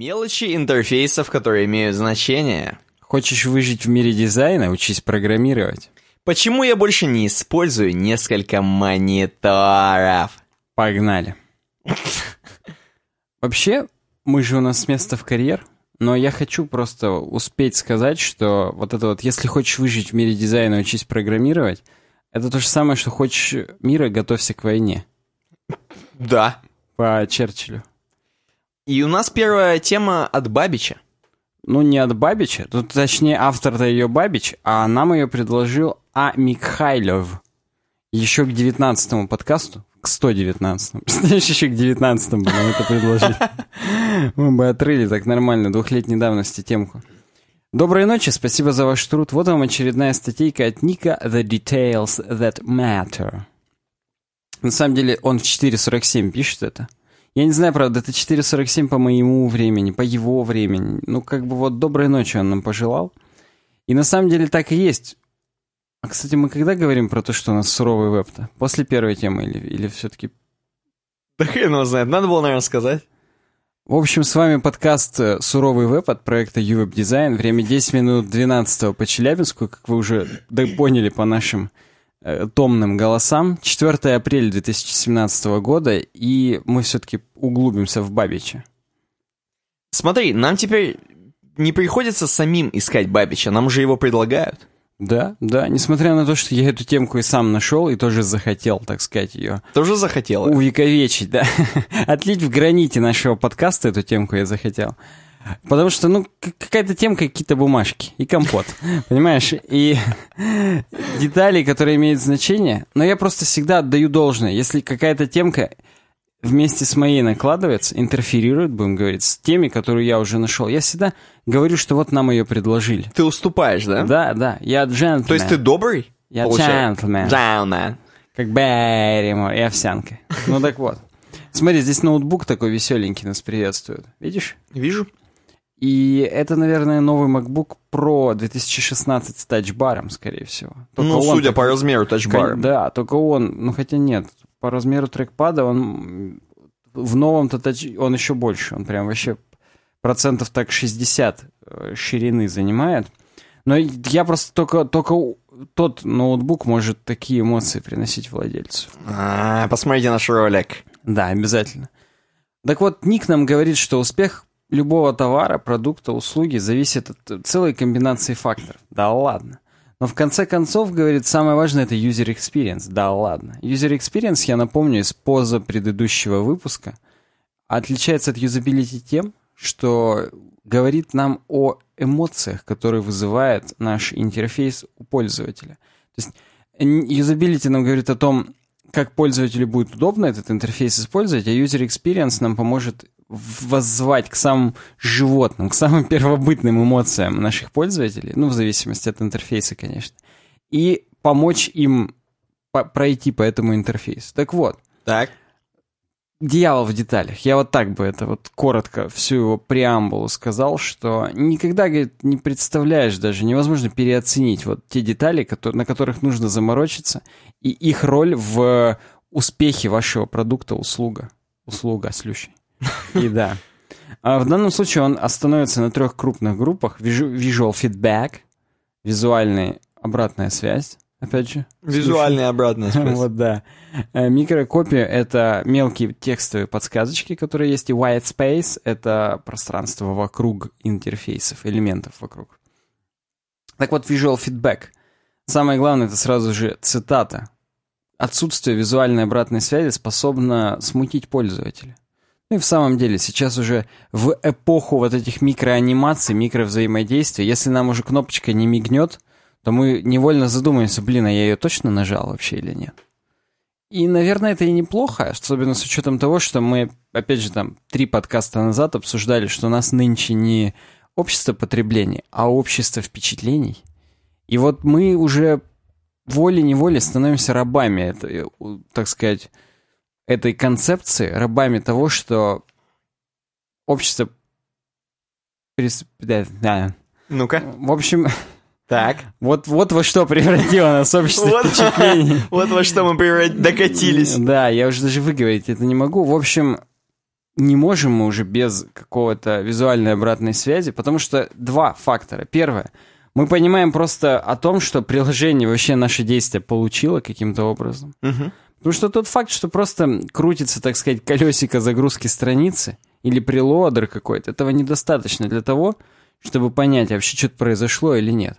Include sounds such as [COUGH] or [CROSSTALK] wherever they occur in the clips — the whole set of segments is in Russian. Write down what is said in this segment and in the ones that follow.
Мелочи интерфейсов, которые имеют значение. Хочешь выжить в мире дизайна, учись программировать. Почему я больше не использую несколько мониторов? Погнали. [LAUGHS] Вообще, мы же у нас с места в карьер, но я хочу просто успеть сказать, что вот это вот, если хочешь выжить в мире дизайна, учись программировать, это то же самое, что хочешь мира, готовься к войне. Да. По Черчиллю. И у нас первая тема от Бабича. Ну, не от Бабича, тут точнее автор-то ее Бабич, а нам ее предложил А. Михайлов. Еще к 19-му подкасту, к 119-му. [LAUGHS] Представляешь, еще к 19-му нам это предложить. Мы бы отрыли так нормально двухлетней давности темку. Доброй ночи, спасибо за ваш труд. Вот вам очередная статейка от Ника «The Details That Matter». На самом деле он в 4.47 пишет это. Я не знаю, правда, это 4.47 по моему времени, по его времени. Ну, как бы вот доброй ночи он нам пожелал. И на самом деле так и есть. А, кстати, мы когда говорим про то, что у нас суровый веб-то? После первой темы или, или все-таки... Да хрен его знает, надо было, наверное, сказать. В общем, с вами подкаст э, «Суровый веб» от проекта UWeb Design. Время 10 минут 12 по Челябинску, как вы уже поняли по нашим томным голосам. 4 апреля 2017 года, и мы все-таки углубимся в Бабича. Смотри, нам теперь не приходится самим искать Бабича, нам же его предлагают. Да, да, несмотря на то, что я эту темку и сам нашел, и тоже захотел, так сказать, ее... Тоже захотел? Увековечить, да. [LAUGHS] Отлить в граните нашего подкаста эту темку я захотел. Потому что, ну, какая-то темка, какие-то бумажки и компот, [LAUGHS] понимаешь? И [LAUGHS] детали, которые имеют значение. Но я просто всегда отдаю должное. Если какая-то темка вместе с моей накладывается, интерферирует, будем говорить, с теми, которые я уже нашел. Я всегда говорю, что вот нам ее предложили. Ты уступаешь, да? Да, да. Я джентльмен. То есть ты добрый? Я джентльмен. Джентльмен. Как Берримор и овсянка. Ну так вот. Смотри, здесь ноутбук такой веселенький нас приветствует. Видишь? Вижу. И это, наверное, новый MacBook Pro 2016 с тачбаром, скорее всего. Только ну, судя так... по размеру тачбара. Да, только он, ну хотя нет, по размеру трекпада он в новом-то тач... он еще больше. Он прям вообще процентов так 60 э, ширины занимает. Но я просто только, только тот ноутбук может такие эмоции приносить владельцу. А, посмотрите наш ролик. Да, обязательно. Так вот, Ник нам говорит, что успех любого товара, продукта, услуги зависит от целой комбинации факторов. Да ладно. Но в конце концов, говорит, самое важное это user experience. Да ладно. User experience, я напомню, из поза предыдущего выпуска, отличается от юзабилити тем, что говорит нам о эмоциях, которые вызывает наш интерфейс у пользователя. То есть юзабилити нам говорит о том, как пользователю будет удобно этот интерфейс использовать, а user experience нам поможет воззвать к самым животным, к самым [LAUGHS] первобытным эмоциям наших пользователей, ну, в зависимости от интерфейса, конечно, и помочь им по пройти по этому интерфейсу. Так вот. Так. Дьявол в деталях. Я вот так бы это вот коротко всю его преамбулу сказал, что никогда, говорит, не представляешь даже, невозможно переоценить вот те детали, которые, на которых нужно заморочиться, и их роль в успехе вашего продукта, услуга. Услуга слющей. И да. А в данном случае он остановится на трех крупных группах. Visual feedback, визуальная обратная связь, опять же. Визуальная обратная [LAUGHS] связь. вот, да. Э, микрокопия — это мелкие текстовые подсказочки, которые есть, и white space — это пространство вокруг интерфейсов, элементов вокруг. Так вот, visual feedback. Самое главное — это сразу же цитата. Отсутствие визуальной обратной связи способно смутить пользователя. Ну и в самом деле, сейчас уже в эпоху вот этих микроанимаций, микровзаимодействия, если нам уже кнопочка не мигнет, то мы невольно задумаемся, блин, а я ее точно нажал вообще или нет? И, наверное, это и неплохо, особенно с учетом того, что мы, опять же, там, три подкаста назад обсуждали, что у нас нынче не общество потребления, а общество впечатлений. И вот мы уже волей-неволей становимся рабами, это, так сказать, этой концепции, рабами того, что общество... Прис... Да, да. Ну-ка. В общем... Так. Вот, вот во что превратило нас общество вот, впечатлений. [LAUGHS] Вот во что мы преврат... докатились. Да, я уже даже выговорить это не могу. В общем, не можем мы уже без какого-то визуальной обратной связи, потому что два фактора. Первое, мы понимаем просто о том, что приложение вообще наши действия получило каким-то образом. Мгм. Потому что тот факт, что просто крутится, так сказать, колесико загрузки страницы или прелодер какой-то, этого недостаточно для того, чтобы понять, вообще что-то произошло или нет.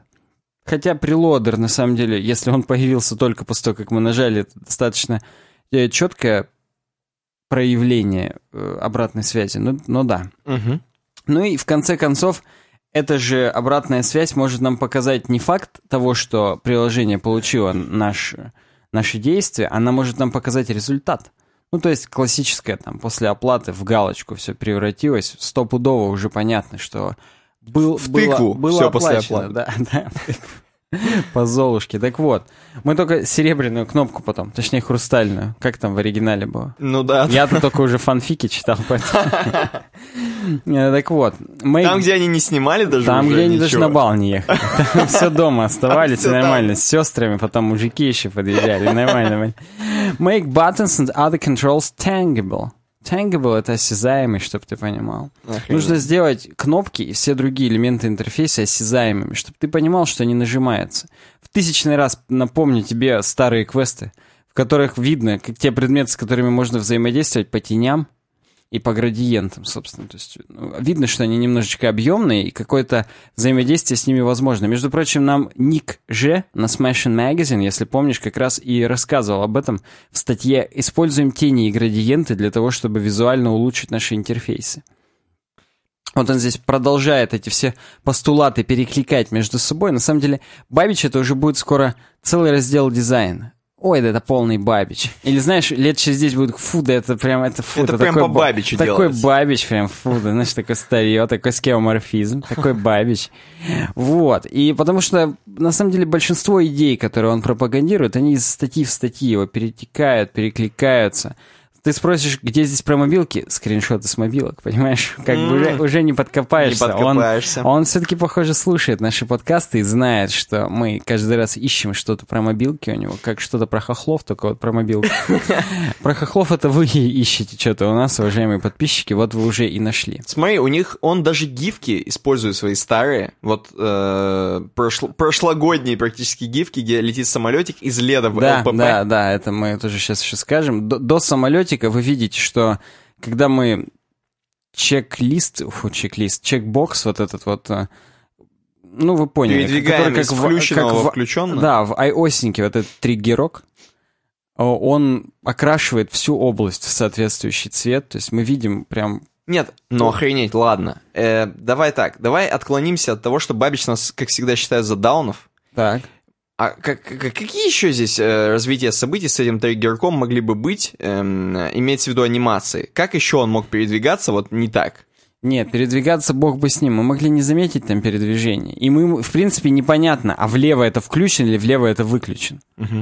Хотя прелодер, на самом деле, если он появился только после того, как мы нажали, это достаточно э, четкое проявление э, обратной связи. Ну, ну да. Мгм. Ну и в конце концов, эта же обратная связь может нам показать не факт того, что приложение получило наш, наши действия, она может нам показать результат. Ну, то есть классическое, там, после оплаты в галочку все превратилось, стопудово уже понятно, что был, В было- тыкву было после оплачено, оплаты. Да, [LAUGHS] да. [LAUGHS] По Золушке. Так вот, мы только серебряную кнопку потом, точнее хрустальную, как там в оригинале было. Ну да. Я-то только уже фанфики читал. [LAUGHS] Э, Так вот, Там, где они не снимали даже там, где они даже на бал не ехали. [LAUGHS] Все дома оставались, нормально. С сестрами, потом мужики еще подъезжали. Нормально. Make buttons and other controls tangible. Tangible — это осязаемый, чтобы ты понимал. Охренеть. Нужно сделать кнопки и все другие элементы интерфейса осязаемыми, чтобы ты понимал, что они нажимаются. В тысячный раз напомню тебе старые квесты, в которых видно, как те предметы, с которыми можно взаимодействовать по теням и по градиентам, собственно. То есть ну, видно, что они немножечко объемные, и какое-то взаимодействие с ними возможно. Между прочим, нам Ник Ж на Smashing Magazine, если помнишь, как раз и рассказывал об этом в статье «Используем тени и градиенты для того, чтобы визуально улучшить наши интерфейсы». Вот он здесь продолжает эти все постулаты перекликать между собой. На самом деле, Бабич это уже будет скоро целый раздел дизайна. Ой, да это полный Бабич. Или знаешь, лет через 10 будет, фу, да это прям, это фу. Это прям такой по ба- Бабичу Такой делается. Бабич прям, фу, да, знаешь, такой старье, такой скеоморфизм, такой Бабич. Вот. И потому что, на самом деле, большинство идей, которые он пропагандирует, они из статьи в статьи его перетекают, перекликаются. Ты спросишь, где здесь про мобилки? Скриншоты с мобилок, понимаешь? Как бы уже, уже не подкопаешься. Не Он- подкопаешься. Он, все-таки, похоже, слушает наши подкасты и знает, что мы каждый раз ищем что-то про мобилки у него, как что-то про хохлов, только вот про мобилки. [LAUGHS] Про хохлов это вы ищете что-то у нас, уважаемые подписчики, вот вы уже и нашли. Смотри, у них он даже гифки использует свои старые, вот э, прошло- прошлогодние практически гифки, где летит самолетик из леда в Да, ЛПП. да, да, это мы тоже сейчас еще скажем. До, до самолетика вы видите, что когда мы чек-лист, чек-лист, чек-бокс вот этот вот, э, ну вы поняли. Который в- включенного как в- включенное. Да, в iOS вот этот триггерок, о, он окрашивает всю область в соответствующий цвет, то есть мы видим прям... Нет, ну охренеть, ладно. Э, давай так, давай отклонимся от того, что Бабич нас, как всегда, считает за даунов. Так. А как, как- какие еще здесь э, развития событий с этим триггерком могли бы быть, эм, имеется в виду анимации? Как еще он мог передвигаться вот не так? Нет, передвигаться бог бы с ним. Мы могли не заметить там передвижение. И мы, в принципе, непонятно, а влево это включен или влево это выключен.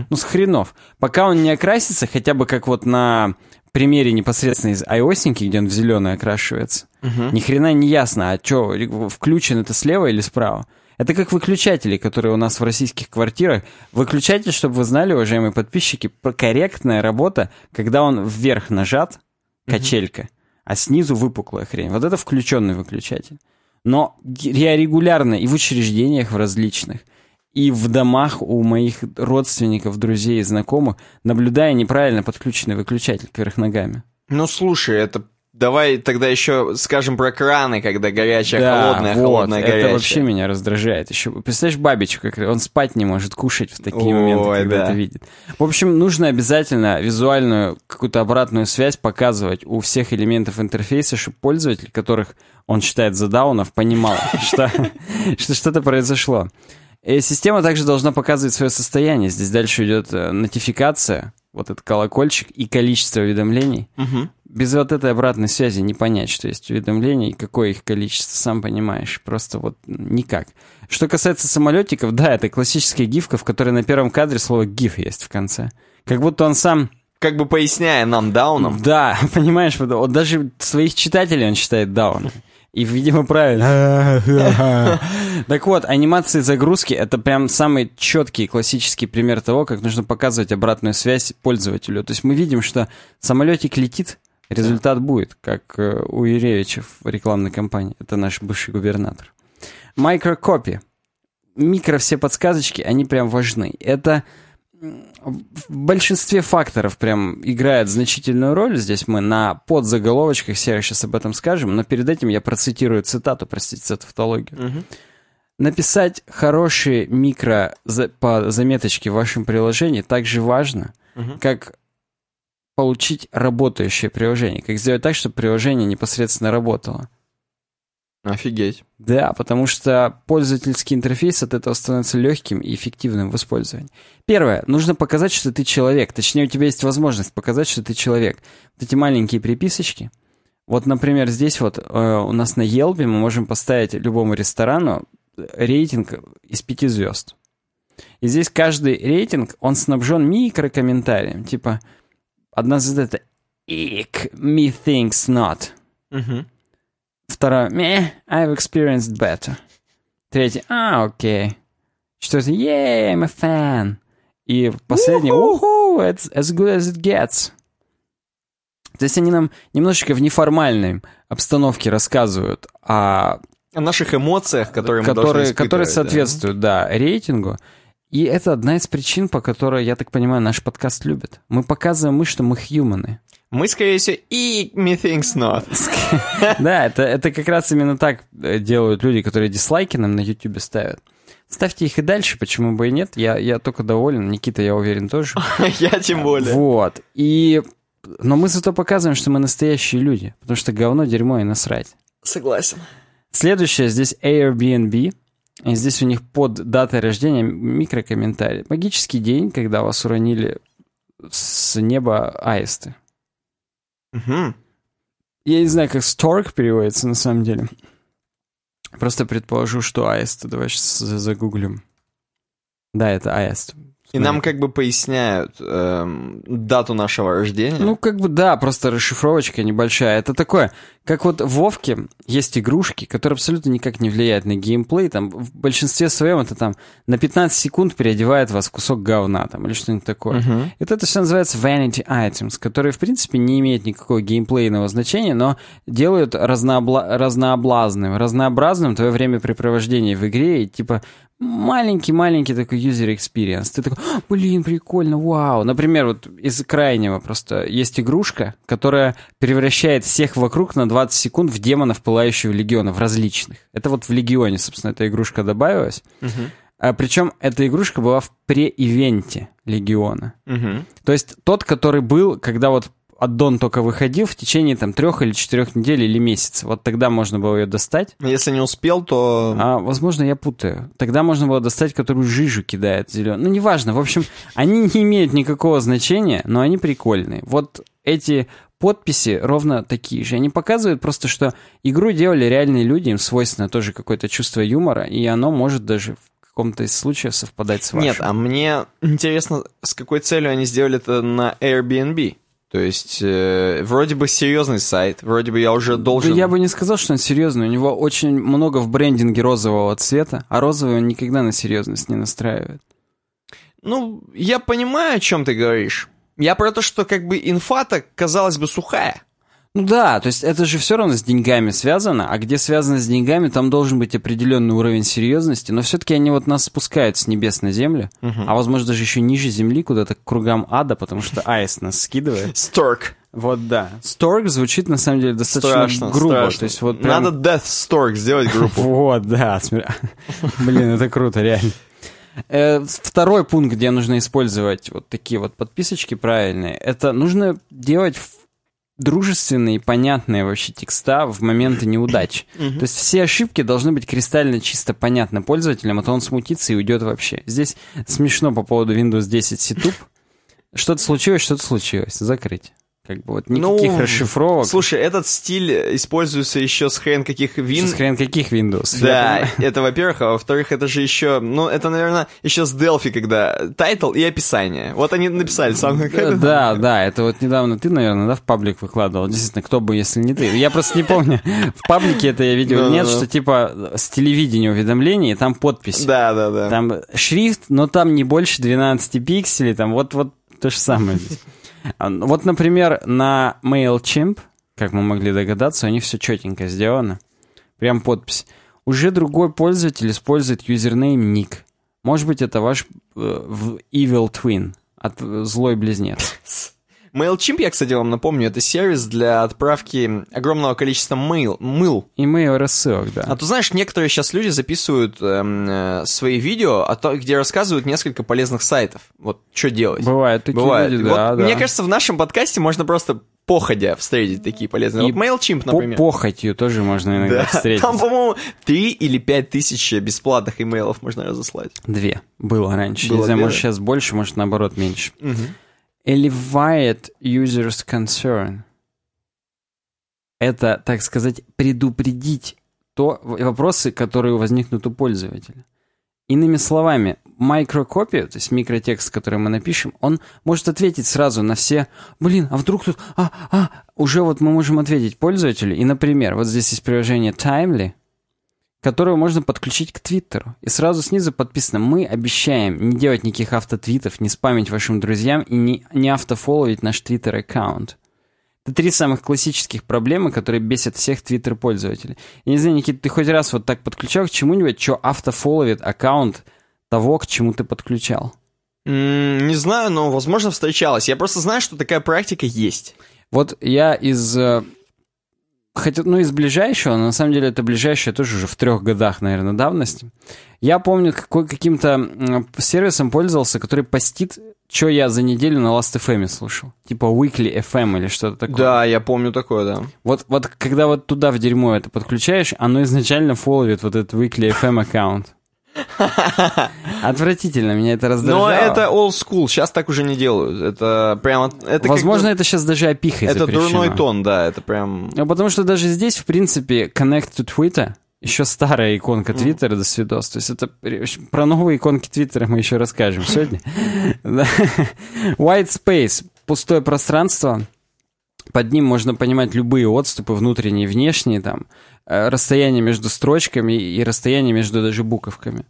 Ну, с хренов. Пока он не окрасится, хотя бы как вот на примере непосредственно из iOS, где он в зеленый окрашивается, ни хрена не ясно, а что, включен это слева или справа. Это как выключатели, которые у нас в российских квартирах. Выключатель, чтобы вы знали, уважаемые подписчики, корректная работа, когда он вверх нажат, качелька, а снизу выпуклая хрень. Вот это включенный выключатель. Но я регулярно и в учреждениях в различных, и в домах у моих родственников, друзей и знакомых наблюдаю неправильно подключенный выключатель кверх ногами. Ну слушай, это давай тогда еще скажем про краны, когда горячая, Да, холодная, вот, холодная, это горячая. вообще меня раздражает. Еще, представляешь, Бабичу, как он спать не может, кушать в такие моменты, Ой, когда да. это видит. В общем, нужно обязательно визуальную какую-то обратную связь показывать у всех элементов интерфейса, чтобы пользователь, которых он считает задаунов, понимал, [LAUGHS] что что что-то произошло. И система также должна показывать свое состояние. Здесь дальше идет э, нотификация, вот этот колокольчик и количество уведомлений. Мгм. Без вот этой обратной связи не понять, что есть уведомления и какое их количество, сам понимаешь. Просто вот никак. Что касается самолетиков, да, это классическая гифка, в которой на первом кадре слово «гиф» есть в конце. Как будто он сам... Как бы поясняя нам дауном, Да, [LAUGHS] понимаешь, вот он даже своих читателей он считает даун. И, видимо, правильно. [LAUGHS] Так вот, анимации загрузки — это прям самый четкий классический пример того, как нужно показывать обратную связь пользователю. То есть мы видим, что самолетик летит, Результат будет, как э, у Юревича в рекламной кампании. Это наш бывший губернатор. Микрокопи. Микро все подсказочки, они прям важны. Это в большинстве факторов прям играет значительную роль. Здесь мы на подзаголовочках серии сейчас об этом скажем, но перед этим я процитирую цитату, простите за тавтологию. Мгм. Написать хорошие микро за- по заметочке в вашем приложении так же важно, Мгм. как получить работающее приложение, как сделать так, чтобы приложение непосредственно работало. Офигеть. Да, потому что пользовательский интерфейс от этого становится легким и эффективным в использовании. Первое. Нужно показать, что ты человек. Точнее, у тебя есть возможность показать, что ты человек. Вот эти маленькие приписочки. Вот, например, здесь вот э, у нас на Yelp мы можем поставить любому ресторану рейтинг из пяти звезд. И здесь каждый рейтинг, он снабжен микрокомментарием. Типа, одна это «Ик, me thinks not». Мгм. Второе, meh, I've experienced better. Третье, а, окей. Четвертое, yeah, I'm a fan. И последнее, уху, it's as good as it gets. То есть они нам немножечко в неформальной обстановке рассказывают о О наших эмоциях, которые мы должны которые, да. соответствуют, да. рейтингу. И это одна из причин, по которой, я так понимаю, наш подкаст любят. Мы показываем мы, что мы хьюманы. Мы, скорее всего, и me thinks not. [LAUGHS] Да, это, это как раз именно так э, делают люди, которые дизлайки нам на YouTube ставят. Ставьте их и дальше, почему бы и нет. Я, я только доволен. Никита, я уверен, тоже. [LAUGHS] Я тем более. Вот. И... Но мы зато показываем, что мы настоящие люди. Потому что говно, дерьмо и насрать. Согласен. Следующее здесь Airbnb. И здесь у них под датой рождения микрокомментарий. Магический день, когда вас уронили с неба аисты. Мгм. Я не знаю, как stork переводится на самом деле. Просто предположу, что аист. Давай сейчас загуглим. Да, это аист. И нам как бы поясняют эм, дату нашего рождения. Ну, как бы да, просто расшифровочка небольшая. Это такое, как вот в Вовке есть игрушки, которые абсолютно никак не влияют на геймплей. Там в большинстве своем это там на 15 секунд переодевает вас кусок говна там или что-нибудь такое. И вот это все называется vanity items, которые, в принципе, не имеют никакого геймплейного значения, но делают разнообла- разнообразным, разнообразным твое времяпрепровождение в игре, и типа маленький-маленький такой user experience. Ты такой, «А, блин, прикольно, вау. Например, вот из крайнего просто есть игрушка, которая превращает всех вокруг на 20 секунд в демонов пылающего легиона, в различных. Это вот в легионе, собственно, эта игрушка добавилась. Мгм. А, причем эта игрушка была в пре-ивенте легиона. Мгм. То есть тот, который был, когда вот аддон только выходил в течение там трех или четырех недель или месяца. Вот тогда можно было ее достать. Если не успел, то... А, возможно, я путаю. Тогда можно было достать, которую жижу кидает зеленый. Ну, неважно. В общем, они не имеют никакого значения, но они прикольные. Вот эти подписи ровно такие же. Они показывают просто, что игру делали реальные люди, им свойственно тоже какое-то чувство юмора, и оно может даже в каком-то из случаев совпадать с вашим. Нет, а мне интересно, с какой целью они сделали это на Airbnb? То есть, э, вроде бы серьезный сайт, вроде бы я уже должен... Да я бы не сказал, что он серьезный. У него очень много в брендинге розового цвета, а розовый он никогда на серьезность не настраивает. Ну, я понимаю, о чем ты говоришь. Я про то, что как бы инфа-то, казалось бы, сухая. Ну да, то есть это же все равно с деньгами связано, а где связано с деньгами, там должен быть определенный уровень серьезности, но все-таки они вот нас спускают с небес на землю, а возможно даже еще ниже земли, куда-то к кругам ада, потому что аист нас скидывает. Сторк. Вот да. Сторг звучит на самом деле достаточно Страшно, грубо. страшно. То есть вот прям... Надо Death Stork сделать группу. [LAUGHS] Вот, да. [LAUGHS] Блин, это круто, реально. Э, Второй пункт, где нужно использовать вот такие вот подписочки правильные, это нужно делать дружественные, понятные вообще текста в моменты неудач. То есть все ошибки должны быть кристально чисто понятны пользователям, а то он смутится и уйдет вообще. Здесь смешно по поводу Windows 10 Setup. Что-то случилось, что-то случилось. Закрыть. Как бы вот никаких Ну, расшифровок. Слушай, этот стиль используется еще с хрен каких вин... С хрен каких Windows? Да, [LAUGHS] это во-первых, а во-вторых, это же еще, ну, это, наверное, еще с Delphi, когда title и описание. Вот они написали сам. Э, Да, да, это вот недавно ты, наверное, да, в паблик выкладывал. Действительно, кто бы, если не ты. Я просто не помню, [LAUGHS] в паблике это я видел, нет, что типа с телевидения уведомлений, там подпись. Да, да, да. Там шрифт, но там не больше 12 пикселей, там вот, вот то же самое здесь. А, ну, Вот, например, на MailChimp, как мы могли догадаться, у них все четенько сделано. Прям подпись. Уже другой пользователь использует юзернейм ник. Может быть, это ваш э, Evil Twin, от э, злой близнец. MailChimp, я, кстати, вам напомню, это сервис для отправки огромного количества мыл, мыл. Имейл рассылок, да. А ты знаешь, некоторые сейчас люди записывают эм, э, свои видео, о том, где рассказывают несколько полезных сайтов. Вот что делать. Бывают такие Бывает. люди, Вот да, да. Мне кажется, в нашем подкасте можно просто походя встретить такие полезные. И вот MailChimp, По например. похотью тоже можно иногда Да. встретить. Там, по-моему, три или пять тысяч бесплатных имейлов можно разослать. Две было раньше. Было Не знаю, может сейчас больше, может наоборот меньше. Elevate User's Concern. Это, так сказать, предупредить то, вопросы, которые возникнут у пользователя. Иными словами, микрокопия, то есть микротекст, который мы напишем, он может ответить сразу на все, блин, а вдруг тут, а, а, уже вот мы можем ответить пользователю. И, например, вот здесь есть приложение Timely, которую можно подключить к Твиттеру. И сразу снизу подписано «Мы обещаем не делать никаких автотвитов, не спамить вашим друзьям и не, не автофолловить наш Твиттер-аккаунт». Это три самых классических проблемы, которые бесят всех Твиттер-пользователей. Я не знаю, Никита, ты хоть раз вот так подключал к чему-нибудь, что автофолловит аккаунт того, к чему ты подключал? М, Не знаю, но, возможно, встречалась. Я просто знаю, что такая практика есть. Вот я из... Хотя, ну, из ближайшего, но на самом деле это ближайшее тоже уже в трех годах, наверное, давности. Я помню, какой, каким-то сервисом пользовался, который постит, что я за неделю на Last.fm слушал. Типа Weekly FM или что-то такое. Да, я помню такое, да. Вот, вот когда вот туда в дерьмо это подключаешь, оно изначально фолловит вот этот Weekly FM аккаунт. Отвратительно, меня это раздражало. Но это old school, сейчас так уже не делают. Это прямо... Это Возможно, это сейчас даже опихой это запрещено. дурной тон, да, это прям... Ну, потому что даже здесь, в принципе, Connect to Twitter, еще старая иконка Твиттера до свидос. То есть это про новые иконки Твиттера мы еще расскажем сегодня. [LAUGHS] White Space, пустое пространство. Под ним можно понимать любые отступы, внутренние, внешние, там, э, расстояние между строчками и расстояние между даже буковками.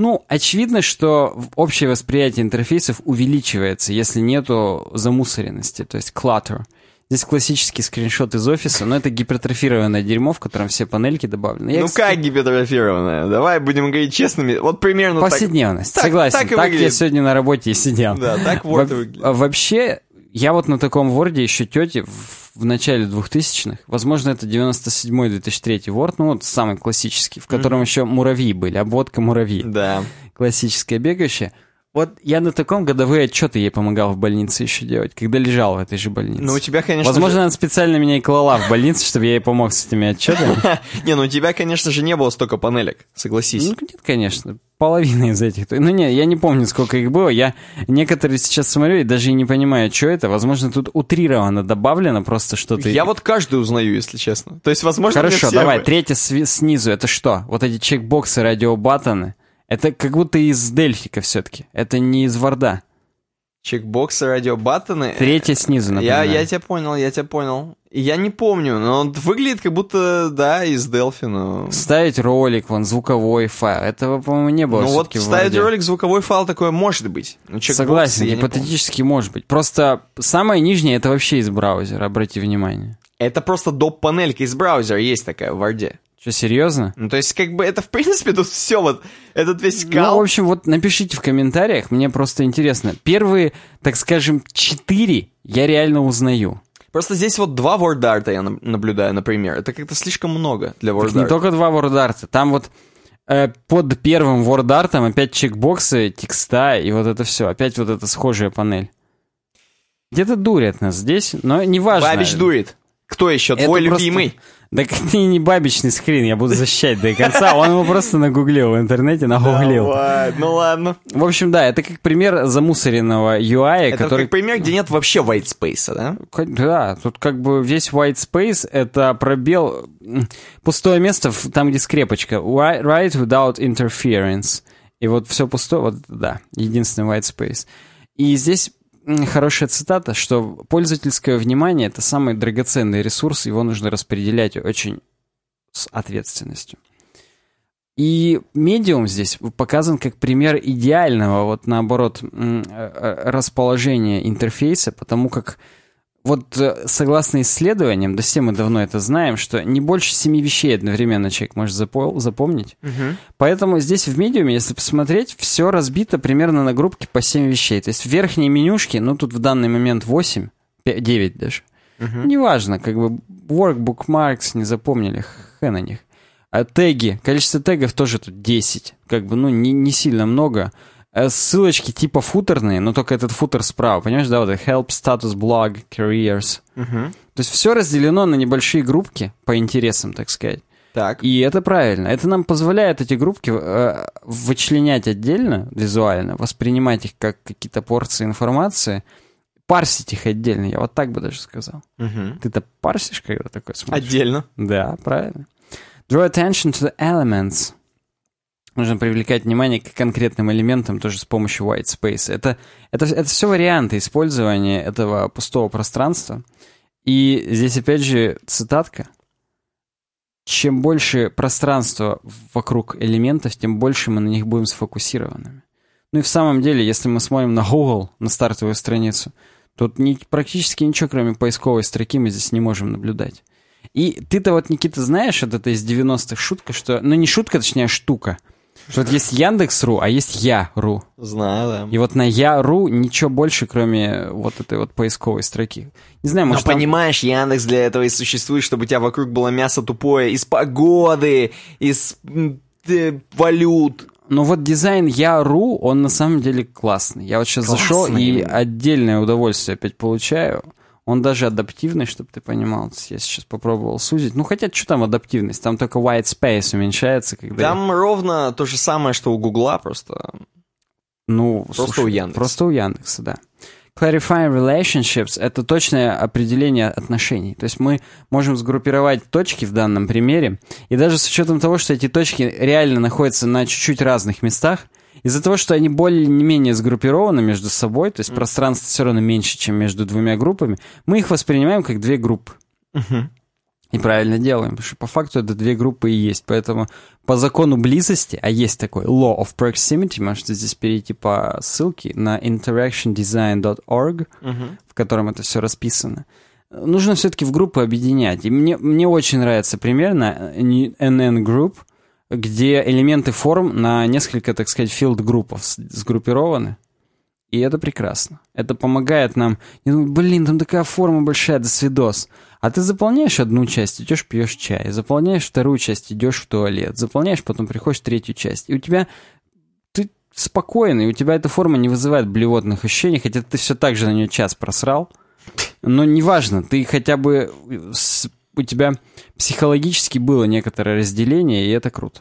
Ну, очевидно, что общее восприятие интерфейсов увеличивается, если нету замусоренности, то есть clutter. Здесь классический скриншот из офиса, но это гипертрофированное дерьмо, в котором все панельки добавлены. Я, ну кстати, как гипертрофированная? Давай будем говорить честными. Вот примерно так. Повседневность, так- согласен. так Так, и я сегодня на работе и сидел. Да, так Во- выглядит. а Вообще, я вот на таком Word еще тете в, в начале 2000-х, возможно, это 97-2003 Word, ну вот самый классический, в котором еще муравьи были, обводка муравьи. Да. классическая бегающая. Вот я на таком годовые отчеты ей помогал в больнице еще делать, когда лежал в этой же больнице. Ну, у тебя, конечно Возможно, она специально меня и клала в больницу, чтобы я ей помог с этими отчетами. же... [LAUGHS] Не, ну у тебя, конечно же, не было столько панелек, согласись. Ну, нет, конечно. Половина из этих. Ну, не, я не помню, сколько их было. Я некоторые сейчас смотрю и даже и не понимаю, что это. Возможно, тут утрированно добавлено просто что-то. Я вот каждый узнаю, если честно. То есть, возможно, Хорошо, давай, третье сви- снизу. Это что? Вот эти чекбоксы, радиобаттоны. Это как будто из Дельфика все-таки. Это не из Варда. Чекбоксы, радиобаттоны. Третье снизу, Я, например. я тебя понял, я тебя понял. Я не помню, но он выглядит как будто, да, из Delphi, но... Ставить ролик, вон, звуковой файл. Этого, по-моему, не было Ну вот ставить ролик звуковой файл такое может быть. Чекбоксы Согласен, я гипотетически может быть. Просто самое нижнее это вообще из браузера, обрати внимание. Это просто доп-панелька из браузера есть такая в Варде. Что, серьезно? Ну, то есть, как бы, это, в принципе, тут все вот, этот весь Ну, кал... в общем, вот напишите в комментариях, мне просто интересно. Первые, так скажем, четыре я реально узнаю. Просто здесь вот два вордарта я наб- наблюдаю, например. Это как-то слишком много для вордарта. не только два вордарта, там вот э, под первым вордартом опять чекбоксы, текста и вот это все. Опять вот эта схожая панель. Где-то дурят нас здесь, но неважно. Бабич дует. Кто еще? Это Твой просто- любимый? Да ты [LAUGHS] не бабичный скрин, я буду защищать до конца. Он его просто нагуглил в интернете, нагуглил. Давай, ну ладно. В общем, да, это как пример замусоренного UI, Это который... как пример, где нет вообще white space, да? Да, тут как бы весь white space — это пробел, пустое место там, где скрепочка. Write without interference. И вот все пустое, вот да, единственный white space. И здесь хорошая цитата, что пользовательское внимание — это самый драгоценный ресурс, его нужно распределять очень с ответственностью. И медиум здесь показан как пример идеального, вот наоборот, э, э, расположения интерфейса, потому как вот э, согласно исследованиям, да все мы давно это знаем, что не больше семи вещей одновременно человек может запомнить. Угу. Поэтому здесь в медиуме, если посмотреть, все разбито примерно на группки по семь вещей. То есть в верхней менюшке, ну тут в данный момент 8, 5, 9 даже. Угу. Неважно, как бы work, bookmarks не запомнили, хэ на них. А теги, количество тегов тоже тут 10. Как бы, ну, не, не сильно много. Э, ссылочки типа футерные, но только этот футер справа, понимаешь, да, вот help, status, blog, careers. Угу. То есть все разделено на небольшие группки по интересам, так сказать. Так. И это правильно. Это нам позволяет эти группки э, вычленять отдельно, визуально, воспринимать их как какие-то порции информации, парсить их отдельно. Я вот так бы даже сказал. Угу. Ты-то парсишь, когда такое смотришь? Отдельно. Да, правильно. Draw attention to the elements. Нужно привлекать внимание к конкретным элементам тоже с помощью white space. Это, это, это все варианты использования этого пустого пространства. И здесь опять же цитатка. Чем больше пространства вокруг элементов, тем больше мы на них будем сфокусированными. Ну и в самом деле, если мы смотрим на Google, на стартовую страницу, тут ни, практически ничего, кроме поисковой строки, мы здесь не можем наблюдать. И ты-то вот, Никита, знаешь, вот это из 90-х шутка, что... Ну, не шутка, точнее, штука. Что вот есть Яндекс.ру, а есть Я.ру. Знаю, да. И вот на Я.ру ничего больше, кроме вот этой вот поисковой строки. Не знаю, может, Но там... понимаешь, Яндекс для этого и существует, чтобы у тебя вокруг было мясо тупое из погоды, из э, валют. Но вот дизайн Я.ру, он на самом деле классный. Я вот сейчас классный. зашел и отдельное удовольствие опять получаю. Он даже адаптивный, чтобы ты понимал. Я сейчас попробовал сузить. Ну, хотя, что там адаптивность? Там только white space уменьшается. Когда там ровно то же самое, что у Гугла, просто... Ну, просто слушай, у Яндекса. Просто у Яндекса, да. Clarifying relationships — это точное определение отношений. То есть мы можем сгруппировать точки в данном примере, и даже с учетом того, что эти точки реально находятся на чуть-чуть разных местах, из-за того, что они более-менее сгруппированы между собой, то есть mm. пространство все равно меньше, чем между двумя группами, мы их воспринимаем как две группы. И правильно делаем, потому что по факту это две группы и есть. Поэтому по закону близости, а есть такой law of proximity, можете здесь перейти по ссылке на interactiondesign.org, uh-huh. в котором это все расписано. Нужно все-таки в группы объединять. И мне, мне очень нравится пример на NN Group, где элементы форм на несколько, так сказать, филд-группов сгруппированы. И это прекрасно. Это помогает нам... Блин, там такая форма большая, до свидос. А ты заполняешь одну часть, идешь пьешь чай. Заполняешь вторую часть, идешь в туалет. Заполняешь, потом приходишь в третью часть. И у тебя... Ты спокойный, у тебя эта форма не вызывает блевотных ощущений, хотя ты все так же на нее час просрал. Но неважно, ты хотя бы у тебя психологически было некоторое разделение, и это круто.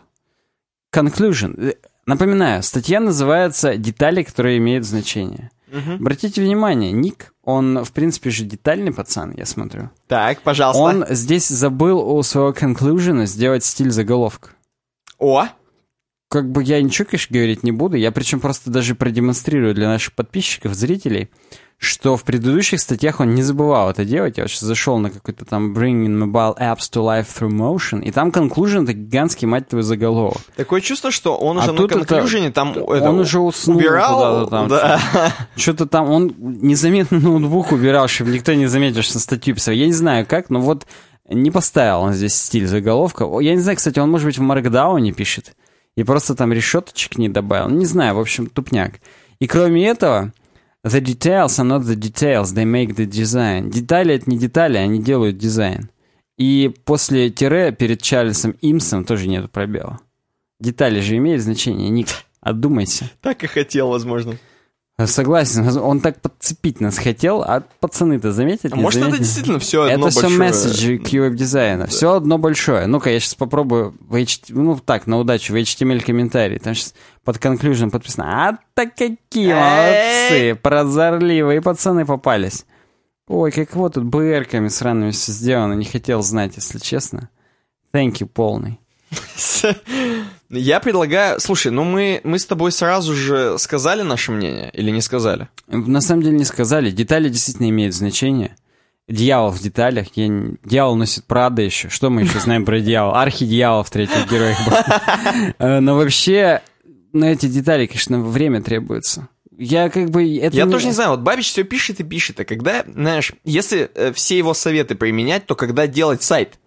Conclusion. Напоминаю, статья называется «Детали, которые имеют значение». Угу. Обратите внимание, Ник, он, в принципе, же детальный пацан, я смотрю. Так, пожалуйста. Он здесь забыл у своего conclusion сделать стиль заголовка. О! Как бы я ничего, конечно, говорить не буду. Я причем просто даже продемонстрирую для наших подписчиков, зрителей, что в предыдущих статьях он не забывал это делать. Я вот сейчас зашел на какой-то там Bringing Mobile Apps to Life Through Motion, и там conclusion — это гигантский, мать твою, заголовок. Такое чувство, что он уже а на conclusion там это, Он уже уснул убирал, там. Да. Что-то там, он незаметно [LAUGHS] ноутбук убирал, чтобы никто не заметил, что статью писал. Я не знаю как, но вот не поставил он здесь стиль заголовка. Я не знаю, кстати, он, может быть, в Markdown пишет, и просто там решеточек не добавил. Не знаю, в общем, тупняк. И кроме этого, The details are not the details, they make the design. Детали — это не детали, они делают дизайн. И после тире перед Чарльзом Имсом тоже нет пробела. Детали же имеют значение, Ник, отдумайся. Так и хотел, возможно. Согласен, он так подцепить нас хотел, а пацаны-то заметят? А может, заметят? это действительно все одно Это большое... все месседжи QWeb-дизайна, да. все одно большое. Ну-ка, я сейчас попробую, в HT... ну так, на удачу, в HTML-комментарий. Там сейчас под conclusion подписано. А так какие молодцы, прозорливые пацаны попались. Ой, как вот тут БРками сраными все сделано, не хотел знать, если честно. Thank you, полный. [LAUGHS] Я предлагаю... Слушай, ну мы, мы с тобой сразу же сказали наше мнение или не сказали? На самом деле не сказали. Детали действительно имеют значение. Дьявол в деталях. Я... не- Дьявол носит Прада еще. Что мы еще знаем про дьявола? Архидьявол в третьих героях был. [LAUGHS] Э, Но вообще, на эти детали, конечно, время требуется. Я как бы... Это Я тоже не знаю, вот Бабич все пишет и пишет, а когда, знаешь, если э, все его советы применять, то когда делать сайт?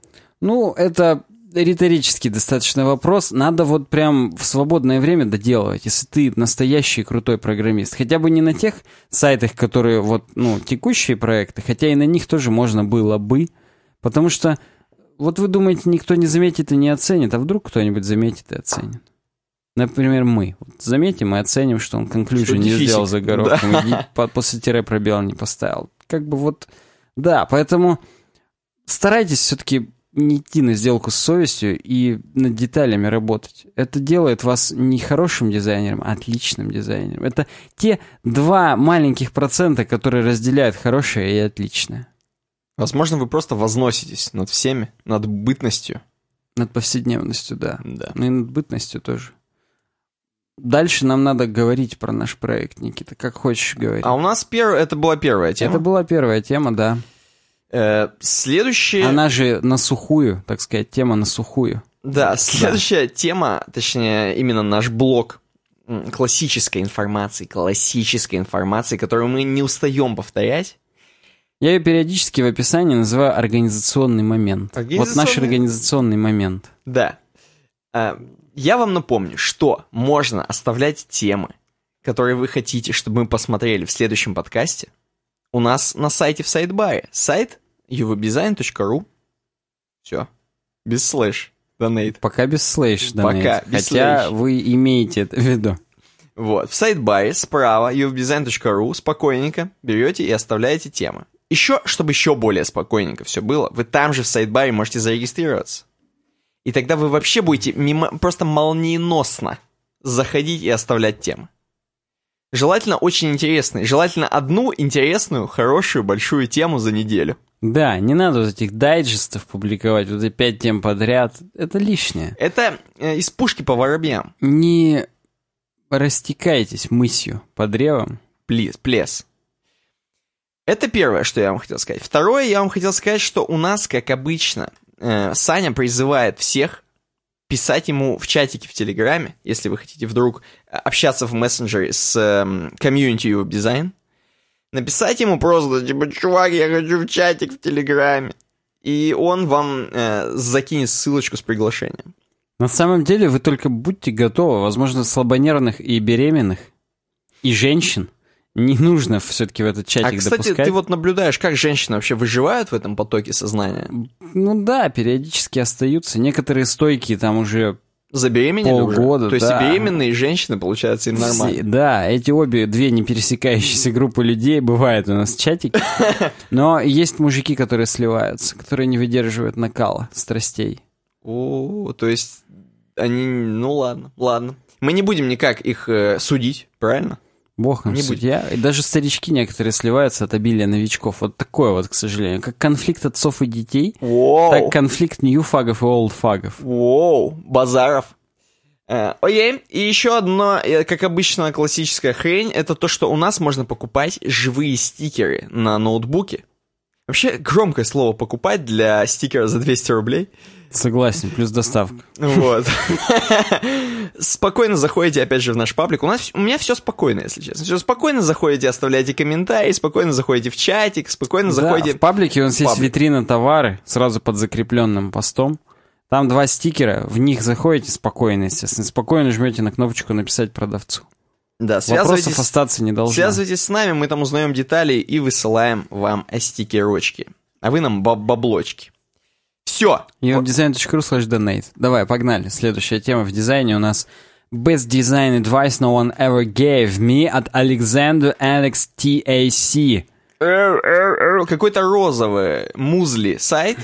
Ну, это риторический достаточно вопрос. Надо вот прям в свободное время доделывать, если ты настоящий крутой программист. Хотя бы не на тех сайтах, которые вот, ну, текущие проекты, хотя и на них тоже можно было бы. Потому что, вот вы думаете, никто не заметит и не оценит, а вдруг кто-нибудь заметит и оценит. Например, мы. Вот заметим и оценим, что он conclusion не дефисик. сделал заголовком, и по- после тире пробела не поставил. Как бы вот, да, поэтому старайтесь все-таки не идти на сделку с совестью и над деталями работать. Это делает вас не хорошим дизайнером, а отличным дизайнером. Это те два маленьких процента, которые разделяют хорошее и отличное. Возможно, вы просто возноситесь над всеми, над бытностью. Над повседневностью, да. Да. Ну и над бытностью тоже. Дальше нам надо говорить про наш проект, Никита. Как хочешь говорить. А у нас пер... это была первая тема. Это была первая тема, да. Э, следующая... Она же на сухую, так сказать, тема на сухую. Да, следующая тема, точнее, именно наш блок классической информации, классической информации, которую мы не устаем повторять. Я ее периодически в описании называю организационный момент. Вот наш Организационный- организационный момент. Да. А, Я вам напомню, что можно оставлять темы, которые вы хотите, чтобы мы посмотрели в следующем подкасте. У нас на сайте в сайдбаре. Сайт uvdesign.ru. Все. Без слэш. Donate. Пока без слэш, да, Пока без Хотя слэш. вы имеете это в виду. Вот. В сайдбаре справа uvdesign.ru спокойненько берете и оставляете темы. Еще, чтобы еще более спокойненько все было, вы там же в сайдбаре можете зарегистрироваться. И тогда вы вообще будете мимо, просто молниеносно заходить и оставлять темы. Желательно очень интересные. Желательно одну интересную, хорошую, большую тему за неделю. Да, не надо вот этих дайджестов публиковать, вот эти пять тем подряд. Это лишнее. Это э, из пушки по воробьям. Не растекайтесь мысью по древам. Плес, плес. Это первое, что я вам хотел сказать. Второе, я вам хотел сказать, что у нас, как обычно, э, Саня призывает всех писать ему в чатике в Телеграме, если вы хотите вдруг э, общаться в мессенджере с эм, комьюнити Web Design. Написать ему просто, типа, чувак, я хочу в чатик в Телеграме. И он вам э, закинет ссылочку с приглашением. На самом деле вы только будьте готовы. Возможно, слабонервных и беременных, и женщин не нужно все-таки в этот чатик а, кстати, допускать. ты вот наблюдаешь, как женщины вообще выживают в этом потоке сознания? Ну да, периодически остаются. Некоторые стойкие там уже Забеременели Полгода, уже? То есть да. беременные женщины, получается, им нормально. Да, эти обе две не пересекающиеся группы людей бывают у нас в чатике. [LAUGHS] Но есть мужики, которые сливаются, которые не выдерживают накала страстей. О, то есть они... Ну ладно, ладно. Мы не будем никак их э, судить, правильно? Бог им Не судья. И даже старички некоторые сливаются от обилия новичков. Вот такое вот, к сожалению. Как конфликт отцов и детей, Воу, так конфликт нью-фагов и олд-фагов. воу, базаров. Э, Окей, и еще одно, э, как обычно, классическая хрень, это то, что у нас можно покупать живые стикеры на ноутбуке. Вообще, громкое слово покупать для стикера за 200 рублей. Согласен, плюс доставка. Вот. [LAUGHS] Спокойно заходите, опять же, в наш паблик. У нас у меня все спокойно, если честно. Все спокойно заходите, оставляете комментарии, спокойно заходите в чатик, спокойно Да, заходите. в паблике у нас есть Паблик. витрина товары, сразу под закрепленным постом. Там два стикера, в них заходите спокойно, естественно. Спокойно жмете на кнопочку «Написать продавцу». Да, Вопросов связывайтесь, остаться не должно. связывайтесь с нами, мы там узнаем детали и высылаем вам стикерочки. А вы нам баб- баблочки. Все. webdesign.ru slash donate. Давай, погнали. Следующая тема в дизайне у нас Best Design Advice No One Ever Gave Me от Alexander Alex TAC. Какой-то розовый музли сайт.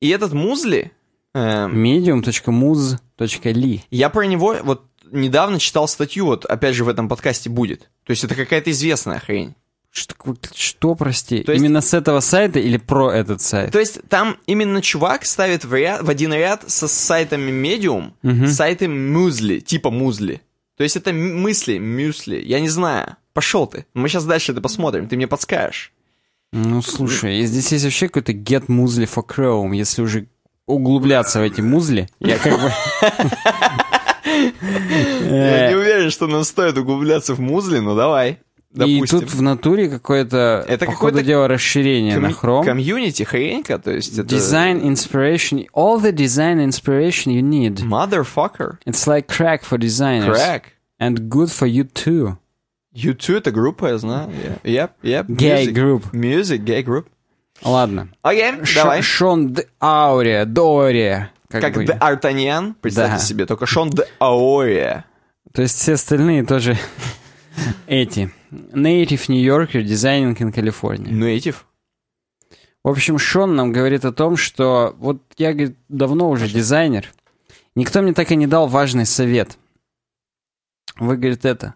И этот музли... эм, medium.muz.li Я про него вот недавно читал статью, вот опять же в этом подкасте будет. То есть это какая-то известная хрень. Что, что, прости? То есть- Именно с этого сайта или про этот сайт? То есть там именно чувак ставит в, ряд, в один ряд со сайтами Medium, сайты музли, типа музли. То есть это мысли, мюсли, я не знаю. Пошел ты. Мы сейчас дальше это посмотрим, ты мне подскажешь. Ну, слушай, здесь есть вообще какой-то get muesli for Chrome. Если уже углубляться в эти музли, я как бы... [LAUGHS] Я не уверен, что нам стоит углубляться в музли, но давай. И тут в натуре какое-то, это по ходу дела, расширение на Chrome. Комьюнити хренька, то есть это... Design inspiration, all the design inspiration you need. Motherfucker. It's like crack for designers. Crack. And good for you too. You too, это группа, я знаю. Yeah. Yep, yep. Gay Music. group. Music, gay group. Ладно. Окей, okay, давай. Шон Д. Аурия, Дория. Как, как Д. Артаньян, представьте да. себе, только Шон Д. Аурия. То есть все остальные тоже [LAUGHS] эти. Native New Yorker, Designing in California. Native? В общем, Шон нам говорит о том, что вот я, говорит, давно уже дизайнер. Никто мне так и не дал важный совет. Вы, говорит, это.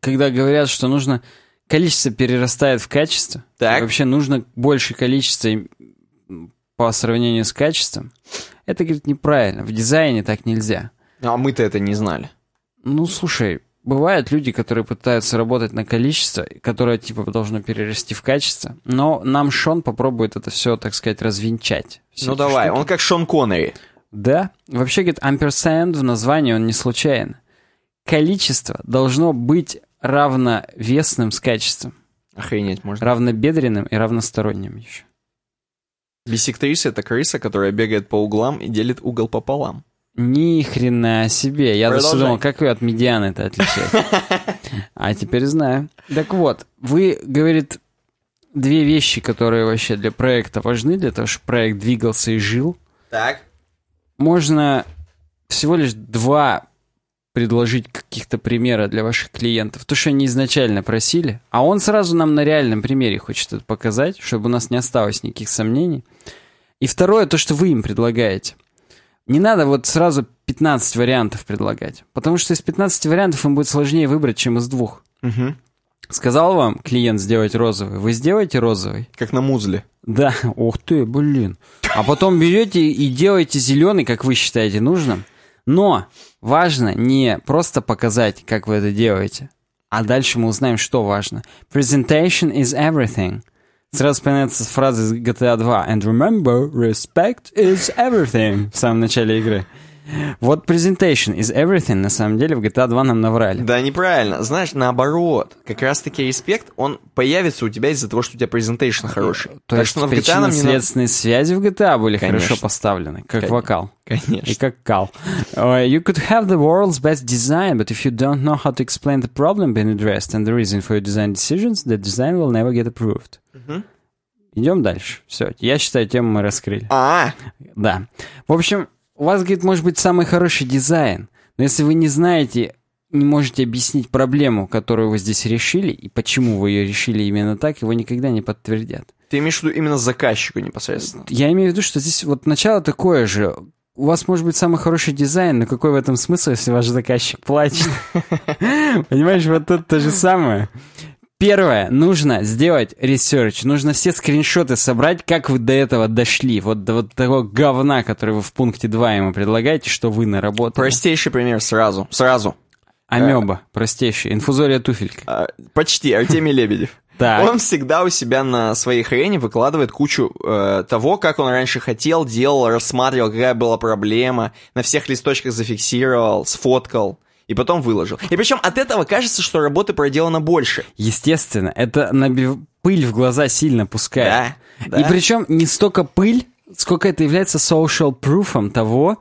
Когда говорят, что нужно... Количество перерастает в качество. Так. Вообще нужно больше количества по сравнению с качеством. Это, говорит, неправильно. В дизайне так нельзя. А мы-то это не знали. Ну, слушай, бывают люди, которые пытаются работать на количество, которое, типа, должно перерасти в качество, но нам Шон попробует это все, так сказать, развенчать. Ну, давай, штуки. он как Шон Коннери. Да. Вообще, говорит, ampersand в названии он не случайно. Количество должно быть равновесным с качеством. Охренеть можно. Равнобедренным и равносторонним еще. Бисектриса — это крыса, которая бегает по углам и делит угол пополам. Ни хрена себе. Я даже думал, как вы от медианы это отличаете. [LAUGHS] А теперь знаю. Так вот, вы, говорит, две вещи, которые вообще для проекта важны, для того, чтобы проект двигался и жил. Так. Можно всего лишь два предложить каких-то примера для ваших клиентов. То, что они изначально просили. А он сразу нам на реальном примере хочет это показать, чтобы у нас не осталось никаких сомнений. И второе, то, что вы им предлагаете. Не надо вот сразу 15 вариантов предлагать. Потому что из 15 вариантов им будет сложнее выбрать, чем из двух. Угу. Сказал вам клиент сделать розовый, вы сделаете розовый? Как на музле. Да, ух ты, блин. А потом берете и делаете зеленый, как вы считаете нужным. Но важно не просто показать, как вы это делаете, а дальше мы узнаем, что важно. Presentation is everything. Сразу вспоминается фраза из GTA 2. And remember, respect is everything. В самом начале игры. Вот presentation is everything, на самом деле, в GTA 2 нам наврали. Да, неправильно. Знаешь, наоборот. Как раз-таки респект, он появится у тебя из-за того, что у тебя presentation хороший. То так есть что причинно-следственные не... связи в GTA были Конечно. хорошо поставлены, как Конечно. вокал. Конечно. И как кал. Uh, you could have the world's best design, but if you don't know how to explain the problem being addressed and the reason for your design decisions, the design will never get approved. Угу. Идем дальше. Все, я считаю, тему мы раскрыли. А, Да. В общем, у вас, говорит, может быть самый хороший дизайн, но если вы не знаете, не можете объяснить проблему, которую вы здесь решили, и почему вы ее решили именно так, его никогда не подтвердят. Ты имеешь в виду именно заказчику непосредственно? Я имею в виду, что здесь вот начало такое же. У вас может быть самый хороший дизайн, но какой в этом смысл, если ваш заказчик плачет? [LAUGHS] Понимаешь, вот тут то же самое. Первое, нужно сделать research, нужно все скриншоты собрать, как вы до этого дошли, вот до вот того говна, который вы в пункте 2 ему предлагаете, что вы наработали. Простейший пример сразу, сразу. Амеба, простейший, инфузория туфелька. А, почти, Артемий Лебедев. [LAUGHS] Так. Он всегда у себя на своей хрене выкладывает кучу э, того, как он раньше хотел, делал, рассматривал, какая была проблема, на всех листочках зафиксировал, сфоткал и потом выложил. И причем от этого кажется, что работы проделано больше. Естественно, это набив... пыль в глаза сильно пускает. Да, да. И причем не столько пыль, сколько это является social prooфом того,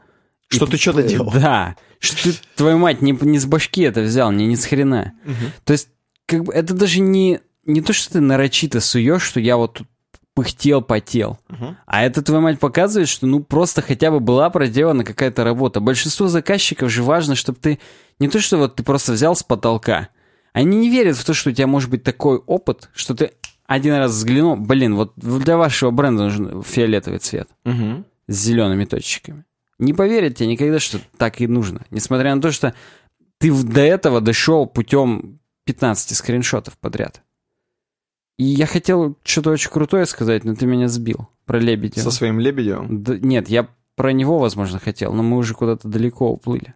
что и... ты что-то делал. Да, что ты, твою мать, не, не с башки это взял, не, не с хрена. Угу. То есть, как бы, это даже не, не то, что ты нарочито суешь, что я вот тут пыхтел, потел. Угу. А это, твою мать, показывает, что ну просто хотя бы была проделана какая-то работа. Большинство заказчиков же важно, чтобы ты не то, что вот ты просто взял с потолка. Они не верят в то, что у тебя может быть такой опыт, что ты один раз взглянул, блин, вот для вашего бренда нужен фиолетовый цвет угу. с зелеными точечками. Не поверят тебе никогда, что так и нужно. Несмотря на то, что ты до этого дошел путем 15 скриншотов подряд. И я хотел что-то очень крутое сказать, но ты меня сбил. Про Лебедева. Со своим Лебедевым? Да, нет, я про него, возможно, хотел, но мы уже куда-то далеко уплыли.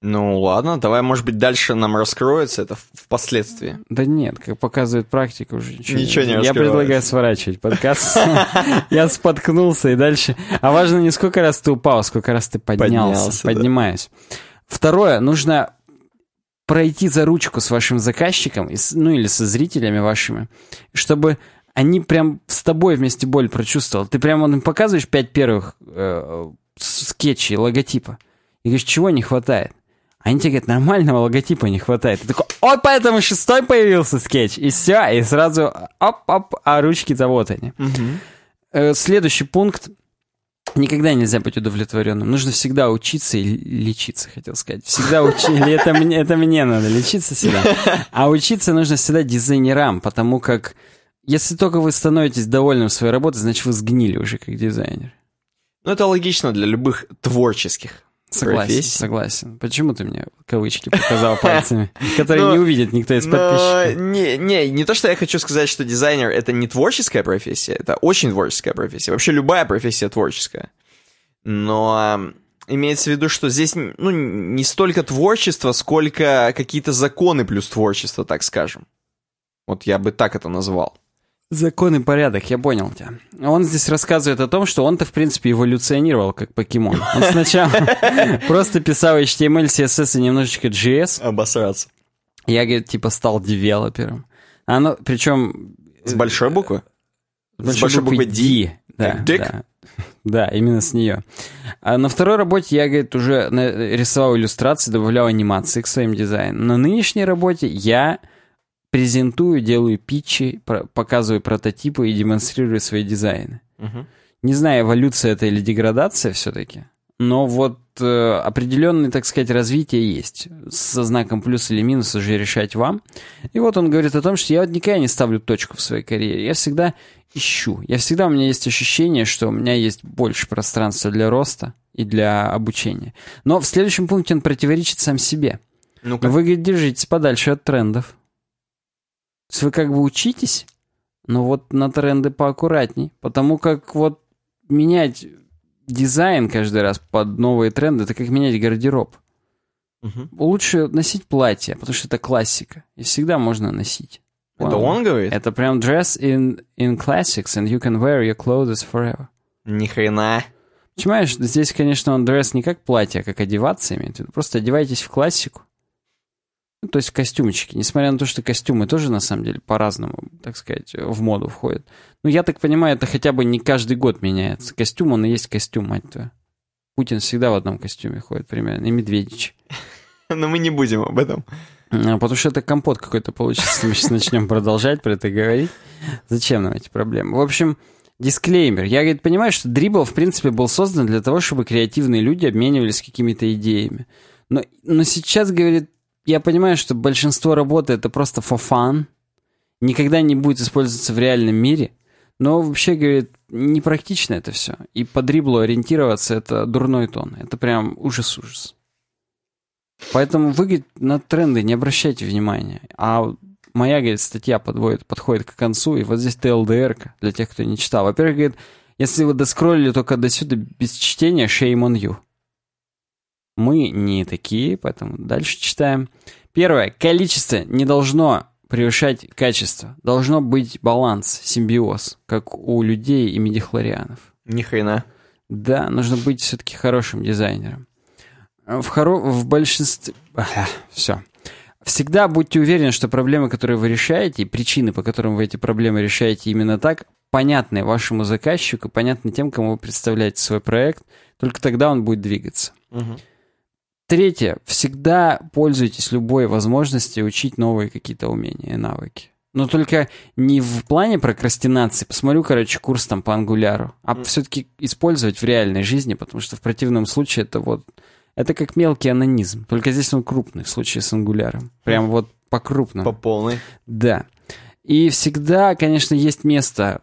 Ну ладно, давай, может быть, дальше нам раскроется это впоследствии. Да нет, как показывает практика уже ничего, ничего не, не Я предлагаю сворачивать подкаст. [LAUGHS] Я споткнулся и дальше. А важно не сколько раз ты упал, а сколько раз ты поднялся. Поднимаюсь. Второе, нужно пройти за ручку с вашим заказчиком, ну или со зрителями вашими, чтобы они прям с тобой вместе боль прочувствовал. Ты прям им показываешь пять первых э, скетчей, логотипа. И говоришь, чего не хватает? Они тебе говорят, нормального логотипа не хватает. Ты такой, ой, поэтому шестой появился скетч. И все, и сразу оп-оп, а ручки-то вот они. Угу. Следующий пункт. Никогда нельзя быть удовлетворенным. Нужно всегда учиться и лечиться, хотел сказать. Всегда учиться. Это мне, это мне надо лечиться всегда. А учиться нужно всегда дизайнерам, потому как если только вы становитесь довольным своей работой, значит вы сгнили уже как дизайнер. Ну, это логично для любых творческих Согласен, профессий. согласен. Почему ты мне кавычки показал [LAUGHS] пальцами, которые не увидит никто из подписчиков? Не, не, не то, что я хочу сказать, что дизайнер — это не творческая профессия, это очень творческая профессия. Вообще любая профессия творческая. Но имеется в виду, что здесь ну, не столько творчество, сколько какие-то законы плюс творчество, так скажем. Вот я бы так это назвал. Закон и порядок, я понял тебя. Он здесь рассказывает о том, что он-то, в принципе, эволюционировал как покемон. Он сначала [LAUGHS] просто писал HTML, CSS и немножечко JS. Обосраться. Я, говорит, типа стал девелопером. Оно, причем... С большой буквы? С большой буквы D. Да, да. Да, именно с нее. А на второй работе я, говорит, уже рисовал иллюстрации, добавлял анимации к своим дизайнам. На нынешней работе я презентую, делаю питчи, показываю прототипы и демонстрирую свои дизайны. Угу. Не знаю, эволюция это или деградация все-таки, но вот э, определенное, так сказать, развитие есть. Со знаком плюс или минус уже решать вам. И вот он говорит о том, что я вот никогда не ставлю точку в своей карьере. Я всегда ищу. Я всегда, у меня есть ощущение, что у меня есть больше пространства для роста и для обучения. Но в следующем пункте он противоречит сам себе. ну. Вы, держитесь подальше от трендов вы как бы учитесь, но вот на тренды поаккуратней. Потому как вот менять дизайн каждый раз под новые тренды, это как менять гардероб. Угу. Лучше носить платье, потому что это классика. И всегда можно носить. Это он говорит? Это прям dress in, in classics, and you can wear your clothes forever. Ни хрена. Понимаешь, здесь, конечно, он dress не как платье, а как одеваться имеет. Просто одевайтесь в классику. Ну, то есть костюмчики. Несмотря на то, что костюмы тоже, на самом деле, по-разному, так сказать, в моду входят. Ну, я так понимаю, это хотя бы не каждый год меняется. Костюм, он и есть костюм, мать твою. Путин всегда в одном костюме ходит примерно, и Медведич. [LAUGHS] Но мы не будем об этом. А, потому что это компот какой-то получится. Мы сейчас начнем продолжать про это говорить. Зачем нам эти проблемы? В общем, дисклеймер. Я, говорит, понимаю, что дрибл, в принципе, был создан для того, чтобы креативные люди обменивались какими-то идеями. Но, но сейчас, говорит, я понимаю, что большинство работы это просто for fun, никогда не будет использоваться в реальном мире, но вообще, говорит, непрактично это все. И по дриблу ориентироваться это дурной тон. Это прям ужас-ужас. Поэтому вы, говорит, на тренды не обращайте внимания. А моя, говорит, статья подводит, подходит к концу, и вот здесь ТЛДР для тех, кто не читал. Во-первых, говорит, если вы доскроллили только до сюда без чтения, shame on you. Мы не такие, поэтому дальше читаем. Первое. Количество не должно превышать качество. Должно быть баланс, симбиоз, как у людей и медихлорианов. Ни хрена. Да, нужно быть все-таки хорошим дизайнером. В, хоро... в большинстве... Ага, все. Всегда будьте уверены, что проблемы, которые вы решаете, и причины, по которым вы эти проблемы решаете именно так, понятны вашему заказчику, понятны тем, кому вы представляете свой проект, только тогда он будет двигаться. Угу. Третье. Всегда пользуйтесь любой возможностью учить новые какие-то умения и навыки. Но только не в плане прокрастинации. Посмотрю, короче, курс там по ангуляру. А mm. все-таки использовать в реальной жизни, потому что в противном случае это вот... Это как мелкий анонизм. Только здесь он крупный в случае с ангуляром. Прям вот по крупному. По полной. Да. И всегда, конечно, есть место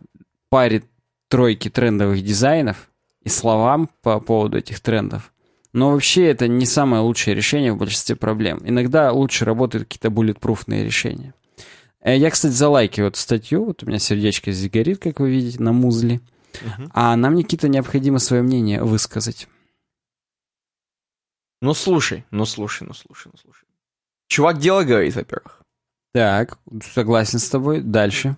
паре тройки трендовых дизайнов и словам по поводу этих трендов. Но вообще это не самое лучшее решение в большинстве проблем. Иногда лучше работают какие-то буллетпруфные решения. Э, я, кстати, залайкиваю эту статью. Вот у меня сердечко здесь горит, как вы видите, на музле. Угу. А нам, Никита, необходимо свое мнение высказать. Ну слушай, ну слушай, ну слушай, ну слушай. Чувак дело говорит, во-первых. Так, согласен с тобой. Дальше.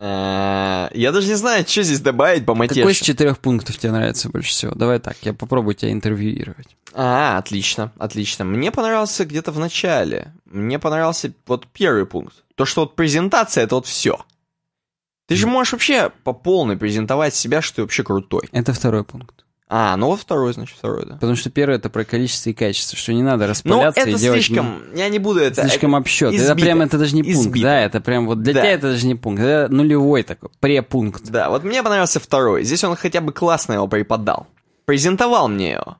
Я даже не знаю, что здесь добавить по Какой из матеше. четырех пунктов тебе нравится больше всего? Давай так, я попробую тебя интервьюировать. А, отлично, отлично. Мне понравился где-то в начале. Мне понравился вот первый пункт. То, что вот презентация — это вот все. Ты же можешь вообще по полной презентовать себя, что ты вообще крутой. Это второй пункт. А, ну вот второй, значит, второй, да. Потому что первый это про количество и качество, что не надо Ну, распыляться это и делать... слишком... Я не буду это... Слишком обсчет. Это избито. прям, это даже не пункт, Избито. да, это прям вот для Да. тебя это даже не пункт, это нулевой такой, препункт. Да, вот мне понравился второй. Здесь он хотя бы классно его преподал. Презентовал мне его.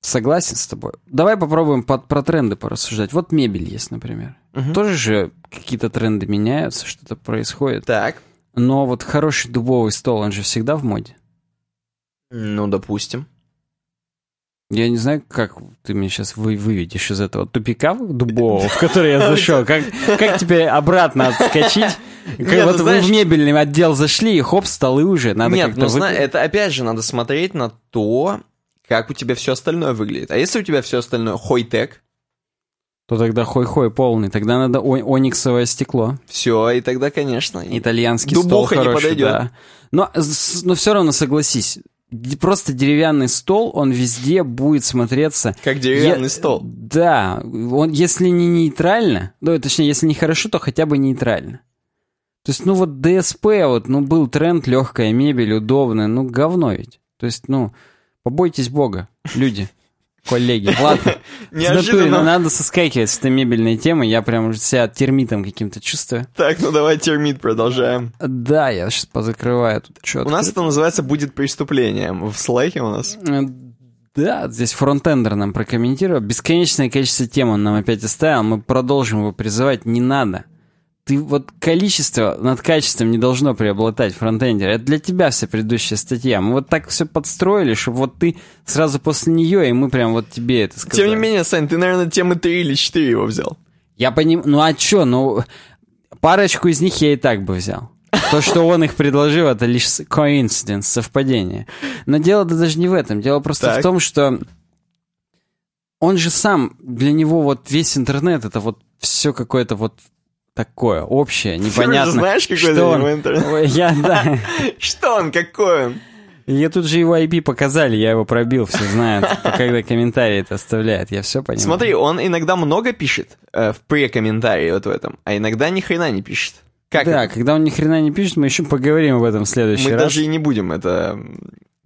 Согласен с тобой. Давай попробуем под, про тренды порассуждать. Вот мебель есть, например. Мгм. Тоже же какие-то тренды меняются, что-то происходит. Так. Но вот хороший дубовый стол, он же всегда в моде. Ну, допустим. Я не знаю, как ты меня сейчас вы, выведешь из этого тупика дубового, в который я зашел. Как, как теперь обратно отскочить? [LAUGHS] Как Нет, вот ну, вы знаешь- в мебельный отдел зашли, и хоп, столы уже. Надо Нет, ну, вы- зна- это опять же надо смотреть на то, как у тебя все остальное выглядит. А если у тебя все остальное хой-тек, То тогда хой-хой полный. Тогда надо о- ониксовое стекло. все, и тогда, конечно. Итальянский не стол хороший, подойдет. да. Но, но все равно согласись, просто деревянный стол, он везде будет смотреться... Как деревянный Е- стол. Да, он, если не нейтрально, ну, точнее, если не хорошо, то хотя бы нейтрально. То есть, ну, вот ДСП, вот, ну, был тренд, легкая мебель, удобная, ну, говно ведь. То есть, ну, побойтесь бога, люди, коллеги. Ладно, [LAUGHS] натуре, ну, Неожиданно. надо соскакивать с этой мебельной темы, я прям уже себя термитом каким-то чувствую. Так, ну давай термит продолжаем. Да, я сейчас позакрываю тут что У нас это называется «Будет преступлением». В слайке у нас. Э, Да, здесь фронтендер нам прокомментировал. Бесконечное количество тем он нам опять оставил. Мы продолжим его призывать. Не надо. Ты вот количество над качеством не должно преобладать фронтендер. Это для тебя вся предыдущая статья. Мы вот так все подстроили, чтобы вот ты сразу после нее, и мы прям вот тебе это сказали. Тем не менее, Сань, ты, наверное, темы 3 или 4 его взял. Я понимаю, ну а чё, ну парочку из них я и так бы взял. То, что он их предложил, это лишь coincidence, совпадение. Но дело-то даже не в этом. Дело просто Так. в том, что он же сам, для него вот весь интернет, это вот все какое-то вот такое, общее, Ты непонятно. уже знаешь, какой что он- интернет? Я, да. [LAUGHS] Что он, какой он? Я тут же его IP показали, я его пробил, все знают. [LAUGHS] Когда комментарии это оставляет, я все понимаю. Смотри, он иногда много пишет э, в прекомментарии вот в этом, а иногда ни хрена не пишет. Как да, это? когда он ни хрена не пишет, мы еще поговорим об этом в следующий Мы раз. даже и не будем это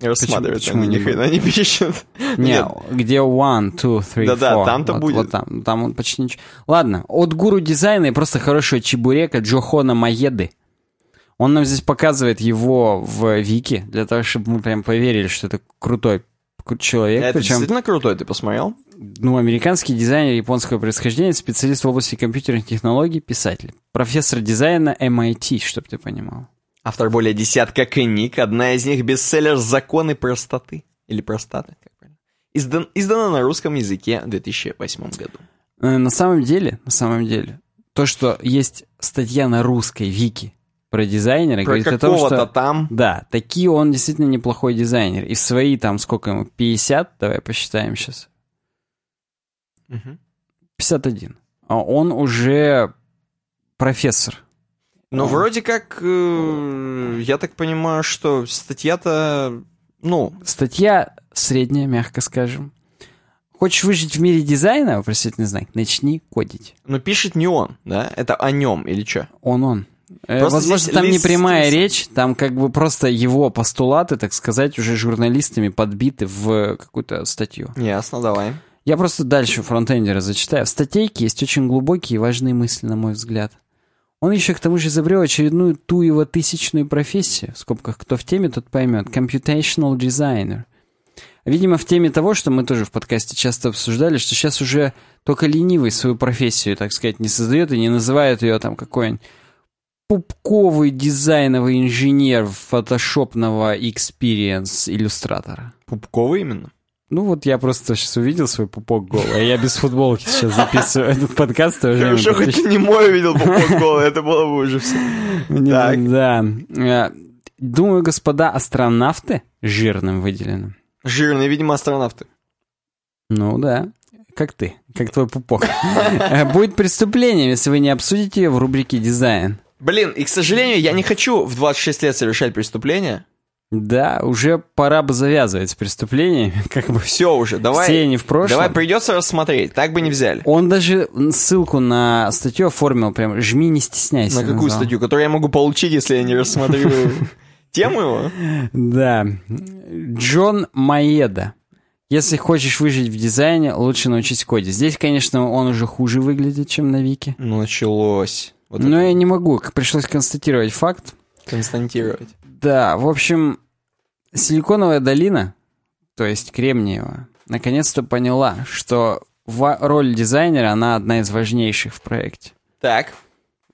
рассматривать. почему не ни хрена не пишет. [LAUGHS] Не, где one, two, three, Да-да, four. там-то Вот- будет. Вот там, там он почти ничего. Ладно, от гуру дизайна и просто хорошего чебурека Джохона Маеды. Он нам здесь показывает его в Вики, для того, чтобы мы прям поверили, что это крутой кру- человек. Это Причем, действительно крутой, ты посмотрел? ну, американский дизайнер японского происхождения, специалист в области компьютерных технологий, писатель. Профессор дизайна MIT, чтобы ты понимал. Автор более десятка книг, одна из них бестселлер «Законы простоты». Или простаты, как правильно. Издан, издана на русском языке в 2008 году. Э, На самом деле, на самом деле, то, что есть статья на русской Вики про дизайнера, Про говорит о том, что... там... Да, такие он действительно неплохой дизайнер. И в свои там, сколько ему, 50, давай посчитаем сейчас, Мгм. 51. А он уже профессор. Но А. вроде как, э, я так понимаю, что статья-то, ну, Статья средняя, мягко скажем. Хочешь выжить в мире дизайна, вопросительный знак, начни кодить. ну пишет не он, да? Это о нем или что? Он-он. Э, Просто Возможно, там не лист прямая стилса. речь, там как бы просто его постулаты, так сказать, уже журналистами подбиты в какую-то статью. Ясно, давай. Я просто дальше фронтендера зачитаю. В статейке есть очень глубокие и важные мысли, на мой взгляд. Он еще к тому же изобрел очередную ту его тысячную профессию, в скобках «кто в теме, тот поймет», computational designer. Видимо, в теме того, что мы тоже в подкасте часто обсуждали, что сейчас уже только ленивый свою профессию, так сказать, не создает и не называет ее там какой-нибудь пупковый дизайновый инженер фотошопного experience иллюстратора. Пупковый именно? Ну вот я просто сейчас увидел свой пупок голый, а я без футболки сейчас записываю этот подкаст. Хорошо, хоть ты не мой увидел пупок голый, это было бы уже все. Да. Э, Думаю, господа астронавты жирным выделено. Жирные, видимо, астронавты. Ну да, как ты, как твой пупок. Э, Будет преступлением, если вы не обсудите ее в рубрике «Дизайн». Блин, и, к сожалению, я не хочу в 26 лет совершать преступления. Да, уже пора бы завязывать с преступлениями, [LAUGHS] как бы Все уже, давай. все они в прошлом. Давай придется рассмотреть, так бы не взяли. Он даже ссылку на статью оформил, прям «Жми, не стесняйся». На какую назвал. статью, которую я могу получить, если я не рассмотрю [LAUGHS] тему его? Да. Джон Маеда. Если хочешь выжить в дизайне, лучше научись коде. Здесь, конечно, он уже хуже выглядит, чем на Вики. Началось. Вот Но это я не могу, пришлось констатировать факт. константировать. Да, в общем, Силиконовая долина, то есть Кремниева, наконец-то поняла, что роль дизайнера, она одна из важнейших в проекте. Так,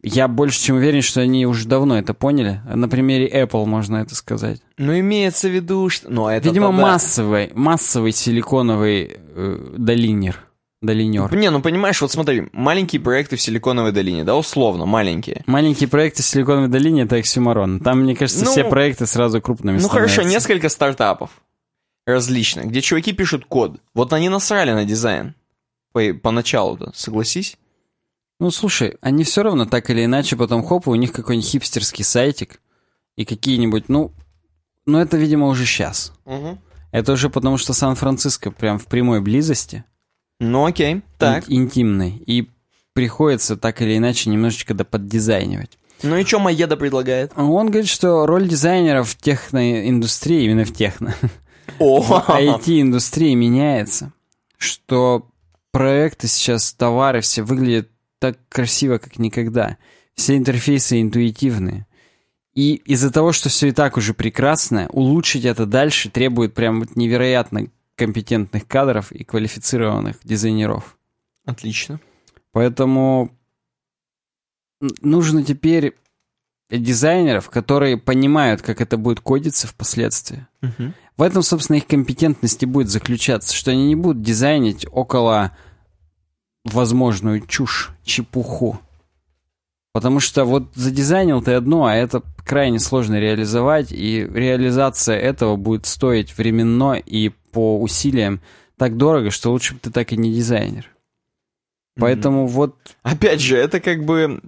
Я больше чем уверен, что они уже давно это поняли. На примере Apple можно это сказать. ну имеется в виду, что... Ну, это Видимо, да. массовый, массовый силиконовый э, долинер. Долинер. Не, ну понимаешь, вот смотри, маленькие проекты в Силиконовой долине, да, условно, маленькие. Маленькие проекты в Силиконовой долине — это оксюморон. Там, мне кажется, Ну, все проекты сразу крупными Ну хорошо, становятся. несколько стартапов различных, где чуваки пишут код. Вот они насрали на дизайн. По- Поначалу-то, согласись? Ну, слушай, они все равно так или иначе потом хоп, и у них какой-нибудь хипстерский сайтик и какие-нибудь, ну... Ну, это, видимо, уже сейчас. Это уже потому, что Сан-Франциско прям в прямой близости. Ну окей, так. ин- интимной. И приходится так или иначе немножечко доподдизайнивать. Ну и что Маеда предлагает? Он говорит, что роль дизайнера в техноиндустрии, именно в техно, IT-индустрии [LAUGHS] меняется, что проекты сейчас, товары все выглядят так красиво, как никогда. Все интерфейсы интуитивные. И из-за того, что все и так уже прекрасно, улучшить это дальше требует прям вот невероятно компетентных кадров и квалифицированных дизайнеров. Отлично. Поэтому нужно теперь дизайнеров, которые понимают, как это будет кодиться впоследствии. Мгм. В этом, собственно, их компетентность и будет заключаться, что они не будут дизайнить около возможную чушь, чепуху. Потому что вот задизайнил ты одно, а это крайне сложно реализовать, и реализация этого будет стоить временно и по усилиям так дорого, что лучше бы ты так и не дизайнер. Поэтому вот, Опять же, это как бы,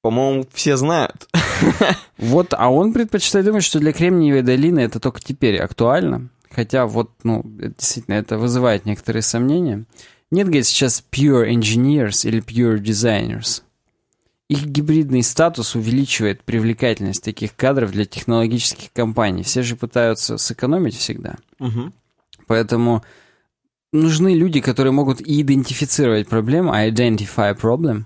по-моему, все знают. [LAUGHS] вот, а он предпочитает думать, что для Кремниевой долины это только теперь актуально. Хотя вот, ну, действительно, это вызывает некоторые сомнения. Нет, говорит, сейчас pure engineers или pure designers. Их гибридный статус увеличивает привлекательность таких кадров для технологических компаний. Все же пытаются сэкономить всегда. Поэтому нужны люди, которые могут и идентифицировать проблему, identify problem,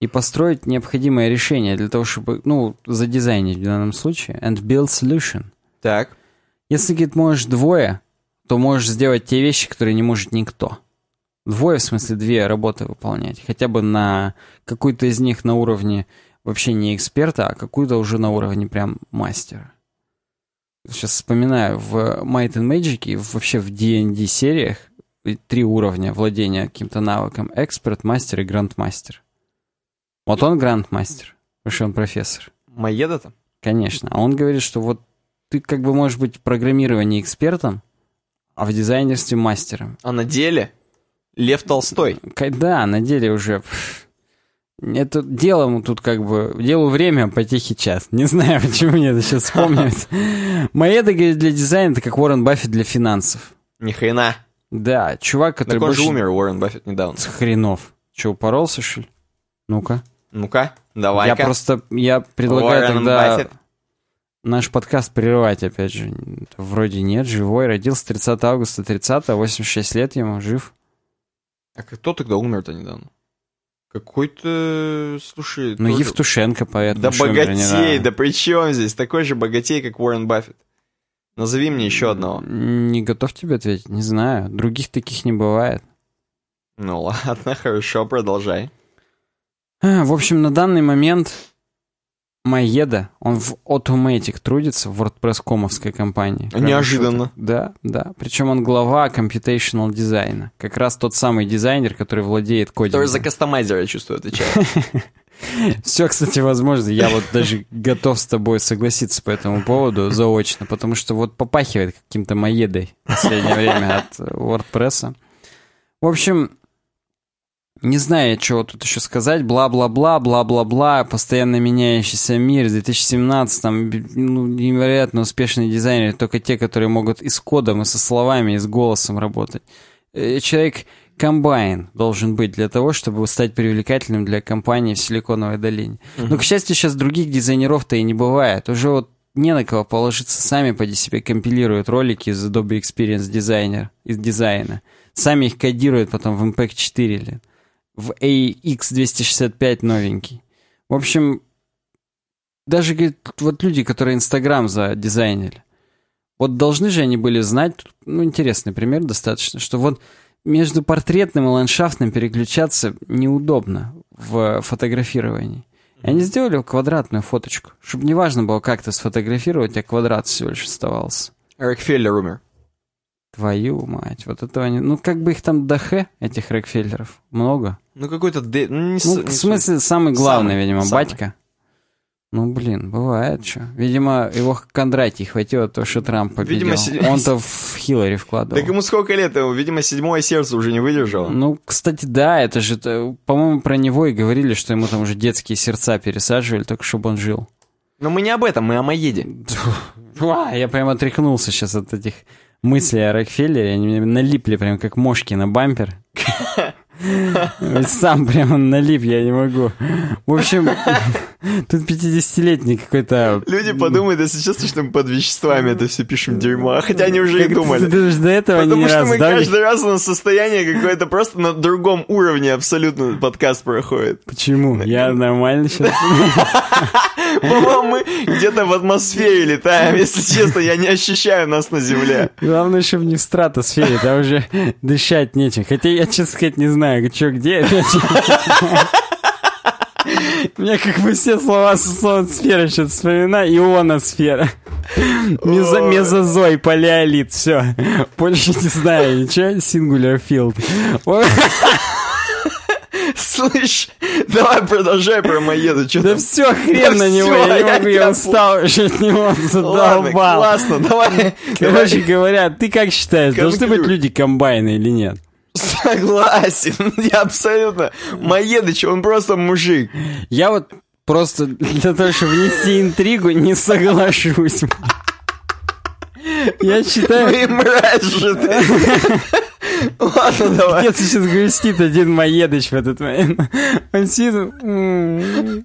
и построить необходимое решение для того, чтобы, ну, задизайнить в данном случае, and build solution. Так. Если, говорит, можешь двое, то можешь сделать те вещи, которые не может никто. Двое, в смысле, две работы выполнять. Хотя бы на какую-то из них на уровне вообще не эксперта, а какую-то уже на уровне прям мастера. Сейчас вспоминаю, в Might and Magic и вообще в D&D сериях три уровня владения каким-то навыком. Эксперт, мастер и грандмастер. Вот он грандмастер, потому что он профессор. Маеда-то? Конечно. А он говорит, что вот ты как бы можешь быть в программировании экспертом, а в дизайнерстве мастером. А на деле Лев Толстой. Да, на деле уже... Это делом тут как бы... Делу время, потехи час. [LAUGHS] Не знаю, почему мне это сейчас вспомнилось. [LAUGHS] Маэда, говорит, для дизайна это как Уоррен Баффет для финансов. Ни хрена. Да, чувак, который Так он же умер, Уоррен Баффет, недавно. С хренов. Че, упоролся, что ли? Ну-ка. Ну-ка, давай-ка. Я просто... Я предлагаю Уоррен тогда... Баффет. Наш подкаст прерывать, опять же. Вроде нет, живой. Родился 30 августа 30 86 лет ему, жив. А кто тогда умер-то недавно? Какой-то, слушай... Ну, тоже- Евтушенко, поэт. Да богатей, да при чем здесь? Такой же богатей, как Уоррен Баффет. Назови мне еще одного. Не готов тебе ответить, не знаю. Других таких не бывает. Ну [LAUGHS] ладно, хорошо, продолжай. А, В общем, на данный момент Маеда, он в Automatic трудится, в WordPress-комовской компании. Неожиданно. Да, да. Причем он глава computational дизайна. Как раз тот самый дизайнер, который владеет Который кодингом. за кастомайзера, я чувствую, отвечает. [LAUGHS] Все, кстати, возможно. Я вот даже готов с тобой согласиться по этому поводу заочно, потому что вот попахивает каким-то маедой в последнее время от WordPress. В общем, не знаю, чего тут еще сказать. Бла-бла-бла, бла-бла-бла. Постоянно меняющийся мир. 2017 там ну, невероятно успешные дизайнеры. Только те, которые могут и с кодом, и со словами, и с голосом работать. Э, человек комбайн должен быть для того, чтобы стать привлекательным для компании в Силиконовой долине. Mm-hmm. Но, к счастью, сейчас других дизайнеров-то и не бывает. Уже вот не на кого положиться. Сами поди себе компилируют ролики из Adobe Experience Designer, из дизайна. Сами их кодируют потом в MPEG 4 или в AX265 новенький. В общем, даже говорит, вот люди, которые Инстаграм задизайнили, вот должны же они были знать, ну, интересный пример достаточно, что вот между портретным и ландшафтным переключаться неудобно в фотографировании. И они сделали квадратную фоточку, чтобы не важно было как-то сфотографировать, а квадрат всего лишь оставался. Эрик Феллер умер. Твою мать, вот этого не... Ну, как бы их там до Х, этих Рокфеллеров, много. Ну, какой-то... Д... Ну, не ну, в смысле, самый главный, самый, видимо, самый. батька. Ну, блин, бывает что. Видимо, его Кондратий хватило то, что Трамп победил. Видимо, седь... [LAUGHS] Он-то в Хиллари вкладывал. Так ему сколько лет? Видимо, седьмое сердце уже не выдержало. Ну, кстати, да, это же, по-моему, про него и говорили, что ему там уже детские сердца пересаживали, только чтобы он жил. Но мы не об этом, мы о Маеде. [LAUGHS] Я прямо отряхнулся сейчас от этих мыслей о Рокфеллере. Они мне налипли прям как мошки на бампер. [LAUGHS] Сам прямо налип, я не могу. В общем, [LAUGHS] тут 50-летний какой-то... Люди подумают, если честно, что мы под веществами это все пишем дерьмо, хотя они уже и думали. Ты до этого Потому не что раз, мы да? каждый раз у нас состояние какое-то просто на другом уровне абсолютно подкаст проходит. Почему? Я нормально сейчас. [LAUGHS] По-моему, мы где-то в атмосфере летаем, если честно, я не ощущаю нас на Земле. Главное, чтобы не в стратосфере, там уже дышать нечем. Хотя я, честно сказать, не знаю, что где опять. Меня как бы все слова со словом сфера сейчас вспоминаю. Ионосфера. Мезо, мезозой, палеолит, все. Больше не знаю ничего. Сингуляр филд. Слышь, давай продолжай про Маеду. Что да там? все, хрен на него, я не могу, я устал уже от него, задолбал. классно, давай. Короче говоря, ты как считаешь, должны быть люди комбайны или нет? Согласен, [LAUGHS] я абсолютно. Маедыч, он просто мужик. Я вот просто для того, чтобы внести интригу, не соглашусь. Я считаю... И мразь же ты. [LAUGHS] Ладно, давай. Где-то сейчас грустит один Маедыч в этот момент. Он сидит...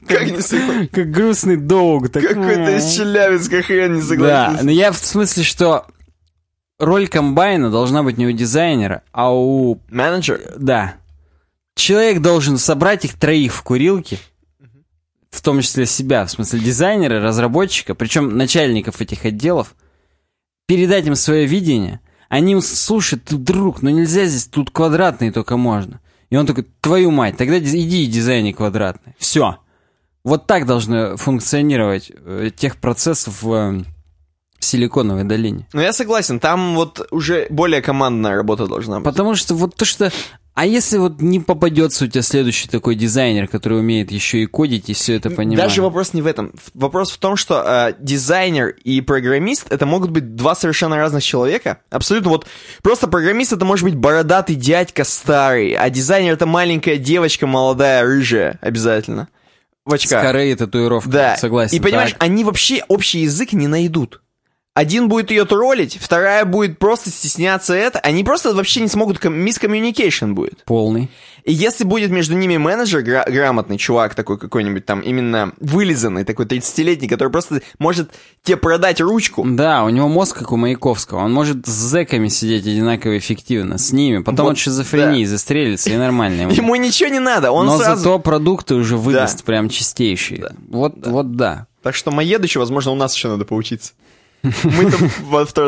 Как, не как грустный долг. Какой-то из Челябинска хрен не согласен. Да, но я в смысле, что роль комбайна должна быть не у дизайнера, а у... Менеджера? Да. Человек должен собрать их троих в курилке, в том числе себя, в смысле дизайнера, разработчика, причем начальников этих отделов, передать им свое видение. Они слушают, друг, ну нельзя здесь, тут квадратные только можно. И он такой, твою мать, тогда иди и дизайни квадратный. Все. Вот так должны функционировать э, тех процессов в э, Силиконовой долине. Ну, я согласен, там вот уже более командная работа должна быть. Потому что вот то, что... А если вот не попадется у тебя следующий такой дизайнер, который умеет еще и кодить и все это понимать? Даже вопрос не в этом. Вопрос в том, что э, дизайнер и программист это могут быть два совершенно разных человека. Абсолютно вот просто программист это может быть бородатый дядька старый, а дизайнер это маленькая девочка молодая рыжая обязательно. В очках. С коры и татуировка. Да. Согласен. И понимаешь, так. они вообще общий язык не найдут. Один будет ее троллить, вторая будет просто стесняться это. Они просто вообще не смогут... Мискоммуникейшн будет. Полный. И если будет между ними менеджер, гра- грамотный чувак такой какой-нибудь там, именно вылизанный, такой 30-летний, который просто может тебе продать ручку. Да, у него мозг как у Маяковского. Он может с зэками сидеть одинаково эффективно, с ними. Потом вот, от шизофрении да. застрелится, и нормально ему. Ему ничего не надо, он Но сразу... зато продукты уже выдаст да. прям чистейшие. Да. Вот, да. вот да. Так что Маедычу, возможно, у нас еще надо поучиться. [LAUGHS] Мы там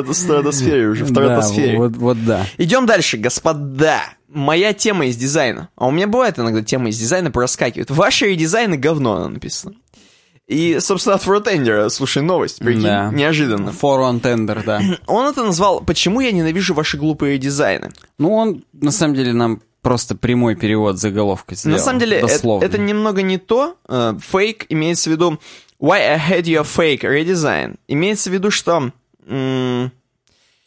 в стратосфере уже, в стратосфере. Вот, вот да. Идем дальше, господа. Моя тема из дизайна. А у меня бывает иногда тема из дизайна проскакивает. Ваши дизайны говно, написано. И, собственно, от фронтендера, слушай, новость, прикинь, Да. неожиданно. Tender, да. [CLEARS THROAT] Он это назвал «Почему я ненавижу ваши глупые дизайны». Ну, он, на самом деле, нам просто прямой перевод заголовка сделал. На самом деле, э- дословно. это, немного не то. Э, Фейк имеется в виду «Why I had your fake redesign». Имеется в виду, что...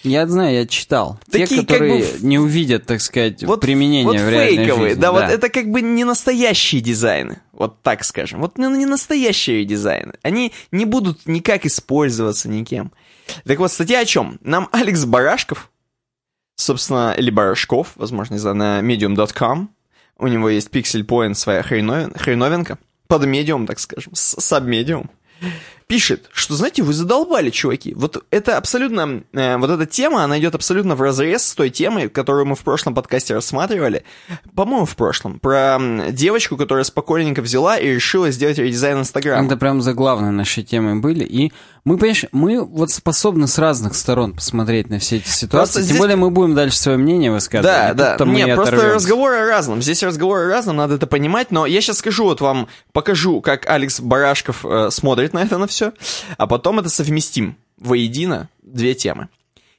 Я знаю, я читал. Такие, Те, как которые бы, ф- не увидят, так сказать, вот, применение вот в реальной фейковые, жизни. да, вот это как бы не настоящие дизайны, вот так скажем. Вот не, не настоящие дизайны. Они не будут никак использоваться никем. Так вот, статья о чем? Нам Алекс Барашков, собственно, или Барашков, возможно, не знаю, на medium.com, у него есть Pixel Point, своя хреновин, хреновинка, под медиум, так скажем, с сабмедиум, пишет, что, знаете, вы задолбали, чуваки. Вот это абсолютно, э, вот эта тема, она идет абсолютно в разрез с той темой, которую мы в прошлом подкасте рассматривали. По-моему, в прошлом. Про девочку, которая спокойненько взяла и решила сделать редизайн Инстаграма. Это прям заглавные наши темы были. И мы, понимаешь, мы вот способны с разных сторон посмотреть на все эти ситуации. Просто Тем здесь- более мы будем дальше свое мнение высказывать. Да, да. Нет, просто оторвемся. разговоры о разном. Здесь разговоры о разном, надо это понимать. Но я сейчас скажу вот вам, покажу, как Алекс Барашков э, смотрит на это на все, а потом это совместим воедино две темы.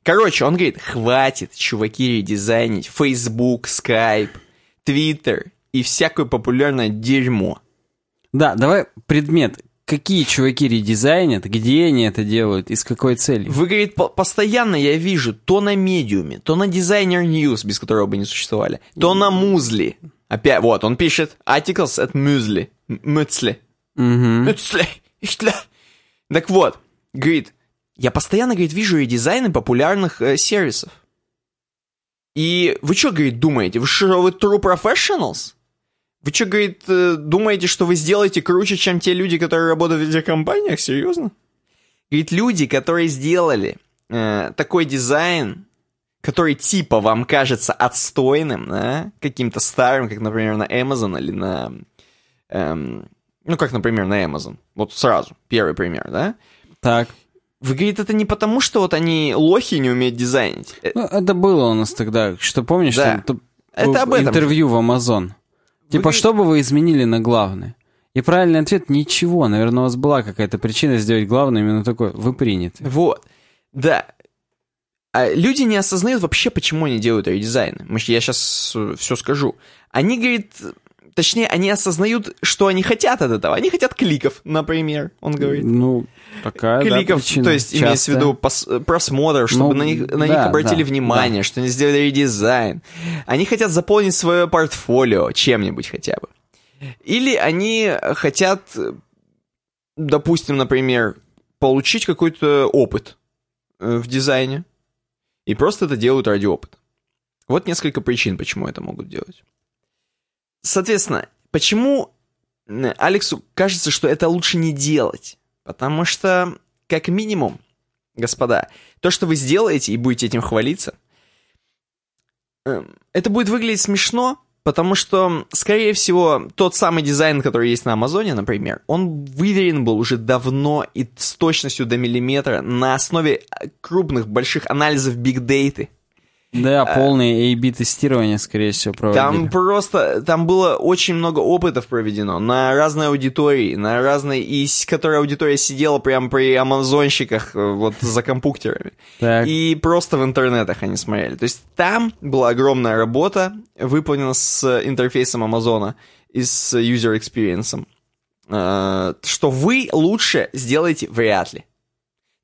Короче, он говорит, хватит, чуваки, редизайнить Facebook, Skype, Twitter и всякое популярное дерьмо. Да, давай предмет. Какие чуваки редизайнят, где они это делают и с какой целью? Вы, говорит, по- постоянно я вижу то на медиуме, то на дизайнер News, без которого бы не существовали, то на Музли. Опять, вот, он пишет articles at Muesli. Мюцли. Мюцли. Так вот, говорит, я постоянно, говорит, вижу редизайны популярных э, сервисов. И вы что, говорит, думаете? Вы что, вы true professionals? Вы что, говорит, э, думаете, что вы сделаете круче, чем те люди, которые работают в этих компаниях? Серьезно? Говорит, люди, которые сделали э, такой дизайн, который типа вам кажется отстойным, да, каким-то старым, как, например, на Amazon или на... эм, ну, как, например, на Amazon. Вот сразу, первый пример, да? Так. Вы, говорит, это не потому, что вот они лохи не умеют дизайнить. Э, Ну, это было у нас тогда, что помнишь, Да. там, Это в- об этом. интервью в Amazon. Типа, говорите- что бы вы изменили на главное? И правильный ответ – ничего. Наверное, у вас была какая-то причина сделать главное именно такое. Вы приняты. Вот. Да. А люди не осознают вообще, почему они делают редизайны. Я сейчас все скажу. Они, говорит, точнее, они осознают, что они хотят от этого. Они хотят кликов, например, он говорит. Ну, такая, да, кликов, причина. то есть имеется в Часто. виду пос- просмотров, чтобы Ну, на них, на да, них обратили да, внимание, что они сделали редизайн. Они хотят заполнить свое портфолио чем-нибудь хотя бы. Или они хотят, допустим, например, получить какой-то опыт э, в дизайне. И просто это делают ради опыта. Вот несколько причин, почему это могут делать. Соответственно, почему э, Алексу кажется, что это лучше не делать? Потому что, как минимум, господа, то, что вы сделаете и будете этим хвалиться, эм, это будет выглядеть смешно, потому что, скорее всего, тот самый дизайн, который есть на Амазоне, например, он выверен был уже давно и с точностью до миллиметра на основе э, крупных, больших анализов бигдейты. Да, полное A-B-тестирование, скорее всего, проводили. Там просто, там было очень много опытов проведено на разной аудитории, на разной, и с которой аудитория сидела прямо при амазонщиках, э, вот за компьютерами. Так. И просто в интернетах они смотрели. То есть там была огромная работа, выполнена с интерфейсом Амазона и с user experience. э, Что вы лучше сделаете вряд ли.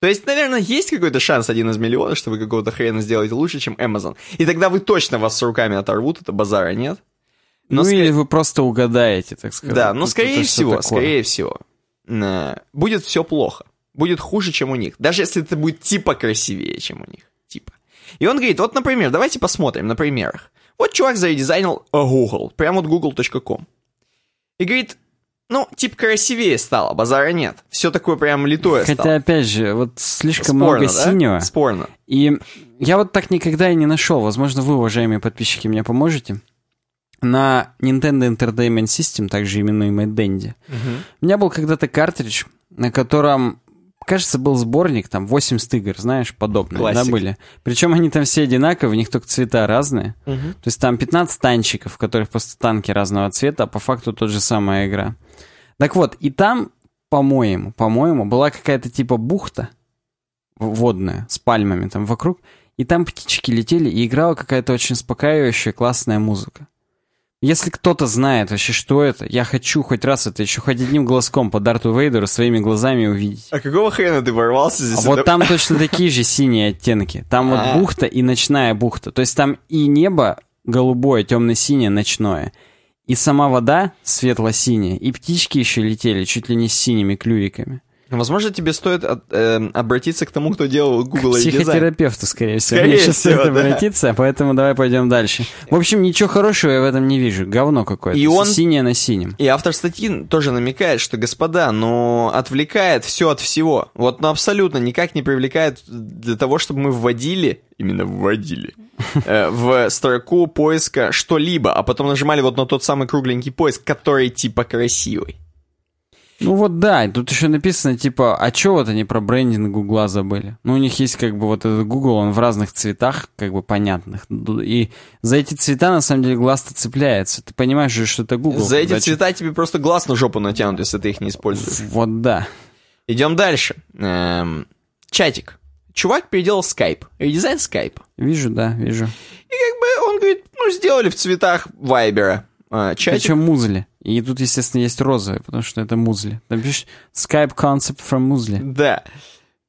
То есть, наверное, есть какой-то шанс один из миллиона, что вы какого-то хрена сделаете лучше, чем Amazon. И тогда вы точно вас с руками оторвут, это базара нет. ну, ска- или вы просто угадаете, так сказать. Да, но Тут скорее всего, такое. скорее всего, э, будет все плохо. Будет хуже, чем у них. Даже если это будет типа красивее, чем у них. Типа. И он говорит, вот, например, давайте посмотрим на примерах. Вот чувак заредизайнил э, Google, прямо вот google.com. И говорит, ну, типа красивее стало, базара нет. Все такое прям литое Хотя, стало. опять же, вот слишком Спорно, много да? синего. Спорно. И я вот так никогда и не нашел. Возможно, вы, уважаемые подписчики, мне поможете. На Nintendo Entertainment System, также именуемый Dendy, у меня был когда-то картридж, на котором, кажется, был сборник, там, 80 игр, знаешь, подобные, Классика. да, были. Причем они там все одинаковые, у них только цвета разные. То есть там 15 танчиков, в которых просто танки разного цвета, а по факту тот же самая игра. Так вот, и там по-моему, по-моему, была какая-то типа бухта водная с пальмами там вокруг, и там птички летели, и играла какая-то очень успокаивающая классная музыка. Если кто-то знает вообще, что это, я хочу хоть раз это еще хоть одним глазком по Дарту Вейдеру своими глазами увидеть. А какого хрена ты ворвался здесь? А вот там точно такие же синие оттенки. Там вот А. бухта и ночная бухта. То есть там и небо голубое, темно-синее, ночное. И сама вода светло-синяя. И птички еще летели чуть ли не с синими клювиками. Возможно, тебе стоит от- эм, обратиться к тому, кто делал Google и дизайн. Психотерапевту, скорее всего. Скорее Мне сейчас всего, стоит да. обратиться, поэтому давай пойдем дальше. В общем, ничего хорошего я в этом не вижу. Говно какое-то. И он- Синее на синем. И автор статьи тоже намекает, что, господа, но отвлекает все от всего. Вот, ну, абсолютно никак не привлекает для того, чтобы мы вводили, именно вводили, [LAUGHS] э, в строку поиска что-либо, а потом нажимали вот на тот самый кругленький поиск, который типа красивый. Ну вот да, тут еще написано, типа, а чё вот они про брендинг Гугла забыли? Ну, у них есть как бы вот этот Google, он в разных цветах, как бы понятных. И за эти цвета, на самом деле, глаз-то цепляется. Ты понимаешь же, что это Google. За эти цвета тебе просто глаз на жопу натянут, если ты их не используешь. Вот да. Идем дальше. Эм, чатик. Чувак переделал скайп. Редизайн скайпа. Вижу, да, вижу. И как бы он говорит, ну, сделали в цветах вайбера. А, чатик Причем музли. И тут, естественно, есть розовые, потому что это музли. Там пишешь Skype concept from музли. Да.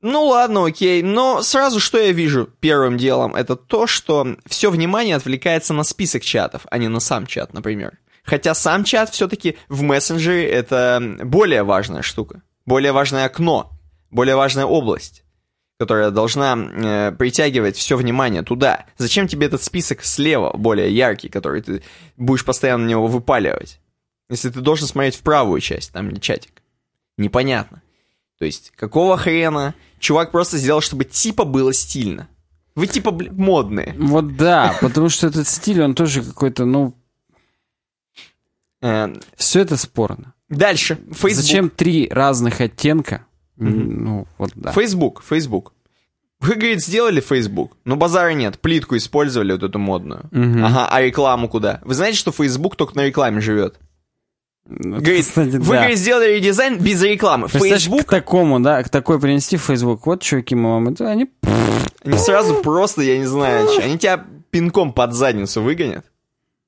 Ну ладно, окей. Но сразу что я вижу первым делом, это то, что все внимание отвлекается на список чатов, а не на сам чат, например. Хотя сам чат все-таки в мессенджере это более важная штука. Более важное окно. Более важная область которая должна э, притягивать все внимание туда. Зачем тебе этот список слева, более яркий, который ты будешь постоянно на него выпаливать? Если ты должен смотреть в правую часть, там где чатик. Непонятно. То есть, какого хрена? Чувак просто сделал, чтобы типа было стильно. Вы типа бля, модные. Вот да, потому что этот стиль, он тоже какой-то, ну, Э, все это спорно. дальше. Facebook. Зачем три разных оттенка? М, Ну, вот да. Facebook, Facebook. Вы, говорит, сделали Facebook, но базара нет, плитку использовали вот эту модную. Мгм. Ага, а рекламу куда? Вы знаете, что Facebook только на рекламе живет? Ну, Говорит, [LAUGHS] кстати, вы, да. говорит, сделали редизайн без рекламы. Facebook, к такому, да, к такой принести Facebook. Вот, чуваки, мы вам это, они... они сразу просто, я не знаю, они тебя пинком под задницу выгонят.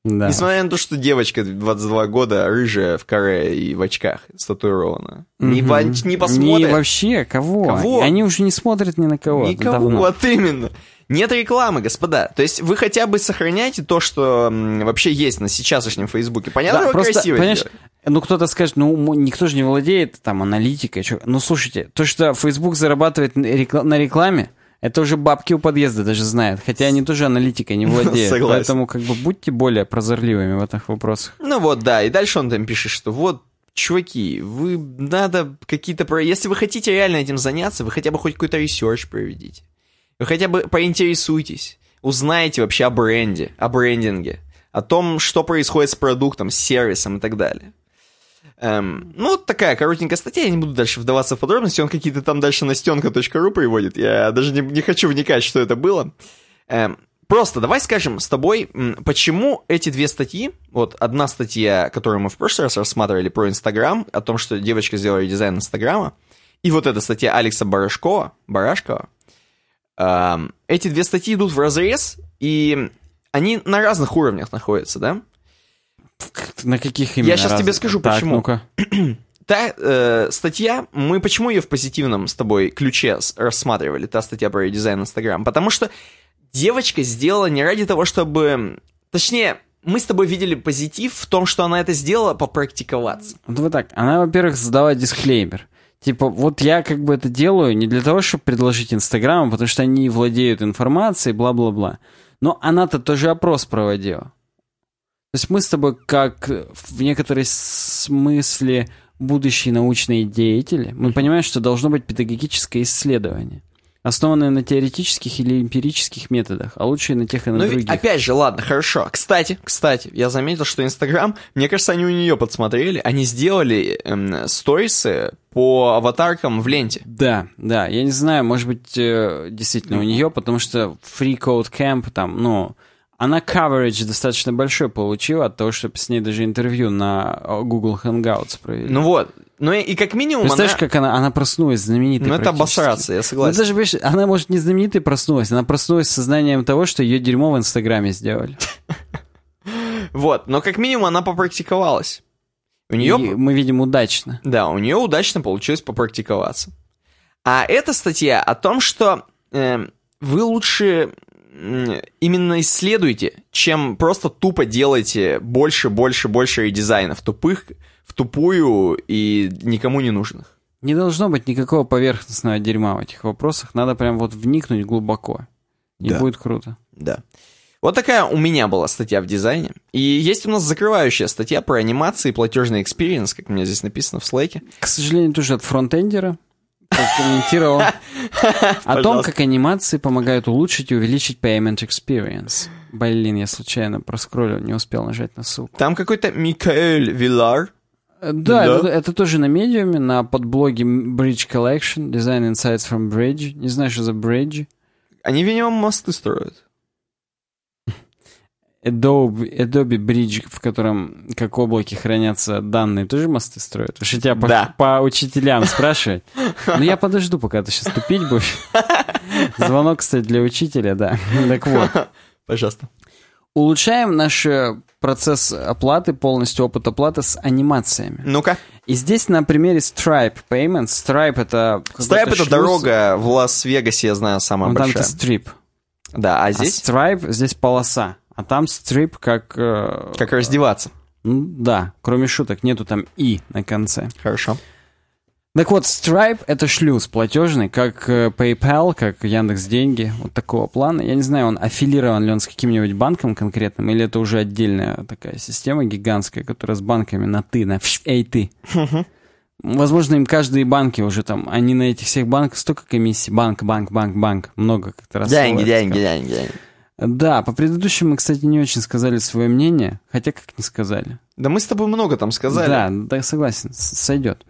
Да. Несмотря на то, что девочка 22 года, рыжая, в каре и в очках, статуирована. Не, Мгм. по- не посмотрят. Не вообще, кого? Кого? Они уже не смотрят ни на кого. Никого, давно. вот именно. Нет рекламы, господа. То есть вы хотя бы сохраняйте то, что вообще есть на сейчасшнем Фейсбуке. Понятно, Да, просто, красиво понимаешь, ну кто-то скажет, ну никто же не владеет там аналитикой. чё. Ну слушайте, то, что Facebook зарабатывает на рекла- на рекламе, это уже бабки у подъезда даже знают. Хотя они тоже аналитикой не [LAUGHS] владеют. Согласен. Поэтому как бы будьте более прозорливыми в этих вопросах. Ну вот, да, и дальше он там пишет, что вот, чуваки, вы надо какие-то... Если вы хотите реально этим заняться, вы хотя бы хоть какой-то research проведите. Вы хотя бы поинтересуйтесь, узнаете вообще о бренде, о брендинге, о том, что происходит с продуктом, с сервисом и так далее. Эм, ну, такая коротенькая статья, я не буду дальше вдаваться в подробности, он какие-то там дальше на стенка.ру приводит, я даже не, не хочу вникать, что это было. Эм, просто давай скажем с тобой, почему эти две статьи, вот одна статья, которую мы в прошлый раз рассматривали про Инстаграм, о том, что девочка сделала дизайн Инстаграма, и вот эта статья Алекса Барашкова, Барашкова, эти две статьи идут в разрез, и они на разных уровнях находятся, да? На каких именно? щас тебе раз- скажу, Так, почему. ну-ка. [CLEARS THROAT] Та э, статья, мы почему ее в позитивном с тобой ключе рассматривали, та статья про дизайн Инстаграм? Потому что девочка сделала не ради того, чтобы... Точнее, мы с тобой видели позитив в том, что она это сделала попрактиковаться. Вот вот так. Она, во-первых, задала дисклеймер. Типа, вот я как бы это делаю не для того, чтобы предложить Инстаграму, потому что они владеют информацией, бла-бла-бла. Но она-то тоже опрос проводила. То есть мы с тобой, как в некоторой смысле будущие научные деятели, мы понимаем, что должно быть педагогическое исследование, основанное на теоретических или эмпирических методах, а лучше на тех и на Ну, ведь, других. опять же, ладно, хорошо. Кстати, кстати, я заметил, что Инстаграм, мне кажется, они у нее подсмотрели, они сделали эм, сторисы по аватаркам в ленте. Да, да, я не знаю, может быть, э, действительно у нее, потому что Free Code Camp там, ну, Она coverage достаточно большой получила от того, чтобы с ней даже интервью на э, Google Hangouts провели. Ну вот. Ну и, и как минимум Представляешь, она... как она, она проснулась знаменитой Ну это обосраться, я Ну, согласен. даже, понимаешь, она, может, не знаменитой проснулась, она проснулась с сознанием того, что ее дерьмо в Инстаграме сделали. [LAUGHS] Вот, но как минимум она попрактиковалась. У нее... И мы видим удачно. Да, у нее удачно получилось попрактиковаться. А эта статья о том, что э, вы лучше именно исследуйте, чем просто тупо делаете больше, больше, больше дизайнов тупых, в тупую и никому не нужных. Не должно быть никакого поверхностного дерьма в этих вопросах. Надо прям вот вникнуть глубоко. И Да. будет круто. Да. Вот такая у меня была статья в дизайне. И есть у нас закрывающая статья про анимации и платежный experience, как у меня здесь написано в слайде. К сожалению, тоже от фронтендера комментировал [LAUGHS] [LAUGHS] о том, как анимации помогают улучшить и увеличить payment experience. Блин, я случайно проскроллил, не успел нажать на ссылку. Там какой-то Микаэль Вилар. Э, Да, Да. Это, это тоже на медиуме, на подблоге Bridge Collection, Design Insights from Bridge. Не знаю, что за Bridge. Они, видимо, мосты строят. Adobe, Adobe Bridge, в котором как облаки хранятся данные, тоже мосты строят? Потому что тебя по, Да. по учителям спрашивать. Ну, я подожду, пока ты сейчас тупить будешь. Звонок, кстати, для учителя, да. Так вот. Пожалуйста. Улучшаем наш э, процесс оплаты, полностью опыт оплаты с анимациями. Ну-ка. И здесь на примере Stripe Payments. Stripe это... Какой-то это шлюз. дорога в Лас-Вегасе, я знаю, самая Ну, там большая. это стрип. Да, а А здесь Stripe здесь полоса. А там стрип как... э, как раздеваться. ну, да, кроме шуток, нету там «и» на конце. Хорошо. Так вот, Stripe — это шлюз платежный, как э, PayPal, как Яндекс Деньги, вот такого плана. Я не знаю, он аффилирован ли он с каким-нибудь банком конкретным, или это уже отдельная такая система гигантская, которая с банками на «ты», на «эй, ты». Возможно, им каждые банки уже там, они на этих всех банках столько комиссий, банк, банк, банк, банк, много как-то раз. Деньги, деньги, деньги, деньги. Да, по предыдущим мы, кстати, не очень сказали свое мнение, хотя как не сказали. Да мы с тобой много там сказали. Да, да, согласен, сойдет.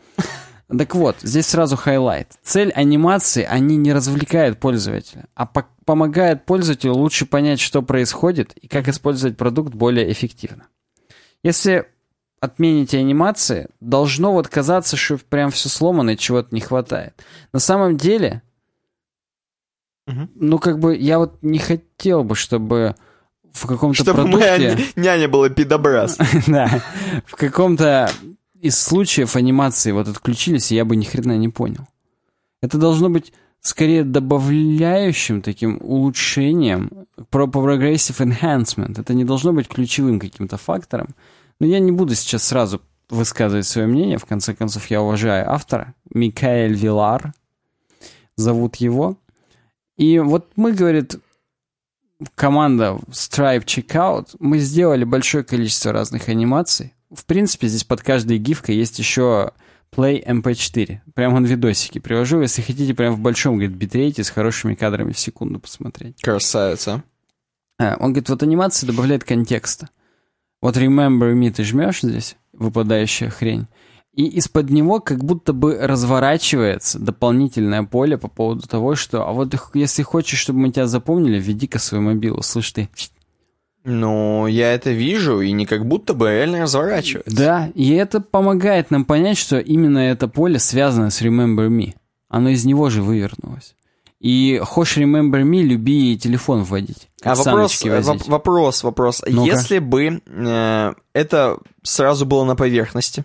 Так вот, здесь сразу highlight. Цель анимации, они не развлекают пользователя, а по- помогают пользователю лучше понять, что происходит и как использовать продукт более эффективно. Если отмените анимации, должно вот казаться, что прям все сломано и чего-то не хватает. На самом деле, Мгм. ну как бы я вот не хотел бы, чтобы в каком-то Чтобы продукте... моя ня- няня была пидобраз. [LAUGHS] Да. В каком-то из случаев анимации вот отключились, и я бы ни хрена не понял. Это должно быть скорее добавляющим таким улучшением, про progressive enhancement. Это не должно быть ключевым каким-то фактором. Но я не буду сейчас сразу высказывать свое мнение. В конце концов, я уважаю автора. Микаэль Вилар. Зовут его. И вот мы, говорит, команда Stripe Checkout, мы сделали большое количество разных анимаций. В принципе, здесь под каждой гифкой есть еще Play MP4. Прям он видосики привожу. Если хотите, прям в большом, говорит, битрейте с хорошими кадрами в секунду посмотреть. Красавица. А, он говорит, вот анимация добавляет контекста. Вот Remember Me ты жмешь здесь, выпадающая хрень, и из-под него как будто бы разворачивается дополнительное поле по поводу того, что, а вот если хочешь, чтобы мы тебя запомнили, введи-ка свой мобилу, слышь ты. Ну, я это вижу, и не как будто бы реально разворачивается. Да, и это помогает нам понять, что именно это поле связано с Remember Me. Оно из него же вывернулось. И хочешь Remember Me, люби телефон вводить. А как вопрос, саночки воп- возить. вопрос, вопрос. Ну-ка. Если бы э, это сразу было на поверхности,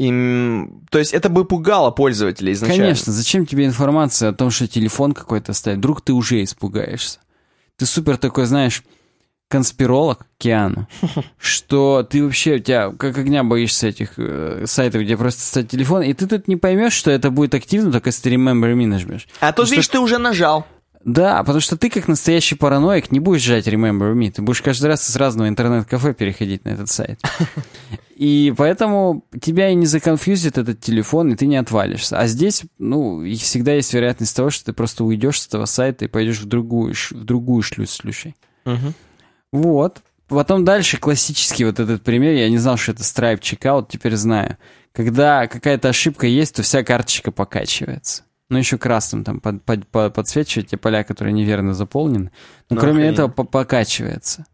им, то есть это бы пугало пользователя изначально. Конечно, зачем тебе информация о том, что телефон какой-то стоит? Вдруг ты уже испугаешься. Ты супер такой, знаешь, конспиролог Киану, [LAUGHS] что ты вообще, у тебя как огня боишься этих э, сайтов, где просто стоит телефон, и ты тут не поймешь, что это будет активно, только если ты Remember Me нажмешь. А Потому видишь, что- ты уже нажал. Да, потому что ты как настоящий параноик не будешь жать Remember Me, ты будешь каждый раз из разного интернет-кафе переходить на этот сайт. [LAUGHS] И поэтому тебя и не законфьюзит этот телефон, и ты не отвалишься. А здесь, ну, и всегда есть вероятность того, что ты просто уйдешь с этого сайта и пойдешь в другую, в другую шлюз шлюшей. Вот. Потом дальше классический вот этот пример. Я не знал, что это Stripe Checkout, теперь знаю. Когда какая-то ошибка есть, то вся карточка покачивается. Ну, еще красным там под, под, под, подсвечивать те поля, которые неверно заполнены. Но Ну, кроме охренеть. этого по- покачивается.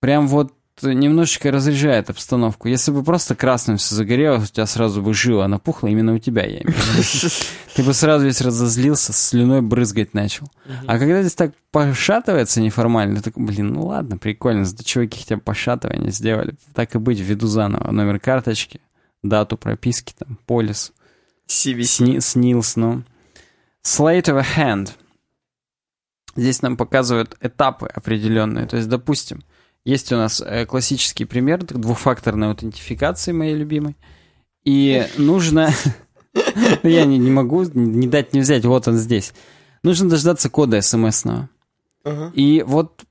Прям вот немножечко разряжает обстановку. Если бы просто красным все загорелось, у тебя сразу бы жила напухла, именно у тебя, я имею в виду. [LAUGHS] Ты бы сразу весь разозлился, слюной брызгать начал. А когда здесь так пошатывается неформально, ты такой, блин, ну ладно, прикольно, зато чуваки хотя бы пошатывание сделали. Так и быть, введу заново номер карточки, дату прописки, там, полис, CVC. сни, снилс, ну. Slate of a hand. Здесь нам показывают этапы определенные. То есть, допустим, есть у нас э, классический пример двухфакторной аутентификации, моей любимой. И нужно... Ну, [LAUGHS] я не, могу не дать не взять, вот он здесь. Нужно дождаться кода смс-ного. И вот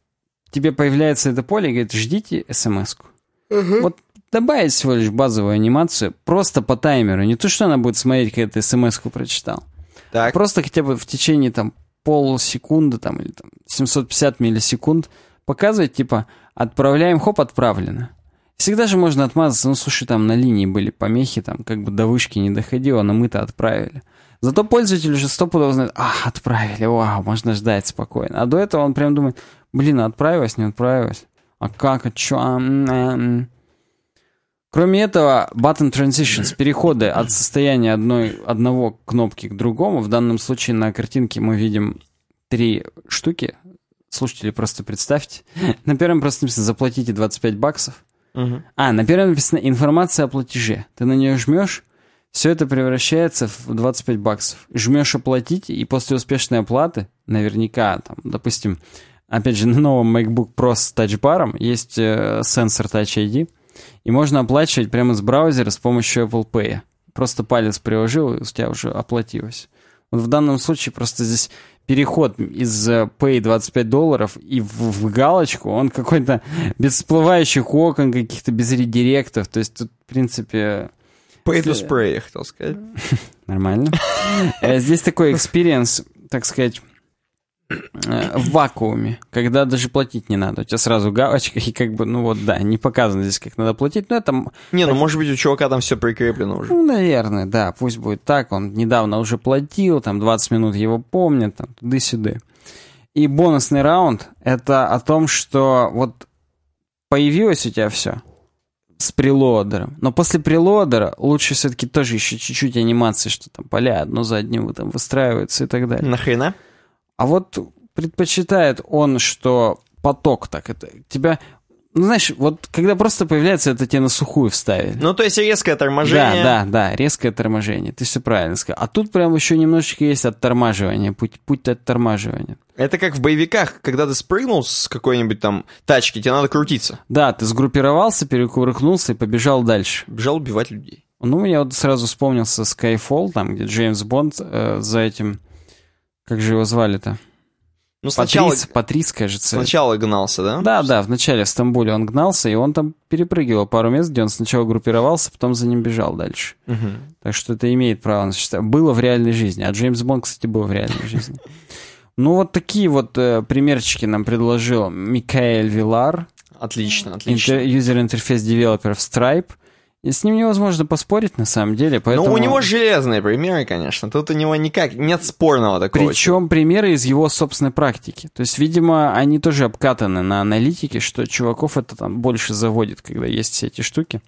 тебе появляется это поле и говорит, ждите смс-ку. Вот добавить всего лишь базовую анимацию просто по таймеру. Не то, что она будет смотреть, когда ты смс-ку прочитал. Так. Просто хотя бы в течение там полсекунды там, или там 750 миллисекунд показывать, типа, отправляем, хоп, отправлено. Всегда же можно отмазаться, ну, слушай, там на линии были помехи, там как бы до вышки не доходило, но мы-то отправили. Зато пользователь уже стопудово знает, а, отправили, вау, можно ждать спокойно. А до этого он прям думает, блин, а отправилось, не отправилось? А как, а чё? А, м, а, м». Кроме этого, button transitions, переходы от состояния одной, одного кнопки к другому. В данном случае на картинке мы видим три штуки. Слушатели, просто представьте. [LAUGHS] На первом просто написано «заплатите 25 баксов». А, на первом написано «информация о платеже». Ты на нее жмешь, все это превращается в 25 баксов. Жмешь «оплатить», и после успешной оплаты, наверняка, там, допустим, опять же, [LAUGHS] на новом MacBook Pro с тачбаром есть э, сенсор Touch ID, и можно оплачивать прямо с браузера с помощью Apple Pay. Просто палец приложил, и у тебя уже оплатилось. Вот в данном случае просто здесь переход из э, Pay 25 долларов и в, в галочку, он какой-то без всплывающих окон, каких-то без редиректов. То есть тут, в принципе, Pay 'n' Spray, я хотел сказать. нормально. Э, Здесь такой experience, так сказать, в вакууме, когда даже платить не надо. У тебя сразу галочка, и как бы, ну вот, да, не показано здесь, как надо платить, но это Не, ну может быть у чувака там все прикреплено уже. Ну, наверное, да, пусть будет так. Он недавно уже платил, там 20 минут его помнят, там туда-сюда. И бонусный раунд — это о том, что вот появилось у тебя все с прелодером. Но после прелодера лучше все-таки тоже еще чуть-чуть анимации, что там поля одно за одним там выстраиваются и так далее. Нахрена? А вот предпочитает он, что поток так это тебя... Ну, знаешь, вот когда просто появляется, это тебе на сухую вставили. Ну, то есть резкое торможение. Да, да, да, резкое торможение. Ты все правильно сказал. А тут прям еще немножечко есть оттормаживание, путь, путь оттормаживания. Это как в боевиках, когда ты спрыгнул с какой-нибудь там тачки, тебе надо крутиться. Да, ты сгруппировался, перекувыркнулся и побежал дальше. Бежал убивать людей. Ну, я вот сразу вспомнился Skyfall, там, где Джеймс Бонд э, за этим... Как же его звали-то? Ну, сначала, Патрис, Патрис, кажется. сначала гнался, да? Да, да, вначале в Стамбуле он гнался, и он там перепрыгивал пару мест, где он сначала группировался, потом за ним бежал дальше. Мгм. Так что это имеет право на существование. Было в реальной жизни. А Джеймс Бонд, кстати, был в реальной жизни. [LAUGHS] Ну, вот такие вот э, примерчики нам предложил Микаэль Вилар, Отлично, отлично. интер- юзер-интерфейс девелопер в Stripe. И с ним невозможно поспорить, на самом деле, поэтому... Ну, у него железные примеры, конечно. Тут у него никак нет спорного такого. Причем примеры из его собственной практики. То есть, видимо, они тоже обкатаны на аналитике, что чуваков это там больше заводит, когда есть все эти штуки.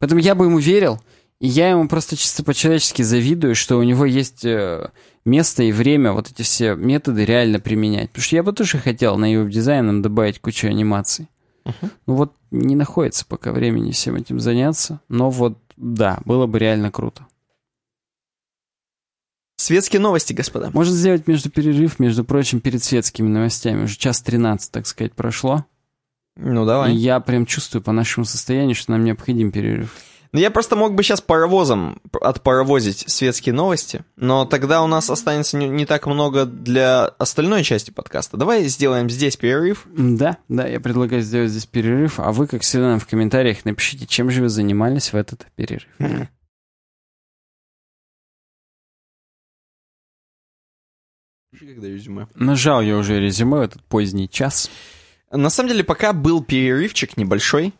Поэтому я бы ему верил, и я ему просто чисто по-человечески завидую, что у него есть э, место и время вот эти все методы реально применять. Потому что я бы тоже хотел на веб-дизайном добавить кучу анимаций. Ну вот не находится пока времени всем этим заняться, но вот да, было бы реально круто. Светские новости, господа. Можно сделать между перерыв, между прочим, перед светскими новостями. Уже час 13, так сказать, прошло. Ну, И давай. я прям чувствую по нашему состоянию, что нам необходим перерыв. Ну, я просто мог бы сейчас паровозом отпаровозить светские новости, но тогда у нас останется не, не так много для остальной части подкаста. Давай сделаем здесь перерыв. Да, да, я предлагаю сделать здесь перерыв, а вы, как всегда, нам в комментариях напишите, чем же вы занимались в этот перерыв. Когда резюме. Нажал я уже резюме в этот поздний час. На самом деле, пока был перерывчик небольшой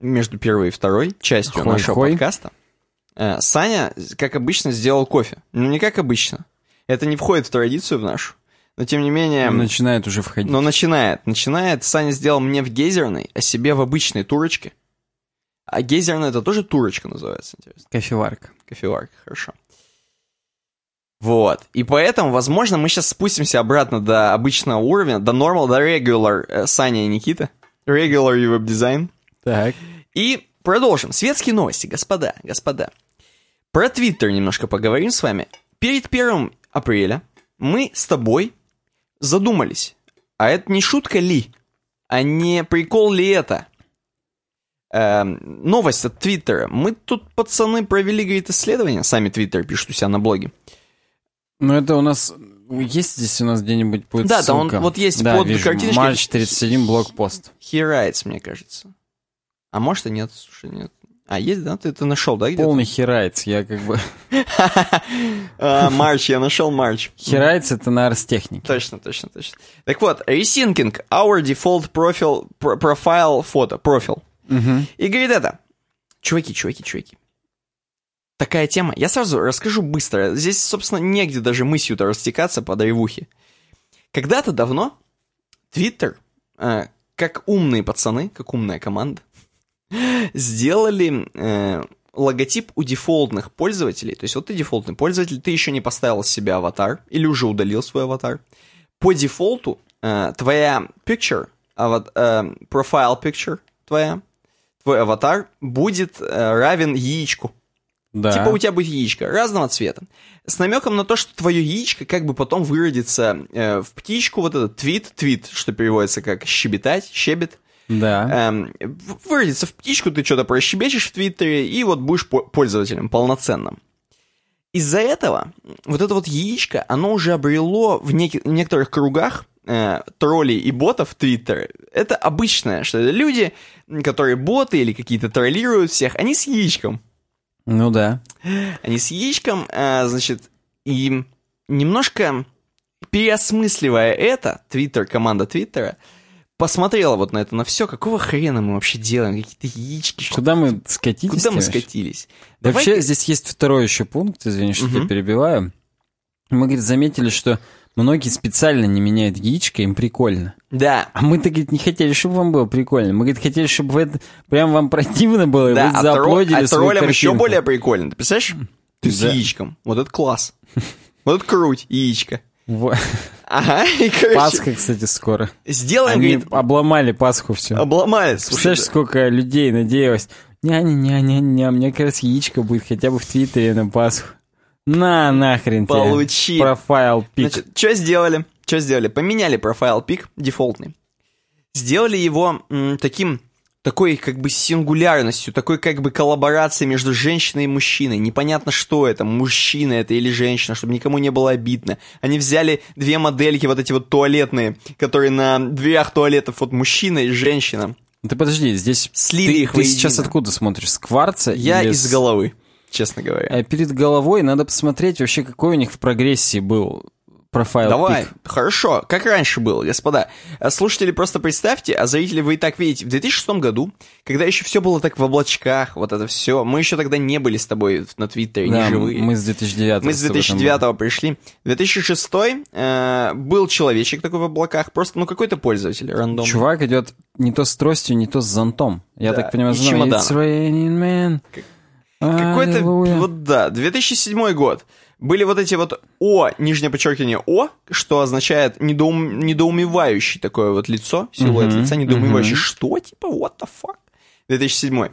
между первой и второй частью Хой-хой. нашего подкаста, Э, Саня, как обычно, сделал кофе. Ну, не как обычно. Это не входит в традицию в нашу. Но, тем не менее... Начинает уже входить. Но начинает. Начинает. Саня сделал мне в гейзерной, а себе в обычной турочке. А гейзерная это тоже турочка называется, интересно. Кофеварка. Кофеварка, хорошо. Вот. И поэтому, возможно, мы сейчас спустимся обратно до обычного уровня, до normal, до regular э, Саня и Никита. Regular и веб-дизайн. Так. И продолжим. Светские новости, господа, господа. Про Твиттер немножко поговорим с вами. Перед 1 апреля мы с тобой задумались, а это не шутка ли? А не прикол ли это? Эм, новость от Твиттера. Мы тут, пацаны, провели, говорит, исследование. Сами Твиттер пишут у себя на блоге. Ну, это у нас... Есть здесь у нас где-нибудь будет Да, да, он ссылка? вот есть да, под вижу. картиночкой. Марч 37, блокпост. He writes, мне кажется. А может и нет, слушай, нет. А, есть, да? Ты это нашел, да? Полный херайц, я как бы... [LAUGHS] А, Марч, я нашел Марч. Херайц — это на арстехнике. Точно, точно, точно. Так вот, resyncing our default profile, pro- profile фото, профиль. И говорит это. Чуваки, чуваки, чуваки. Такая тема. Я сразу расскажу быстро. Здесь, собственно, негде даже мыслью-то растекаться по древухе. Когда-то давно Твиттер, э, как умные пацаны, как умная команда, сделали э, логотип у дефолтных пользователей. То есть вот ты дефолтный пользователь, ты еще не поставил себе аватар или уже удалил свой аватар. По дефолту э, твоя picture, ават, э, profile picture твоя, твой аватар будет э, равен яичку. Да. Типа у тебя будет яичко разного цвета. С намеком на то, что твое яичко как бы потом выродится э, в птичку, вот этот твит, твит, что переводится как щебетать, щебет. Да. Эм, в- выродится в птичку, ты что-то прощебечешь в Твиттере, и вот будешь по- пользователем полноценным. Из-за этого вот это вот яичко, оно уже обрело в, неки- в некоторых кругах э, троллей и ботов Твиттера. Это обычное, что это люди, которые боты или какие-то троллируют всех, они с яичком. Ну да. Они с яичком, э, значит, и немножко переосмысливая это, Твиттер, команда Твиттера, посмотрела вот на это, на все, какого хрена мы вообще делаем, какие-то яички, что- Куда мы скатились? куда мы скатились. Вообще, Давай-ка- здесь есть второй еще пункт, извини, что Мгм. я перебиваю. Мы, говорит, заметили, что многие специально не меняют яичко, им прикольно. Да, А мы-то, говорит, не хотели, чтобы вам было прикольно. Мы, говорит, хотели, чтобы вы это, прям вам противно было, и да, вы а, зааплодили а свою троллям еще картинку. более прикольно, ты представляешь? Ты с Да. яичком, вот это класс. Вот это круть, яичко. Во- [LAUGHS] Ага, и, короче, Пасха, кстати, скоро. сделаем, Они говорит, обломали Пасху все. обломали. Слушай, Представляешь, да. сколько людей надеялось. Ня-ня-ня-ня-ня, мне кажется, яичко будет хотя бы в Твиттере на Пасху. На, нахрен тебе. Получи. Профайл пик. Значит, что сделали? Что сделали? Поменяли профайл пик дефолтный. Сделали его м, таким, такой как бы сингулярностью, такой как бы коллаборацией между женщиной и мужчиной. Непонятно, что это, мужчина это или женщина, чтобы никому не было обидно. Они взяли две модельки, вот эти вот туалетные, которые на дверях туалетов, вот мужчина и женщина. Ты подожди, здесь Слили ты, их ты воедино. сейчас откуда смотришь? С кварца? Я или из с- головы, честно говоря. А перед головой надо посмотреть вообще, какой у них в прогрессии был профайл Давай, пик. хорошо, как раньше было, господа. А Слушатели, просто представьте, а зрители вы и так видите, в 2006 году, когда еще все было так в облачках, вот это все, мы еще тогда не были с тобой на Твиттере, Да, не живые. мы с 2009 Мы с 2009 пришли. 2006 э, был человечек такой в облаках, просто, ну, какой-то пользователь, рандом. Чувак идет не то с тростью, не то с зонтом. Я Да, так понимаю, чемоданом. It's raining, man. Какой-то, вот да, 2007 год. Были вот эти вот О, нижнее подчеркивание О, что означает недоум- недоумевающий такое вот лицо, силуэт Мгм, лица, недоумевающий. мгм. Что, типа, what the fuck? 2007.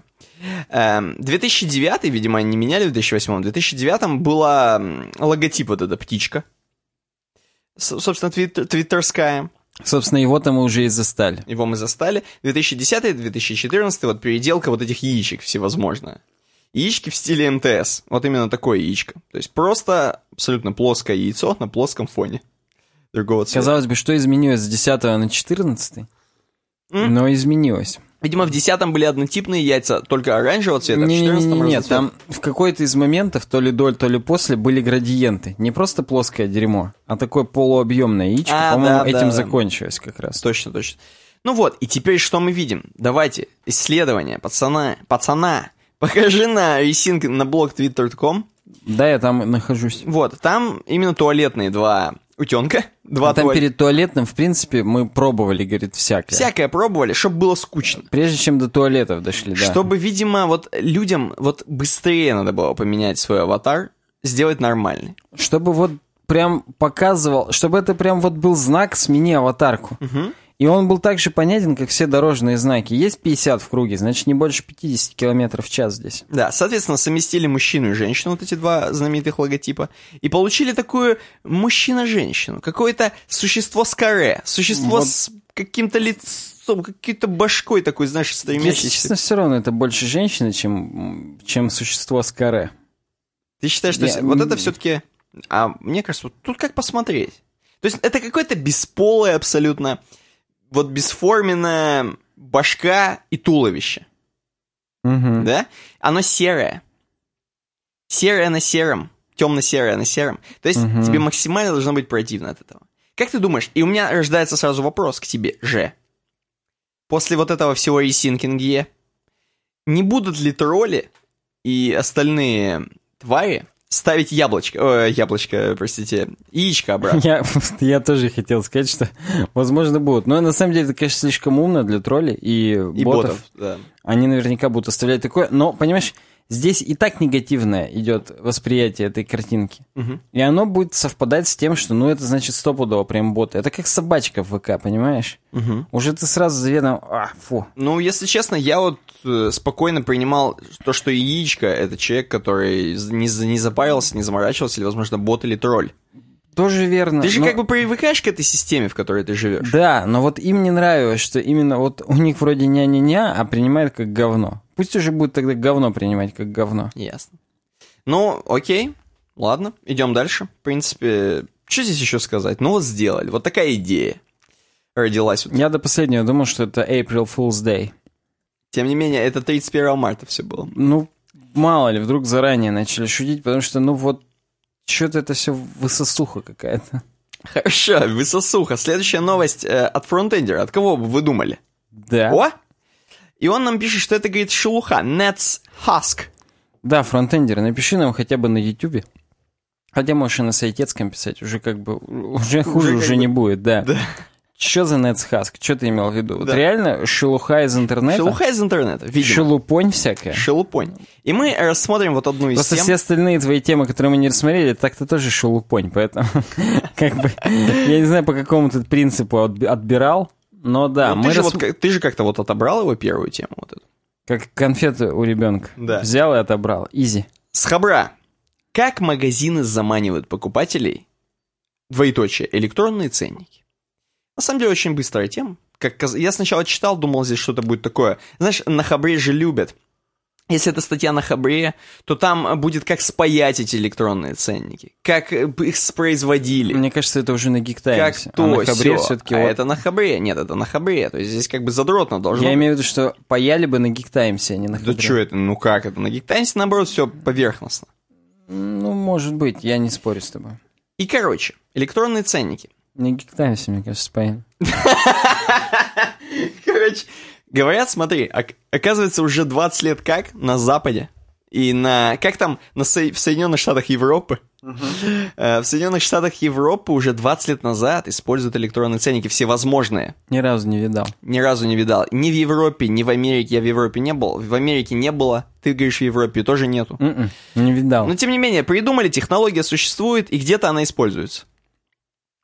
Эм, 2009, видимо, они не меняли в 2008. В 2009 была логотип вот эта птичка. С- собственно, твит- твиттерская. Собственно, его-то мы уже и застали. Его мы застали. 2010-2014, вот переделка вот этих яичек всевозможная. Яички в стиле МТС. Вот именно такое яичко. То есть просто абсолютно плоское яйцо на плоском фоне. Другого цвета. Казалось бы, что изменилось с 10 на 14? М? Но изменилось. Видимо, в 10 были однотипные яйца, только оранжевого цвета, а в 14 Не-не-не, нет, разноцветные. там в какой-то из моментов, то ли до, то ли после, были градиенты. Не просто плоское дерьмо, а такое полуобъемное яичко. А, По-моему, да, этим да. закончилось как раз. Точно, точно. Ну вот, и теперь что мы видим? Давайте, исследование пацана, пацана Покажи на ресинг на блог twitter.com. Да, я там нахожусь. Вот, там именно туалетные два утенка. Два А там туалет- перед туалетным, в принципе, мы пробовали, говорит, всякое. Всякое пробовали, чтобы было скучно. Прежде чем до туалетов дошли, да. Чтобы, видимо, вот людям вот быстрее надо было поменять свой аватар, сделать нормальный. Чтобы вот прям показывал, чтобы это прям вот был знак «смени аватарку». И он был так же понятен, как все дорожные знаки. Есть 50 в круге, значит, не больше 50 километров в час здесь. Да, соответственно, совместили мужчину и женщину, вот эти два знаменитых логотипа, и получили такую мужчина-женщину, какое-то существо с каре, существо Вот. с каким-то лицом, какой-то башкой такой, знаешь, Если стремящейся. честно, все равно это больше женщины, чем, чем существо с каре. Ты считаешь, что Я- вот это все-таки... А мне кажется, вот тут как посмотреть. То есть это какое-то бесполое абсолютно, вот бесформенная башка и туловище, Мгм. да? Оно серое. Серое на сером, темно-серое на сером. То есть Мгм. тебе максимально должно быть противно от этого. Как ты думаешь, и у меня рождается сразу вопрос к тебе же. После вот этого всего ресинкинге, не будут ли тролли и остальные твари ставить яблочко, э, яблочко, простите, яичко обратно? Я, [LAUGHS] я тоже хотел сказать, что возможно будут. Но на самом деле это, конечно, слишком умно для троллей и, И ботов. ботов, да. Они наверняка будут оставлять такое. Но, понимаешь, здесь и так негативное идет восприятие этой картинки. Мгм. И оно будет совпадать с тем, что, ну, это значит стопудово прям боты. Это как собачка в ВК, понимаешь? Мгм. Уже ты сразу заведом... А, фу. Ну, если честно, я вот э, спокойно принимал то, что яичко — это человек, который не, не запарился, не заморачивался, или, возможно, бот или тролль. Тоже верно. Ты же но- как бы привыкаешь к этой системе, в которой ты живешь. Да, но вот им не нравилось, что именно вот у них вроде ня-ня-ня, а принимают как говно. Пусть уже будет тогда говно принимать как говно. Ясно. Ну, окей, ладно, идем дальше. В принципе, что здесь еще сказать? Ну вот сделали, вот такая идея родилась. Вот. Я до последнего думал, что это April Fool's Day. Тем не менее, это 31 марта все было. Ну, мало ли, вдруг заранее начали шутить, потому что, ну вот, что-то это все высосуха какая-то. Хорошо, высосуха. Следующая новость э, от фронтендера. От кого бы вы думали? Да. О! И он нам пишет, что это, говорит, шелуха. Nets Husk. Да, фронтендеры, напиши нам хотя бы на Ютубе. Хотя можешь и на сайтецком писать, уже как бы, уже хуже как уже бы- не будет, да. Да. Что за NetsHask? Что ты имел в виду? Вот Да. реально шелуха из интернета? Шелуха из интернета, видимо. Шелупонь всякая? Шелупонь. И мы рассмотрим вот одну из Просто тем. все остальные твои темы, которые мы не рассмотрели, так-то тоже шелупонь, поэтому [LAUGHS] как бы я не знаю, по какому ты принципу отби- отбирал, но да, Ну, мы ты, же вот как-то вот отобрал его первую тему. Вот эту. как конфеты у ребенка. Да. Взял и отобрал. Изи. С хабра. Как магазины заманивают покупателей? Двоеточие. Электронные ценники. На самом деле очень быстрая тема. Как, я сначала читал, думал, здесь что-то будет такое. Знаешь, на хабре же любят. Если это статья на хабре, то там будет как спаять эти электронные ценники. Как э, их производили. Мне кажется, это уже на Как гиктайме. то, а на хабре все-таки А вот... это на хабре. Нет, это на хабре. То есть здесь как бы задротно должно Я имею в виду, что паяли бы на гиктаймсе, а не на Да хабре. что это? Ну как это? На гиктайнсе, наоборот, все поверхностно. Ну, может быть, я не спорю с тобой. И, короче, электронные ценники. На гиктаймсе, мне кажется, паяли. [LAUGHS] Короче, говорят, смотри, ок- оказывается, уже 20 лет как на Западе и на... Как там на в Соединенных Штатах Европы? Э, В Соединенных Штатах Европы уже 20 лет назад используют электронные ценники всевозможные. Ни разу не видал. Ни разу не видал. Ни в Европе, ни в Америке. Я в Европе не был. В Америке не было. Ты говоришь, в Европе тоже нету. М-м, не видал. Но, тем не менее, придумали, технология существует, и где-то она используется.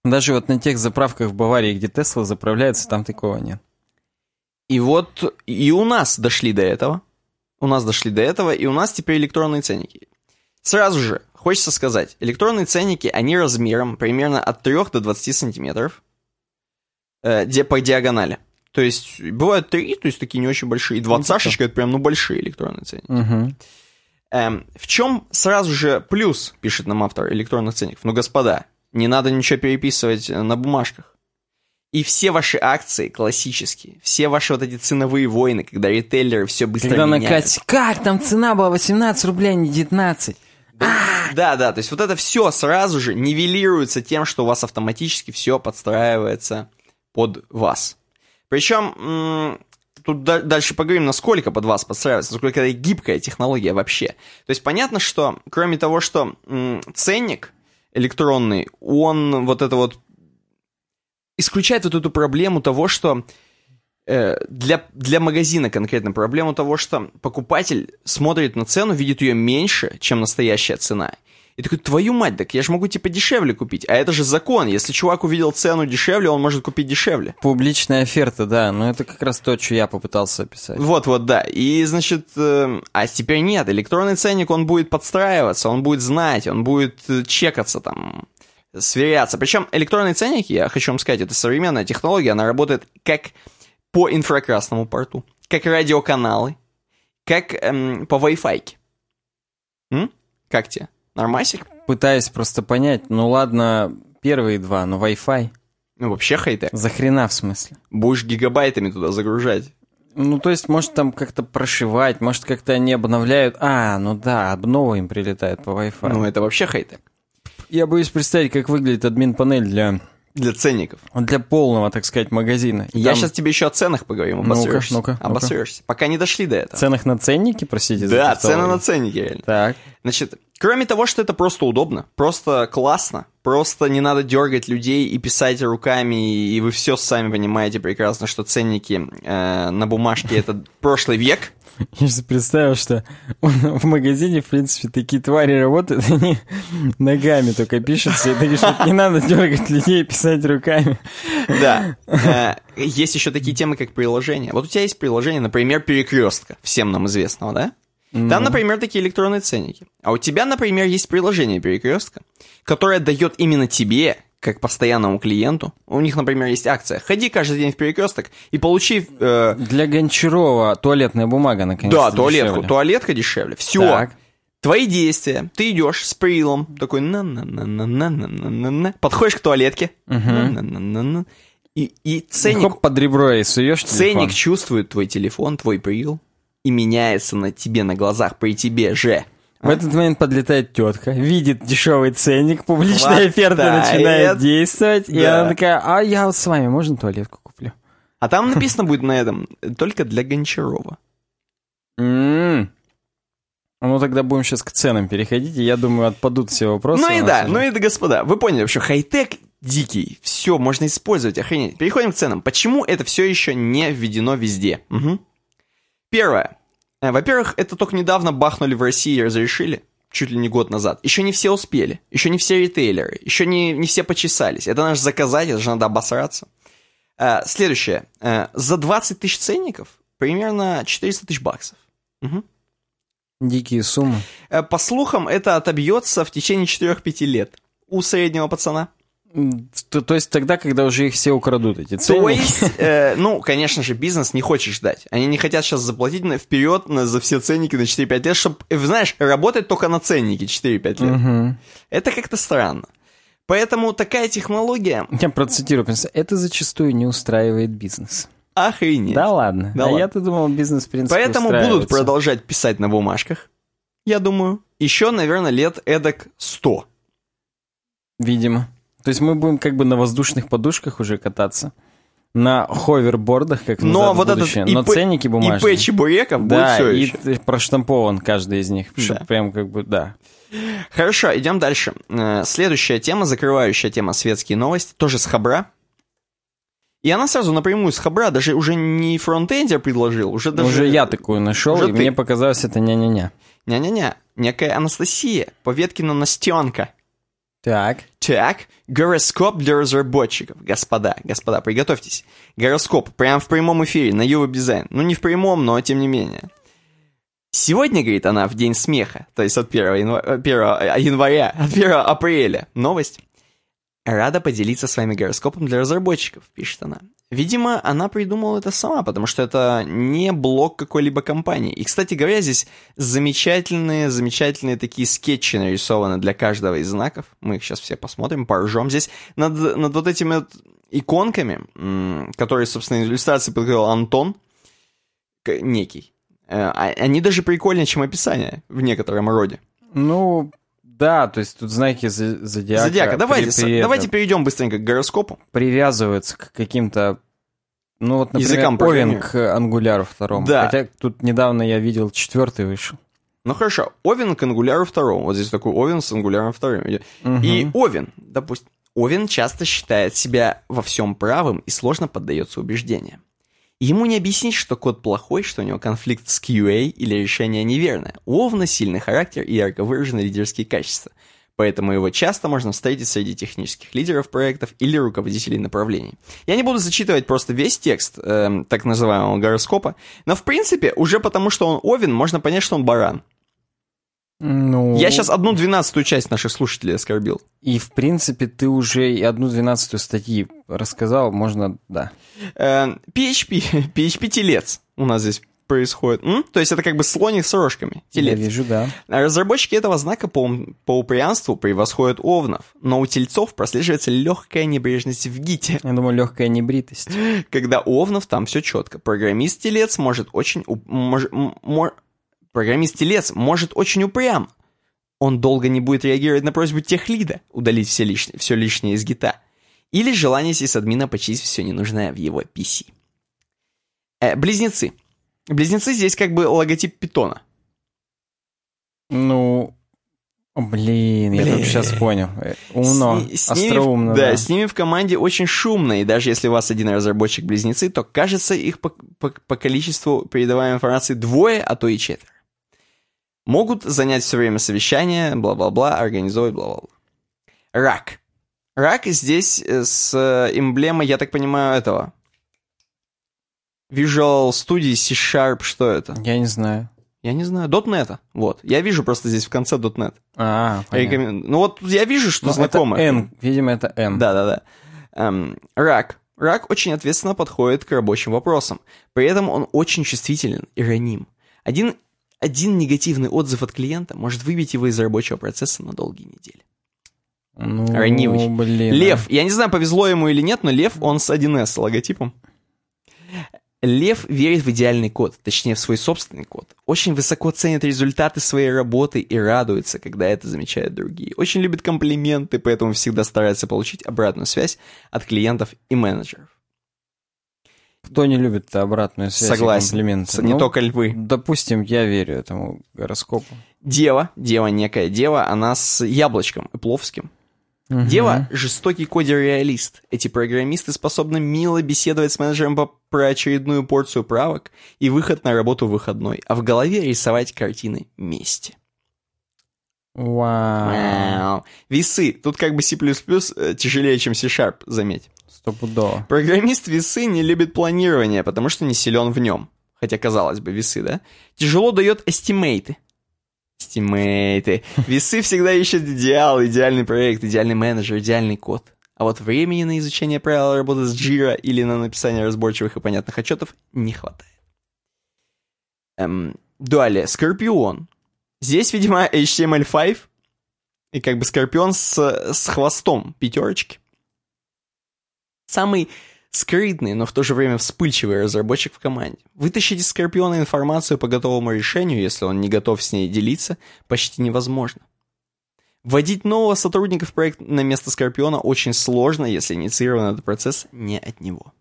Даже вот на тех заправках в Баварии, где Тесла заправляется, там такого нет. И вот и у нас дошли до этого. У нас дошли до этого, и у нас теперь электронные ценники. Сразу же, хочется сказать, электронные ценники, они размером примерно от 3 до 20 сантиметров э, по диагонали. То есть, бывают 3, то есть такие не очень большие, и двадцашечка, это прям, ну, большие электронные ценники. Мгм. Эм, в чем сразу же плюс, пишет нам автор электронных ценников? Ну, господа, не надо ничего переписывать э, на бумажках. И все ваши акции классические, все ваши вот эти ценовые войны, когда ритейлеры все быстро Когда на меняют. кассе, как там цена была 18 рублей, а не 19? Да, да, то есть вот это все сразу же нивелируется тем, что у вас автоматически все подстраивается под вас. Причем тут да- дальше поговорим, насколько под вас подстраивается, насколько это гибкая технология вообще. То есть понятно, что кроме того, что ценник электронный, он вот это вот исключает вот эту проблему того, что э, для, для магазина конкретно проблему того, что покупатель смотрит на цену, видит ее меньше, чем настоящая цена. И такой, твою мать, так я же могу типа дешевле купить. А это же закон. Если чувак увидел цену дешевле, он может купить дешевле. Публичная оферта, да, но это как раз то, что я попытался описать. Вот-вот, да. И, значит, э, а теперь нет. Электронный ценник, он будет подстраиваться, он будет знать, он будет э, чекаться там, сверяться. Причем электронный ценник, я хочу вам сказать, это современная технология, она работает как по инфракрасному порту, как радиоканалы, как эм, по Wi-Fi. М? Как тебе? Нормасик? Пытаюсь просто понять, ну ладно, первые два, но Wi-Fi. Ну, вообще хай-тек. За хрена в смысле? Будешь гигабайтами туда загружать. Ну, то есть, может, там как-то прошивать, может, как-то они обновляют. А, ну да, обновы им прилетает по Wi-Fi. Ну, это вообще хай-тек. Я боюсь представить, как выглядит админ-панель для, Для ценников. для полного, так сказать, магазина. И Я там сейчас тебе еще о ценах поговорим, обосрешься. ну-ка, ну-ка. Обосрешься. Пока не дошли до этого. ценах на ценники, простите за Да, цены на ценники, реально. Так. Значит, кроме того, что это просто удобно, просто классно, просто не надо дергать людей и писать руками, и вы все сами понимаете прекрасно, что ценники э, на бумажке это [LAUGHS] прошлый век. Я же представил, что в магазине, в принципе, такие твари работают, они [LAUGHS] ногами только пишутся, и ты говоришь, не надо дергать людей, писать руками. Да. Э, Есть еще такие темы, как приложения. Вот у тебя есть приложение, например, перекрестка, всем нам известного, да? Там, например, такие электронные ценники. А у тебя, например, есть приложение перекрестка, которое дает именно тебе, как постоянному клиенту. У них, например, есть акция. Ходи каждый день в перекресток и получи... э, Для Гончарова туалетная бумага, наконец да, туалетку. Туалетка дешевле. Все. Так. Твои действия. Ты идешь с прилом, такой на на на на на на на на подходишь к туалетке, на на на на на и, и ценник, Хоп, под ребро и суешь телефон. ценник чувствует твой телефон, твой прил, и меняется на тебе на глазах, при тебе же. В этот момент подлетает тетка, видит дешевый ценник, публичная оферта начинает действовать, и Да. она такая, а я вот с вами, можно туалетку куплю? А там написано будет на этом только для Гончарова. М. Ну тогда будем сейчас к ценам переходить, и я думаю, отпадут все вопросы. Ну и да, уже. ну и да, господа, вы поняли, что хай-тек дикий, все можно использовать, охренеть. Переходим к ценам. Почему это все еще не введено везде? Мгм. Первое. Э, Во-первых, это только недавно бахнули в России и разрешили, чуть ли не год назад. Еще не все успели, еще не все ритейлеры, еще не, не все почесались. Это же заказать, это же надо обосраться. Э, Следующее. Э, За 20 тысяч ценников примерно 400 тысяч баксов. Мгм. Дикие суммы. По слухам, это отобьется в течение 4-5 лет у среднего пацана. То, то есть тогда, когда уже их все украдут, эти То ценники. есть, э, ну, конечно же, бизнес не хочет ждать. Они не хотят сейчас заплатить на, вперед на, за все ценники на 4-5 лет, чтобы, знаешь, работать только на ценники 4-5 лет. Мгм. Это как-то странно. Поэтому такая технология Я процитирую, это зачастую не устраивает бизнес. охренеть. Да ладно. Да а ладно. я-то думал, бизнес, в принципе, Поэтому будут продолжать писать на бумажках, я думаю. Еще, наверное, лет эдак 100. Видимо. То есть мы будем как бы на воздушных подушках уже кататься. На ховербордах, как Но «Назад в вот этот будущее». Но ИП ценники бумажные. ИП Чебуреков да, будет все и еще. проштампован каждый из них. Да. прям как бы, да. Хорошо, идем дальше. Э, Следующая тема, закрывающая тема светские новости, тоже с Хабра. И она сразу напрямую с Хабра, даже уже не фронтендер предложил, уже даже... Уже я такую нашел, уже и ты. мне показалось это ня-ня-ня. Ня-ня-ня, некая Анастасия, Поветкина Настенка. Так. Так, гороскоп для разработчиков. Господа, господа, приготовьтесь. Гороскоп, прямо в прямом эфире, на Ювеб Дизайн. Ну, не в прямом, но тем не менее. Сегодня, говорит она, в день смеха, то есть от 1 января, 1 января, от 1 апреля. Новость. Рада поделиться с вами гороскопом для разработчиков, пишет она. Видимо, она придумала это сама, потому что это не блог какой-либо компании. И, кстати говоря, здесь замечательные, замечательные такие скетчи нарисованы для каждого из знаков. Мы их сейчас все посмотрим, поржем. Здесь над, над вот этими вот иконками, которые, собственно, иллюстрации подготовил Антон, некий, э, а- они даже прикольнее, чем описание в некотором роде. Ну, да, то есть тут знаки зодиака. Зодиака, давайте, при- при давайте этом перейдем быстренько к гороскопу. привязываются к каким-то Ну вот, например, Языкам Овен к Angular второму. Да. Хотя тут недавно я видел четвертый вышел. Ну хорошо, Овен к Angular 2. Вот здесь такой Овен с Angular 2. И Овен, допустим, Овен часто считает себя во всем правым и сложно поддается убеждениям. Ему не объяснить, что код плохой, что у него конфликт с QA или решение неверное. У Овна сильный характер и ярко выраженные лидерские качества. Поэтому его часто можно встретить среди технических лидеров проектов или руководителей направлений. Я не буду зачитывать просто весь текст эм, так называемого гороскопа, но в принципе, уже потому что он Овен, можно понять, что он баран. Ну, Я сейчас одну двенадцатую часть наших слушателей оскорбил. И, в принципе, ты уже и одну двенадцатую статьи рассказал, можно, да. Э, PHP, PHP-телец [LAUGHS] у нас здесь происходит. М? То есть это как бы слоник с рожками. Я Телец. вижу, да. А Разработчики этого знака по, по упрямству превосходят овнов, но у тельцов прослеживается легкая небрежность в гите, Я думаю, легкая небритость. когда у овнов там все четко. Программист-телец может очень... уп- мож- м- мо- Программист-телец может очень упрям. Он долго не будет реагировать на просьбу техлида удалить все лишнее, все лишнее из гита. Или желание сисадмина почистить все ненужное в его PC. Э, близнецы. Близнецы здесь как бы логотип питона. Ну, о, блин, я Блин. только сейчас понял. Э, Умно, С с ними остроумно, да, да. с ними в команде очень шумно, и даже если у вас один разработчик-близнецы, то кажется их по, по- по количеству передаваемой информации двое, а то и четверо. Могут занять все время совещания, бла-бла-бла, организовывать бла-бла-бла. Рак. Рак здесь э, с э, эмблемой, я так понимаю, этого. Visual Studio C-Sharp, что это? Я не знаю. Я не знаю, .NET. Вот. Я вижу просто здесь в конце .NET. А. Рекомен- Ну вот я вижу, что Ну, знакомо. Это N, видимо, это N. Да-да-да. Эм, рак. Рак очень ответственно подходит к рабочим вопросам. При этом он очень чувствителен и раним. Один, один негативный отзыв от клиента может выбить его из рабочего процесса на долгие недели. Ну, Ранивый. блин. Лев. Я не знаю, повезло ему или нет, но Лев, он с 1С логотипом. Лев верит в идеальный код, точнее в свой собственный код. Очень высоко ценит результаты своей работы и радуется, когда это замечают другие. Очень любит комплименты, поэтому всегда старается получить обратную связь от клиентов и менеджеров. Кто не любит обратную связь и Согласен. комплименты? Не Ну, только львы. Допустим, я верю этому гороскопу. Дева, дева, некая дева, она с яблочком, эпловским. Мгм. Дева – жестокий кодер-реалист. Эти программисты способны мило беседовать с менеджером по- про очередную порцию правок и выход на работу выходной, а в голове рисовать картины мести. Вау. Мяу. Весы. Тут как бы C++ тяжелее, чем C-Sharp, заметь. Стопудово. Программист весы не любит планирование, потому что не силен в нем. Хотя, казалось бы, весы, да? Тяжело дает эстимейты. Эстимейты. Весы всегда ищут идеал, идеальный проект, идеальный менеджер, идеальный код. А вот времени на изучение правил работы с Jira или на написание разборчивых и понятных отчетов не хватает. Эм, далее, Скорпион. Здесь, видимо, HTML5 и как бы Скорпион с, с хвостом пятерочки. Самый скрытный, но в то же время вспыльчивый разработчик в команде. Вытащить из Скорпиона информацию по готовому решению, если он не готов с ней делиться, почти невозможно. Вводить нового сотрудника в проект на место Скорпиона очень сложно, если инициирован этот процесс не от него.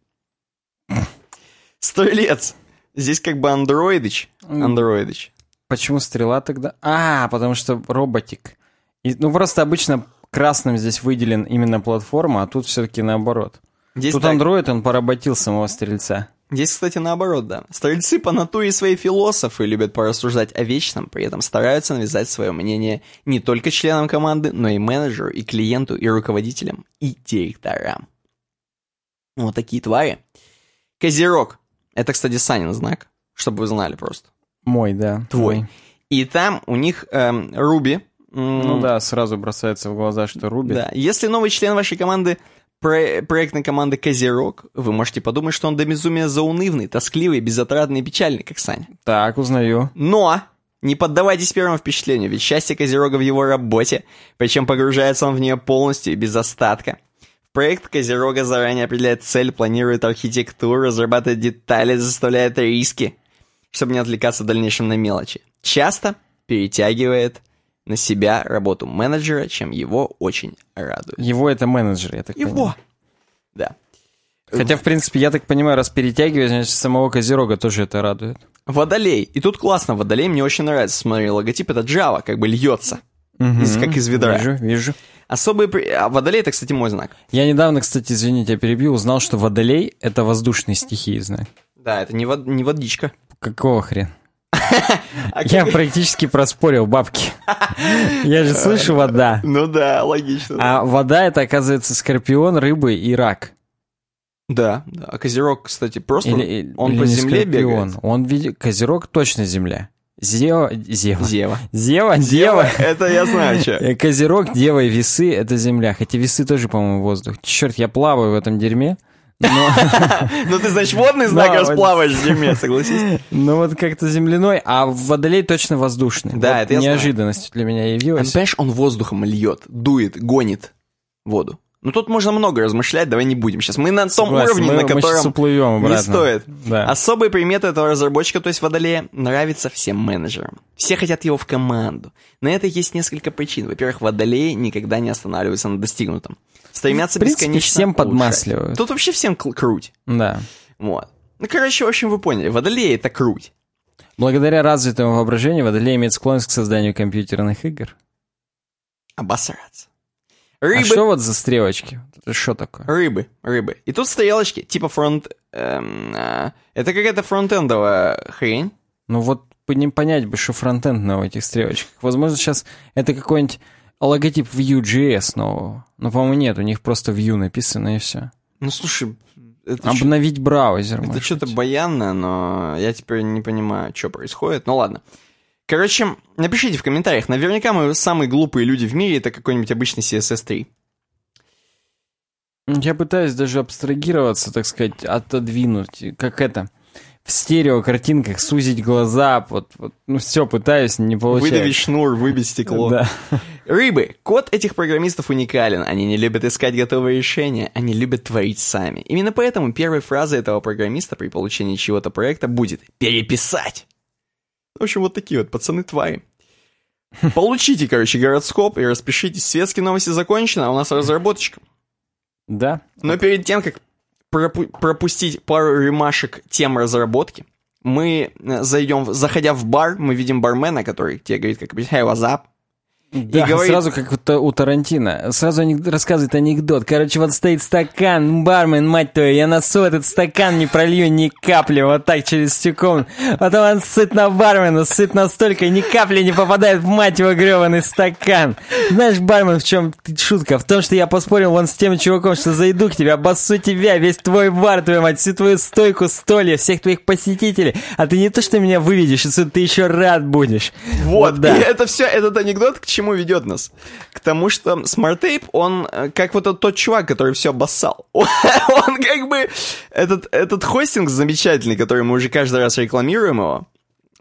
Стрелец. Здесь как бы андроидыч. Андроидыч. Почему стрела тогда? А, потому что роботик. И, ну, просто обычно красным здесь выделен именно платформа, а тут все-таки наоборот. Здесь, тут так- андроид, он поработил самого стрельца. Здесь, кстати, наоборот, да. Стрельцы по натуре свои философы любят порассуждать о вечном, при этом стараются навязать свое мнение не только членам команды, но и менеджеру, и клиенту, и руководителям, и директорам. Вот такие твари. Козерог. Это, кстати, Санин знак, чтобы вы знали просто. Мой, да. Твой. мой. И там у них эм, Руби. Ну да, сразу бросается в глаза, что Руби. Да. Если новый член вашей команды про- проектной команды Козерог, вы можете подумать, что он до безумия заунывный, тоскливый, безотрадный и печальный, как Саня. Так, узнаю. Но не поддавайтесь первому впечатлению, ведь счастье Козерога в его работе, причем погружается он в нее полностью и без остатка. В проект Козерога заранее определяет цель, планирует архитектуру, разрабатывает детали, заставляет риски, чтобы не отвлекаться в дальнейшем на мелочи. Часто перетягивает на себя работу менеджера, чем его очень радует. Его это менеджер, я так Его! понимаю. Да. Хотя, в принципе, я так понимаю, раз перетягивать, значит, самого Козерога тоже это радует. Водолей. И тут классно, Водолей мне очень нравится. Смотри, логотип это Java, как бы льется. Из- как из ведра. Вижу, вижу. Особый... при- А Водолей это, кстати, мой знак. Я недавно, кстати, извините, я перебью, узнал, что водолей — это воздушный стихии знак. Да, это не, вод... не водичка. Какого хрена? [LAUGHS] Я практически проспорил бабки. [LAUGHS] Я же слышу вода. Ну да, логично. А вода — это, оказывается, скорпион, рыбы и рак. Да, да. А Козерог, кстати, просто Или, он или по земле скорпион. бегает. Он видит... Козерог точно земля. Зева... Зева. Зева. Зева, дева. Это я знаю, что. [LAUGHS] Козерог, дева и весы — это земля. Хотя весы тоже, по-моему, воздух. Черт, я плаваю в этом дерьме. Ну ты, значит, водный знак расплаваешь в дерьме, согласись. но вот как-то земляной, а водолей точно воздушный. Да, это неожиданностью для меня А, явилось. Понимаешь, он воздухом льет, дует, гонит воду. Ну тут можно много размышлять, давай не будем сейчас. Мы на том Согласен, уровне, мы- на мы котором уплывем обратно. не стоит. Да. Особые приметы этого разработчика, то есть Водолея, нравится всем менеджерам. Все хотят его в команду. На это есть несколько причин. Во-первых, Водолеи никогда не останавливаются на достигнутом. Стремятся В принципе, бесконечно всем улучшать. подмасливают. Тут вообще всем круть. Да. Вот. Ну, короче, в общем, вы поняли. Водолеи — это круть. Благодаря развитому воображению водолей имеет склонность к созданию компьютерных игр. Обосраться. А Рыбы. что вот за стрелочки? Это что такое? Рыбы, рыбы. И тут стрелочки, типа фронт... эм, а, это какая-то фронтендовая хрень. Ну вот не понять бы, что фронтенд на этих стрелочках. Возможно, сейчас это какой-нибудь логотип Vue.js нового. Но, по-моему, нет, у них просто Vue написано и все. Ну, слушай, это, Обновить браузер. это что-то баянное, но я теперь не понимаю, что происходит. Ну, ладно. Короче, напишите в комментариях. Наверняка мы самые глупые люди в мире, это какой-нибудь обычный CSS 3. Я пытаюсь даже абстрагироваться, так сказать, отодвинуть. Как это? В стерео картинках сузить глаза, вот, вот ну все, пытаюсь, не получается. Выдавить шнур, выбить стекло. Да. Рыбы. Код этих программистов уникален. Они не любят искать готовые решения, они любят творить сами. Именно поэтому первой фразой этого программиста при получении чего-то проекта будет «переписать». В общем, вот такие вот пацаны-твари. Получите, короче, гороскоп и распишитесь. Светские новости закончены, а у нас разработочка. Да. Но перед тем, как пропу- пропустить пару ремашек тем разработки, мы э, зайдем, заходя в бар, мы видим бармена, который тебе говорит, как «Hey, what's up?» Да, говорит- сразу как у, Та- у Тарантино. Сразу анек- рассказывает анекдот. Короче, вот стоит стакан, бармен, мать твою, я носу этот стакан, не пролью ни капли, вот так через комнату. Потом он сыт на бармена, сыт настолько, ни капли не попадает в мать его гребаный стакан. Знаешь, бармен, в чем шутка? В том, что я поспорил вон с тем чуваком, что зайду к тебе, обоссу тебя, весь твой бар, твою мать, всю твою стойку, столья, всех твоих посетителей. А ты не то, что меня выведешь, отсюда, ты еще рад будешь. Вот, да. и это все, этот анекдот к чему ведет нас? К тому, что Smart Tape, он э, как вот тот, тот чувак, который все обоссал. [LAUGHS] Он, он как бы, этот, этот хостинг замечательный, который мы уже каждый раз рекламируем его,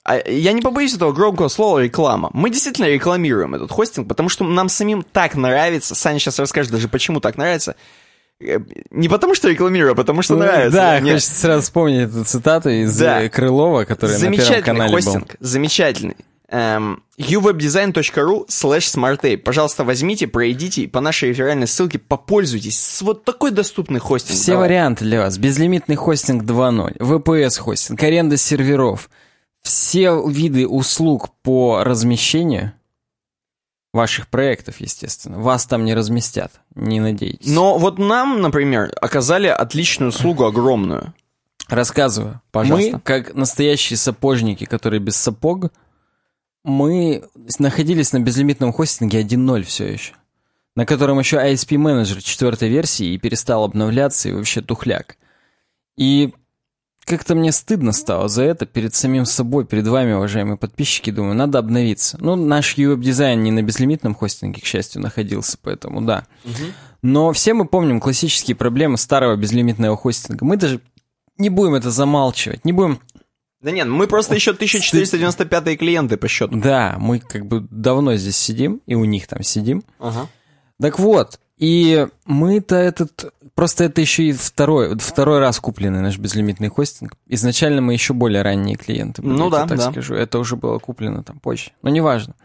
а я не побоюсь этого громкого слова реклама. Мы действительно рекламируем этот хостинг, потому что нам самим так нравится. Саня сейчас расскажет даже, почему так нравится. Э, Не потому что рекламирую, а потому что нравится. Да, Нет. хочется сразу вспомнить эту цитату из Да. э, Крылова, который на Первом Замечательный канале был. хостинг, замечательный. Эм, uwebdesign.ru slash smartape. Пожалуйста, возьмите, пройдите и по нашей реферальной ссылке попользуйтесь. С вот такой доступный хостинг. Все Давай. варианты для вас. Безлимитный хостинг 2.0, VPS-хостинг, аренда серверов, все виды услуг по размещению ваших проектов, естественно. Вас там не разместят, не надейтесь. Но вот нам, например, оказали отличную услугу, огромную. Рассказываю. Пожалуйста. Мы, как настоящие сапожники, которые без сапог, мы находились на безлимитном хостинге 1.0 все еще. На котором еще ISP менеджер четвертой версии и перестал обновляться, и вообще тухляк. И как-то мне стыдно стало за это перед самим собой, перед вами, уважаемые подписчики. Думаю, надо обновиться. Ну, наш веб-дизайн не на безлимитном хостинге, к счастью, находился, поэтому да. Но все мы помним классические проблемы старого безлимитного хостинга. Мы даже не будем это замалчивать, не будем... Да нет, мы просто еще 1495 клиенты по счету. Да, мы как бы давно здесь сидим, и у них там сидим. Ага. Так вот, и мы-то этот... Просто это еще и второй, второй раз купленный наш безлимитный хостинг. Изначально мы еще более ранние клиенты были, Ну да, так да. скажу. Это уже было куплено там позже. Но неважно.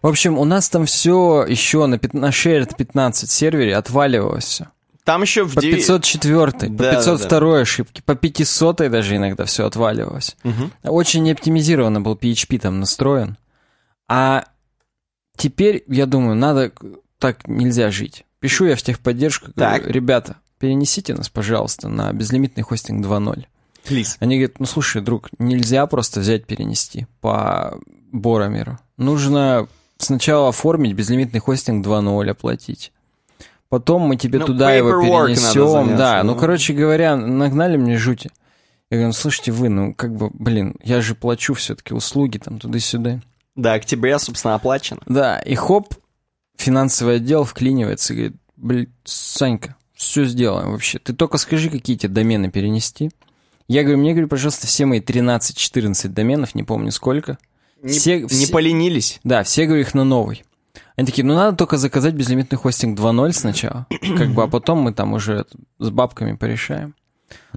В общем, у нас там все еще на, пят- на Shared 15 сервере отваливалось все. Там еще в По деви- 504, по Да, да, 502 ошибки, по 500 даже иногда все отваливалось. Мгм. Очень неоптимизированно был PHP там настроен. А теперь, я думаю, надо... Так нельзя жить. Пишу я в техподдержку, говорю, Так. ребята, перенесите нас, пожалуйста, на безлимитный хостинг 2.0. Please. Они говорят, ну слушай, друг, нельзя просто взять перенести по Боромеру. Нужно сначала оформить безлимитный хостинг 2.0, оплатить. Потом мы тебе Ну, туда его перенесем. Да, ну, ну. короче говоря, нагнали мне жути. Я говорю, ну, слушайте, вы, ну, как бы, блин, я же плачу все-таки услуги там туда-сюда. До октября, собственно, оплачено. Да, и хоп, финансовый отдел вклинивается и говорит, блин, Санька, все сделаем вообще. Ты только скажи, какие тебе домены перенести. Я говорю, мне, говорю, пожалуйста, все мои 13-14 доменов, не помню сколько. Не, Все- не все- поленились. Да, все, говорю, их на новый. Они такие, ну надо только заказать безлимитный хостинг 2.0 сначала, [CLEARS THROAT] как бы, а потом мы там уже с бабками порешаем.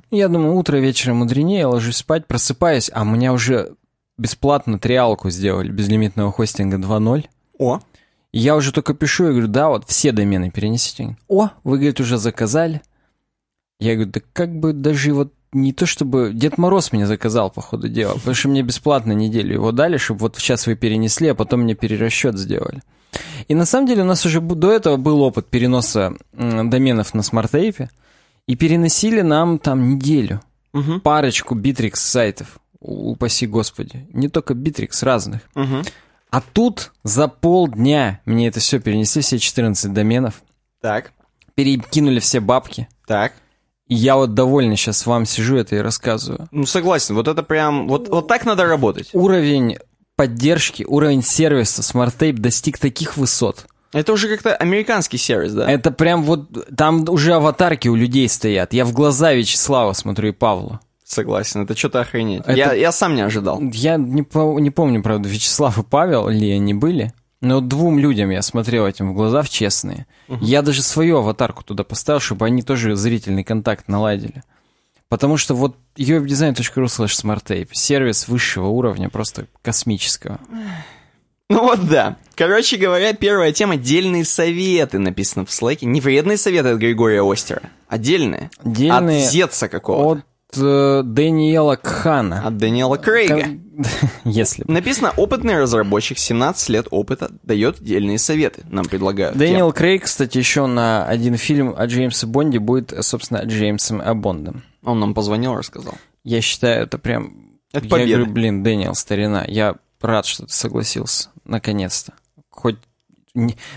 Я думаю, утро вечера мудренее, я ложусь спать, просыпаюсь, а у меня уже бесплатно триалку сделали безлимитного хостинга 2.0. О, И я уже только пишу, я говорю, да, вот все домены перенесите. О, вы, говорит, уже заказали. Я говорю, да как бы даже вот не то чтобы... Дед Мороз меня заказал, по ходу дела, потому что мне бесплатно неделю его дали, чтобы вот сейчас вы перенесли, а потом мне перерасчет сделали. И на самом деле у нас уже до этого был опыт переноса доменов на SmartApe, и переносили нам там неделю Мгм. парочку Bittrex сайтов, упаси господи, не только Bittrex, разных. Мгм. А тут за полдня мне это все перенесли, все 14 доменов, Так, перекинули все бабки. так. И я вот довольно сейчас вам сижу это и рассказываю. Ну, согласен, вот это прям... Вот, вот так надо работать. Уровень поддержки, уровень сервиса Smart Tape достиг таких высот. Это уже как-то американский сервис, да? Это прям вот, там уже аватарки у людей стоят. Я в глаза Вячеслава смотрю и Павла. Согласен, это что-то охренеть. Это- Я, я сам не ожидал. Я не, по- не помню, правда, Вячеслав и Павел ли они были, но двум людям я смотрел этим в глаза в честные. Я даже свою аватарку туда поставил, чтобы они тоже зрительный контакт наладили. Потому что вот webdesign.ru slash smarttape, сервис высшего уровня, просто космического. [SIGHS] Ну вот да. Короче говоря, первая тема «Дельные советы» написано в слайке. Не вредные советы от Григория Остера. Отдельные. Отдельные От Зетса какого-то. От Дэниела Кхана. От Даниэла Крейга. [LAUGHS] Если бы. Написано, опытный разработчик, 17 лет опыта, дает дельные советы. Нам предлагают. Дэниел Крейг, кстати, еще на один фильм о Джеймсе Бонде будет, э, собственно, Джеймсом А. Бондом. Он нам позвонил, рассказал. Я считаю, это прям... Это я победа. говорю, блин, Дэниел, старина, я рад, что ты согласился, наконец-то. Хоть...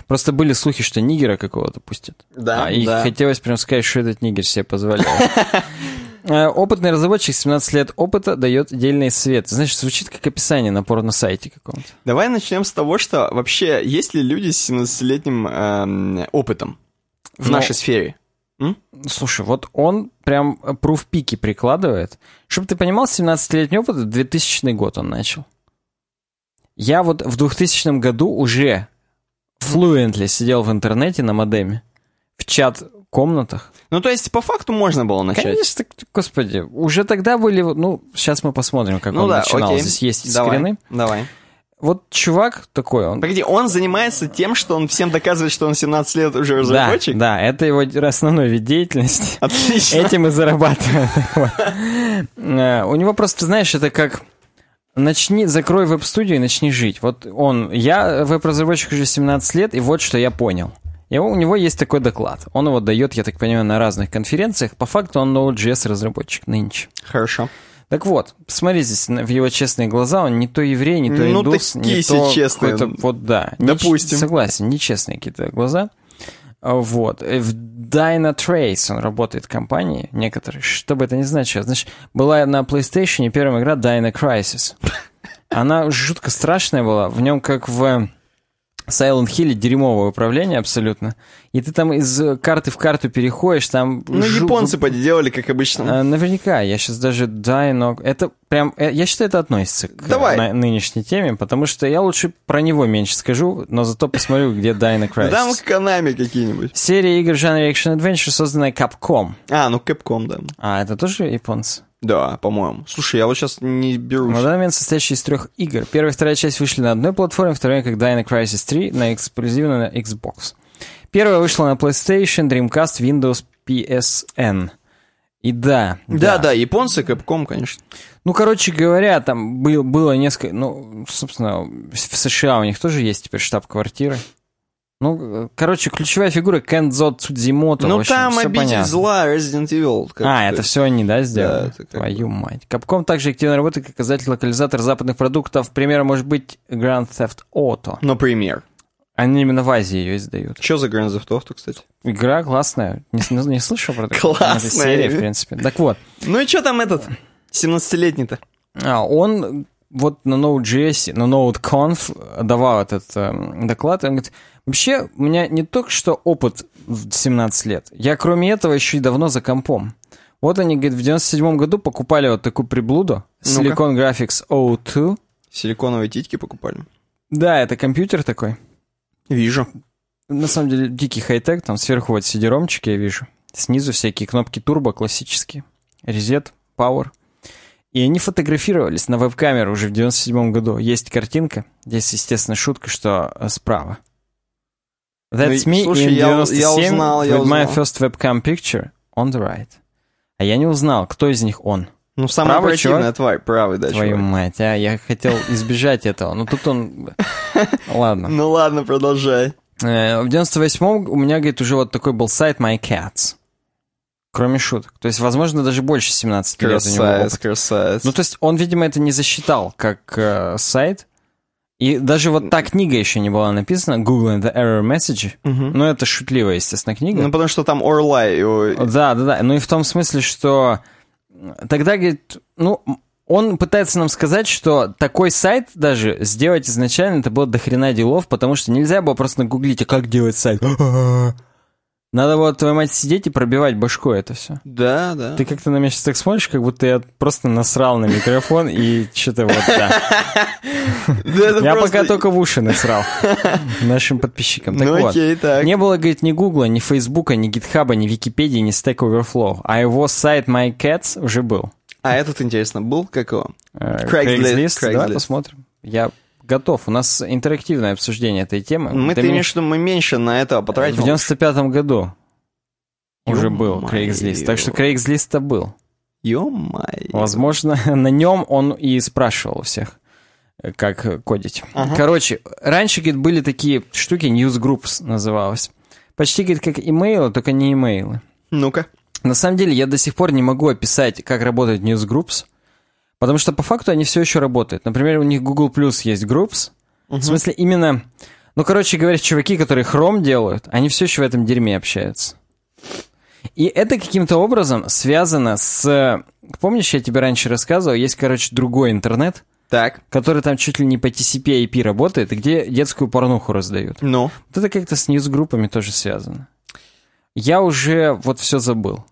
Просто были слухи, что нигера какого-то пустят. Да, а, и да. хотелось прям сказать, что этот нигер себе позволяет. [LAUGHS] Э, Опытный разработчик, 17 лет опыта, дает дельный свет. Знаешь, звучит как описание на порно-сайте каком-то. Давай начнем с того, что вообще есть ли люди с 17-летним эм, опытом в Ну, нашей сфере? Слушай, вот он прям пруф-пики прикладывает. Чтобы ты понимал, 17-летний опыт, 2000 год он начал. Я вот в 2000 году уже fluently сидел в интернете на модеме, в чат-комнатах. Ну, то есть, по факту можно было начать. Конечно, господи, уже тогда были, ну, сейчас мы посмотрим, как ну он да, начинал. окей. Здесь есть давай, скрины. Давай. Вот чувак такой, он... Погоди, он занимается тем, что он всем доказывает, что он 17 лет уже Да, разработчик? да, это его основной вид деятельности. Отлично. Этим и зарабатывает. Э, У него просто, знаешь, это как начни, закрой веб-студию и начни жить. Вот он, я веб-разработчик уже 17 лет, и вот что я понял. И у него есть такой доклад. Он его дает, я так понимаю, на разных конференциях. По факту он Node.js разработчик нынче. Хорошо. Так вот, посмотри здесь в его честные глаза, он не то еврей, не то Ну, индус, не то честные. какой-то- Вот да. Не Допустим. ч- согласен, нечестные какие-то глаза. А, Вот. Э, В Dynatrace он работает в компании некоторые. Что бы это ни значило. Значит, была на PlayStation первая игра Dyna Crisis. [LAUGHS] Она жутко страшная была. В нем как в Silent Hill дерьмовое управление абсолютно. И ты там из карты в карту переходишь, там... Ну, жу- японцы поделали, как обычно. а, Наверняка, я сейчас даже Дайно... Это прям... э, Я считаю, это относится к Давай. на- нынешней теме, потому что я лучше про него меньше скажу, но зато посмотрю, где Dyna [LAUGHS] Crisis. Там Канами какие-нибудь. Серия игр в жанре Action Adventure, созданная Capcom. А, ну Capcom, да. А, это тоже японцы? Да, по-моему. Слушай, я вот сейчас не берусь. На данный момент состоящий из трех игр. Первая и вторая часть вышли на одной платформе, вторая как Dyna Crisis 3 на эксклюзивно на Xbox. Первая вышла на PlayStation, Dreamcast, Windows, PSN. И да. Да, да, японцы, Capcom, конечно. Ну, короче говоря, там был, было несколько... Ну, собственно, в США у них тоже есть теперь штаб-квартиры. Ну, короче, ключевая фигура Кензо Цудзимото. Ну, общем, там обитель понятно. зла Resident Evil. А, бы. это все они, да, сделали? Да, Твою мать. Капком также активно работает как издатель-локализатор западных продуктов. Примером может быть Grand Theft Auto. Например. Они именно в Азии ее издают. Что за Grand Theft Auto, кстати? Игра классная. Не, не- не слышал про такую? Классная. Серия, в принципе. Так вот, Ну и что там этот 17-летний-то? а, он вот на Node.js, на NodeConf давал этот эм, доклад, и он говорит, вообще у меня не только что опыт в 17 лет, я кроме этого еще и давно за компом. Вот они, говорит, в 97 году покупали вот такую приблуду, Ну-ка. Silicon Graphics O2. Силиконовые титьки покупали. Да, это компьютер такой. Вижу. На самом деле дикий хай-тек, там сверху вот CD-ромчики я вижу. Снизу всякие кнопки турбо классические. Резет, Power. И они фотографировались на веб-камеру уже в 97 году. Есть картинка. Здесь, естественно, шутка, что э, справа. That's Ну, me слушай, in я- 97 я узнал, я with my узнал. first webcam picture on the right. А я не узнал, кто из них он. Ну, самая Правый противная чувак? тварь, правый, да, Твою чувак. мать, а я хотел избежать этого. Но тут он... [LAUGHS] Ладно. Ну ладно, продолжай. Э, В 98-м у меня, говорит, уже вот такой был сайт My Cats. Кроме шуток. То есть, возможно, даже больше 17 лет у него Красавец, опыт. красавец. Ну, то есть, он, видимо, это не засчитал как э, сайт. И даже вот та книга еще не была написана, Google and the Error Message. Мгм. Ну, это шутливая, естественно, книга. Ну, потому что там его- Да, да, да. Ну и в том смысле, что тогда, говорит, ну, он пытается нам сказать, что такой сайт даже сделать изначально это было дохрена делов, потому что нельзя было просто нагуглить, а как делать сайт. [LAUGHS] Надо было, твою мать, сидеть и пробивать башку это все. Да, да. Ты как-то на меня сейчас так смотришь, как будто я просто насрал на микрофон и что-то вот, да. [LAUGHS] Да, Я пока только в уши насрал [LAUGHS] нашим подписчикам. Так Ну вот. Не было, говорит, ни Гугла, ни Фейсбука, ни Гитхаба, ни Википедии, ни Stack Overflow. А его сайт MyCats уже был. А этот, интересно, был? Как его? Э, Craigslist, Давай Craigslist. посмотрим. Я готов. У нас интерактивное обсуждение этой темы. Мы, ты мне- имеешь в виду, мы меньше на это В потратили? 95-м году уже был. Craigslist. Так что Craigslist-то был. Ё-моё. Возможно, [LAUGHS] на нем он и спрашивал всех, как кодить. Ага. Короче, раньше, говорит, были такие штуки, newsgroups называлось. Почти, говорит, как имейлы, только не имейлы. Ну-ка. На самом деле, я до сих пор не могу описать, как работают newsgroups, потому что по факту они все еще работают. Например, у них Google Plus есть groups. В смысле, именно... Ну, короче говоря, чуваки, которые Chrome делают, они все еще в этом дерьме общаются. И это каким-то образом связано с... Помнишь, я тебе раньше рассказывал, есть, короче, другой интернет, Так, который там чуть ли не по TCP IP работает, и где детскую порнуху раздают. ну. Вот это как-то с ньюсгруппами тоже связано. Я уже вот все забыл.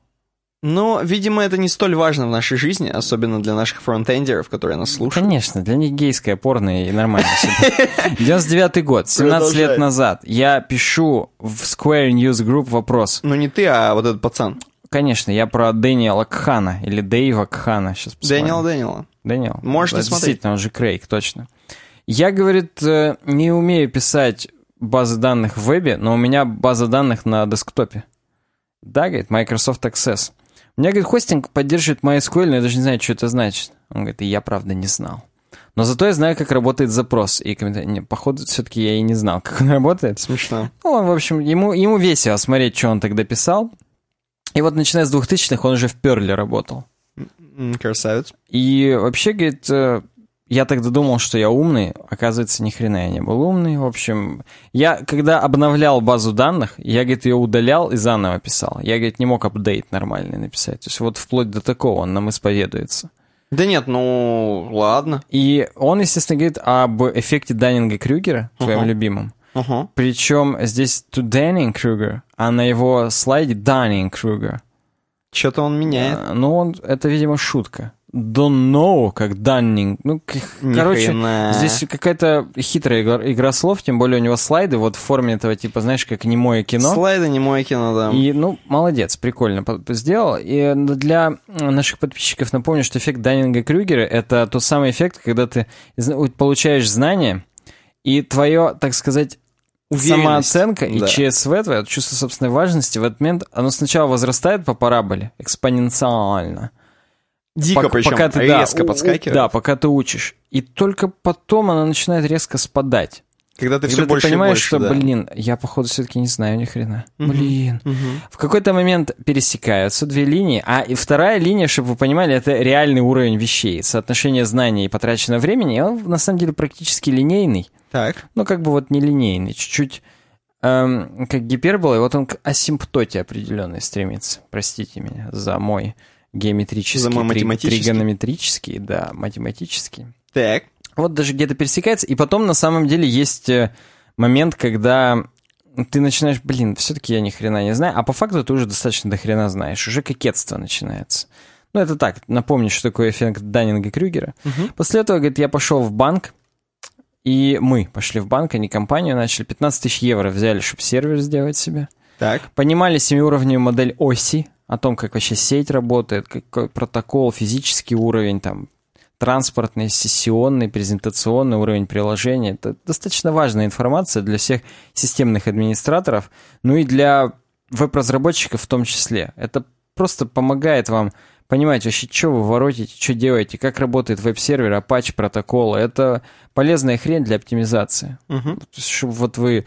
Ну, видимо, это не столь важно в нашей жизни, особенно для наших фронтендеров, которые нас слушают. Конечно, для них гейское порно и нормально себе. [LAUGHS] 99 год, 17 лет назад. Я пишу в Square News Group вопрос. Ну, не ты, а вот этот пацан. Конечно, я про Дэниела Кхана или Дэйва Кхана. Сейчас посмотрим. Дэниел Дэниела. Дэниел. Можешь не смотреть. Действительно, он же Крейг, точно. Я, говорит, э, не умею писать базы данных в вебе, но у меня база данных на десктопе. Да, говорит, Microsoft Access. Меня, говорит, хостинг поддерживает MySQL, но я даже не знаю, что это значит. Он говорит, и я, правда, не знал. Но зато я знаю, как работает запрос. И комментарий, походу, все-таки я и не знал, [LAUGHS] как он работает. Смешно. Ну, он, в общем, ему, ему весело смотреть, что он тогда писал. И вот начиная с 2000-х он уже в Перле работал. Красавец. И вообще, говорит, э, я тогда думал, что я умный, оказывается, ни хрена я не был умный. В общем, я, когда обновлял базу данных, я, говорит, ее удалял и заново писал. Я, говорит, не мог апдейт нормальный написать. То есть вот вплоть до такого он нам исповедуется. Да нет, ну, ладно. И он, естественно, говорит об эффекте Даннинга-Крюгера, твоем Ага. любимом. Ага. Причем здесь to Даннинг-Крюгер, а на его слайде Даннинг-Крюгер. Что-то он меняет. А, Ну, он, это, видимо, шутка. Don't know, как Даннинг. Ну, Ни короче, хрена. здесь какая-то хитрая игра, игра слов, тем более у него слайды вот в форме этого, типа, знаешь, как немое кино. Слайды не мое кино, да. И, ну, молодец, прикольно сделал. И для наших подписчиков напомню, что эффект Даннинга-Крюгера — это тот самый эффект, когда ты получаешь знания, и твое, так сказать, самооценка и Да. ЧСВ, твое чувство собственной важности, в этот момент оно сначала возрастает по параболе, экспоненциально. Дико Пок- причем, пока ты, да, резко подскакивает. Да, пока ты учишь. И только потом она начинает резко спадать. Когда ты Когда все ты больше понимаешь, больше, что, да. блин, я, походу, все-таки не знаю ни хрена. Мгм. Блин. Мгм. В какой-то момент пересекаются две линии, а и вторая линия, чтобы вы понимали, это реальный уровень вещей. Соотношение знаний и потраченного времени, он на самом деле практически линейный. Так. Ну, как бы вот нелинейный, чуть-чуть эм, как гипербола, и вот он к асимптоте определенной стремится. Простите меня за мой геометрический, За мой три- математический. тригонометрический, да, математический. Так. Вот даже где-то пересекается, и потом на самом деле есть э, момент, когда ты начинаешь, блин, все-таки я ни хрена не знаю, а по факту ты уже достаточно до хрена знаешь, уже кокетство начинается. Ну, это так, напомню, что такое эффект Даннинга-Крюгера. Мгм. После этого, говорит, я пошел в банк, и мы пошли в банк, не компанию, начали 15 тысяч евро взяли, чтобы сервер сделать себе. Так. Понимали семиуровневую модель оси, о том, как вообще сеть работает, какой протокол, физический уровень, там, транспортный, сессионный, презентационный уровень приложения. Это достаточно важная информация для всех системных администраторов, ну и для веб-разработчиков в том числе. Это просто помогает вам понимать вообще, что вы воротите, что делаете, как работает веб-сервер, Apache протоколы. Это полезная хрень для оптимизации. Есть, чтобы вот вы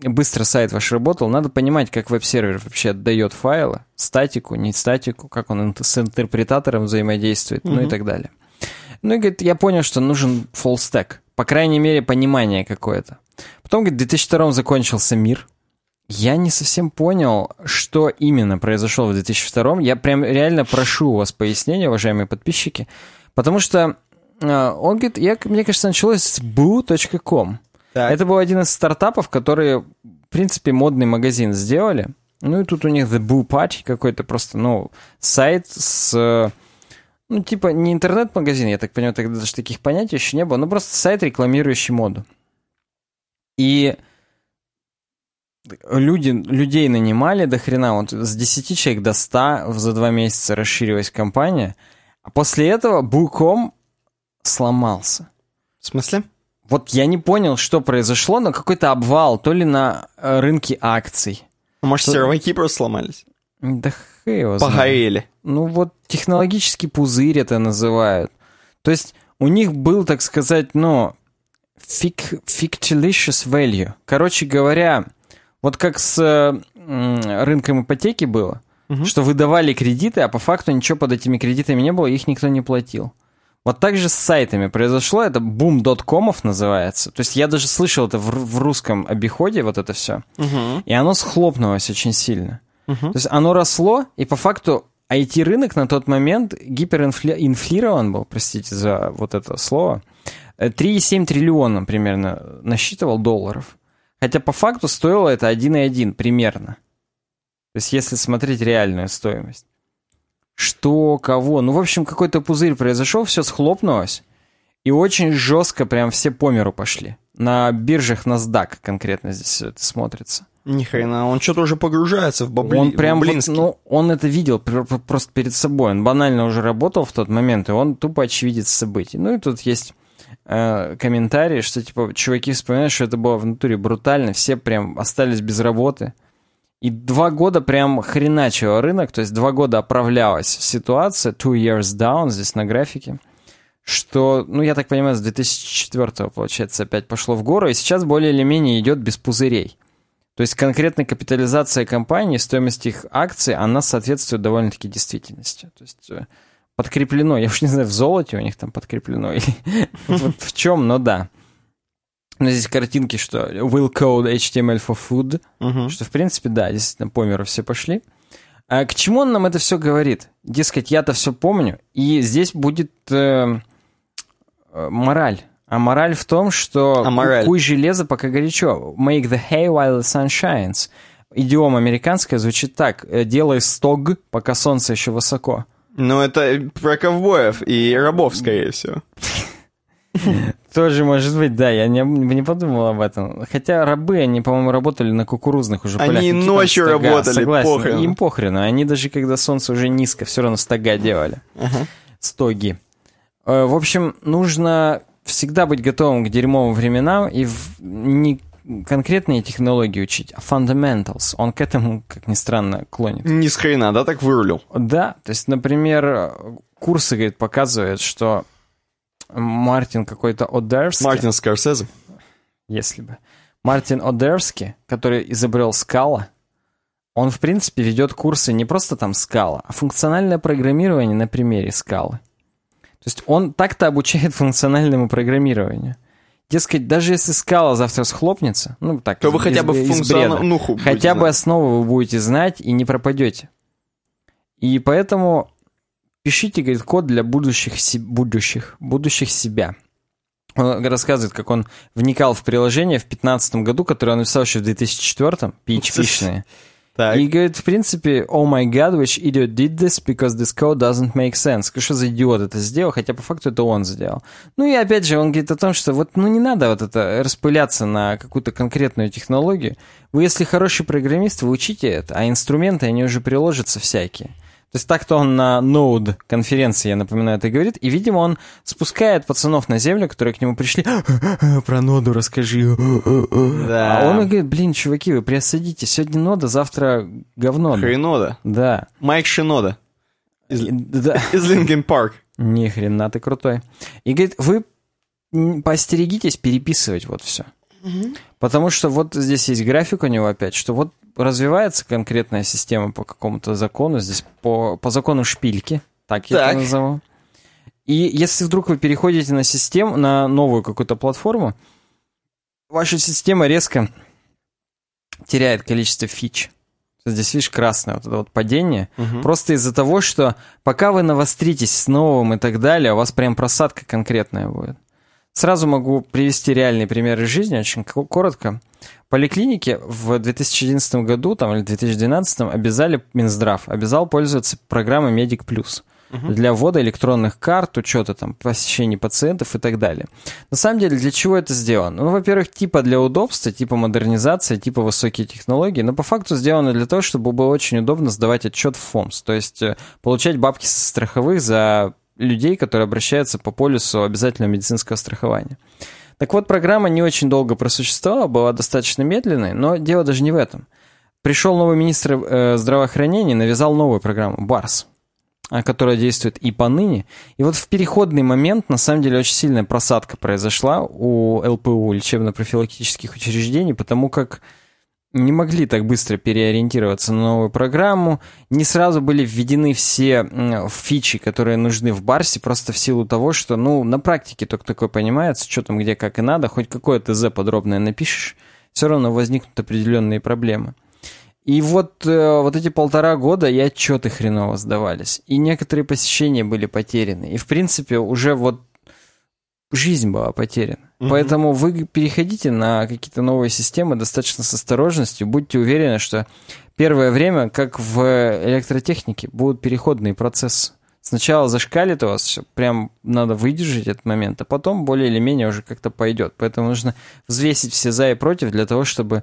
быстро сайт ваш работал, надо понимать, как веб-сервер вообще отдает файлы, статику, не статику, как он с интерпретатором взаимодействует, ну и так далее. Ну и, говорит, я понял, что нужен full stack, по крайней мере, понимание какое-то. Потом, говорит, в 2002 закончился мир. Я не совсем понял, что именно произошло в 2002. Я прям реально прошу у вас пояснения, уважаемые подписчики, потому что э, он говорит, я, мне кажется, началось с boo.com. Так. Это был один из стартапов, которые, в принципе, модный магазин сделали. Ну и тут у них The Boo Party какой-то просто, ну, сайт с... Ну, типа, не интернет-магазин, я так понимаю, тогда даже таких понятий еще не было, но просто сайт, рекламирующий моду. И люди, людей нанимали до хрена, вот с 10 человек до 100 за два месяца расширилась компания. А после этого Boo.com сломался. В смысле? Вот я не понял, что произошло, но какой-то обвал, то ли на э, рынке акций. Может, Что- серваки просто сломались? Да хэ его. Погорели. Ну вот технологический пузырь это называют. То есть у них был, так сказать, ну, fic- fictitious value. Короче говоря, вот как с э, рынком ипотеки было, Мгм. что выдавали кредиты, а по факту ничего под этими кредитами не было, их никто не платил. Вот так же с сайтами произошло, это boom.comов называется. То есть я даже слышал это в, в русском обиходе, вот это все. Мгм. И оно схлопнулось очень сильно. Мгм. То есть оно росло, и по факту IT-рынок на тот момент гиперинфлирован был, простите за вот это слово, Э, 3,7 триллиона примерно насчитывал долларов. Хотя по факту стоило это 1,1 примерно. То есть если смотреть реальную стоимость. Что, кого? Ну, в общем, какой-то пузырь произошел, все схлопнулось. И очень жестко прям все по миру пошли. На биржах NASDAQ конкретно здесь все это смотрится. Ни хрена, он что-то уже погружается в бабли... Он прям, вот, ну, он это видел пр- пр- просто перед собой. Он банально уже работал в тот момент, и он тупо очевидец событий. Ну и тут есть э, комментарии, что типа чуваки вспоминают, что это было в натуре брутально, все прям остались без работы. И два года прям хреначил рынок, то есть два года оправлялась ситуация, two years down здесь на графике, что, ну, я так понимаю, с 2004 получается, опять пошло в гору, и сейчас более или менее идет без пузырей. То есть конкретная капитализация компании, стоимость их акций, она соответствует довольно-таки действительности. То есть э, подкреплено, я уж не знаю, в золоте у них там подкреплено или [LAUGHS] в чем, но да. Но здесь картинки, что will code HTML for food, Мгм. что в принципе, да, действительно, по миру все пошли. А к чему он нам это все говорит? Дескать, я-то все помню, и здесь будет э, э, мораль. А мораль в том, что А мораль? куй железо, пока горячо. Make the hay while the sun shines. Идиома американская звучит так. э, Делай стог, пока солнце еще высоко. Ну, это про ковбоев и рабов, скорее всего. [LAUGHS] [LAUGHS] Тоже может быть, да, я не, не подумал об этом. Хотя рабы, они, по-моему, работали на кукурузных уже Они полях. Там ночью стога? работали, Согласен, похрену. им похрену. Они даже когда солнце уже низко, все равно стога делали. Ага. Стоги. Э, В общем, нужно всегда быть готовым к дерьмовым временам и в- не, конкретные технологии учить, а fundamentals. Он к этому, как ни странно, клонит. Ни с хрена, да, так вырулил? Да, то есть, например, курсы, говорит, показывают, что Мартин какой-то Одерский... Мартин Скорсезе? Если бы. Мартин Одерский, который изобрел скала, он, в принципе, ведет курсы не просто там скала, а функциональное программирование на примере скалы. То есть он так-то обучает [LAUGHS] функциональному программированию. Дескать, даже если скала завтра схлопнется, ну так, то вы хотя бы функциональнуху хотя бы основу вы будете знать и не пропадете. И поэтому пишите, говорит, код для будущих, будущих, будущих себя. Он рассказывает, как он вникал в приложение в 2015 году, которое он написал еще в 2004, PHP-шные. И говорит, в принципе, oh my god, which idiot did this, because this code doesn't make sense. Что за идиот это сделал, хотя по факту это он сделал. Ну и опять же, он говорит о том, что вот, ну не надо вот это распыляться на какую-то конкретную технологию. Вы, если хороший программист, вы учите это, а инструменты, они уже приложатся всякие. То есть так-то он на Node конференции, я напоминаю, это говорит, и, видимо, он спускает пацанов на землю, которые к нему пришли, про ноду расскажи. Да. А он говорит, блин, чуваки, вы приосадите, сегодня нода, завтра говно. Хренода. Да. Майк Шинода. Из, да. из Линкен Парк. Ни хрена ты крутой. И говорит, вы поостерегитесь переписывать вот все. Потому что вот здесь есть график у него опять, что вот развивается конкретная система по какому-то закону, здесь по, по закону шпильки, так я так. это назову. И если вдруг вы переходите на систему, на новую какую-то платформу, ваша система резко теряет количество фич. Здесь, видишь, красное вот это вот падение. Угу. Просто из-за того, что пока вы навостритесь с новым и так далее, у вас прям просадка конкретная будет. Сразу могу привести реальные примеры жизни, очень коротко. Поликлиники в 2011 году там, или 2012 обязали Минздрав, обязал пользоваться программой Медик Плюс угу. для ввода электронных карт, учета там посещений пациентов и так далее. На самом деле, для чего это сделано? Ну, во-первых, типа для удобства, типа модернизация, типа высокие технологии, но по факту сделано для того, чтобы было очень удобно сдавать отчет в ФОМС, то есть э, получать бабки со страховых за людей, которые обращаются по полису обязательного медицинского страхования. Так вот, программа не очень долго просуществовала, была достаточно медленной, но дело даже не в этом. Пришел новый министр э, здравоохранения навязал новую программу «Барс», которая действует и поныне. И вот в переходный момент, на самом деле, очень сильная просадка произошла у ЛПУ, лечебно-профилактических учреждений, потому как не могли так быстро переориентироваться на новую программу, не сразу были введены все фичи, которые нужны в Барсе, просто в силу того, что, ну, на практике только такое понимается, что там где как и надо, хоть какое ТЗ подробное напишешь, все равно возникнут определенные проблемы. И вот, э, вот эти полтора года и отчеты хреново сдавались. И некоторые посещения были потеряны. И, в принципе, уже вот жизнь была потеряна. Угу. Поэтому вы переходите на какие-то новые системы достаточно с осторожностью. Будьте уверены, что первое время, как в электротехнике, будут переходные процессы. Сначала зашкалит у вас прям надо выдержать этот момент, а потом более или менее уже как-то пойдет. Поэтому нужно взвесить все за и против для того, чтобы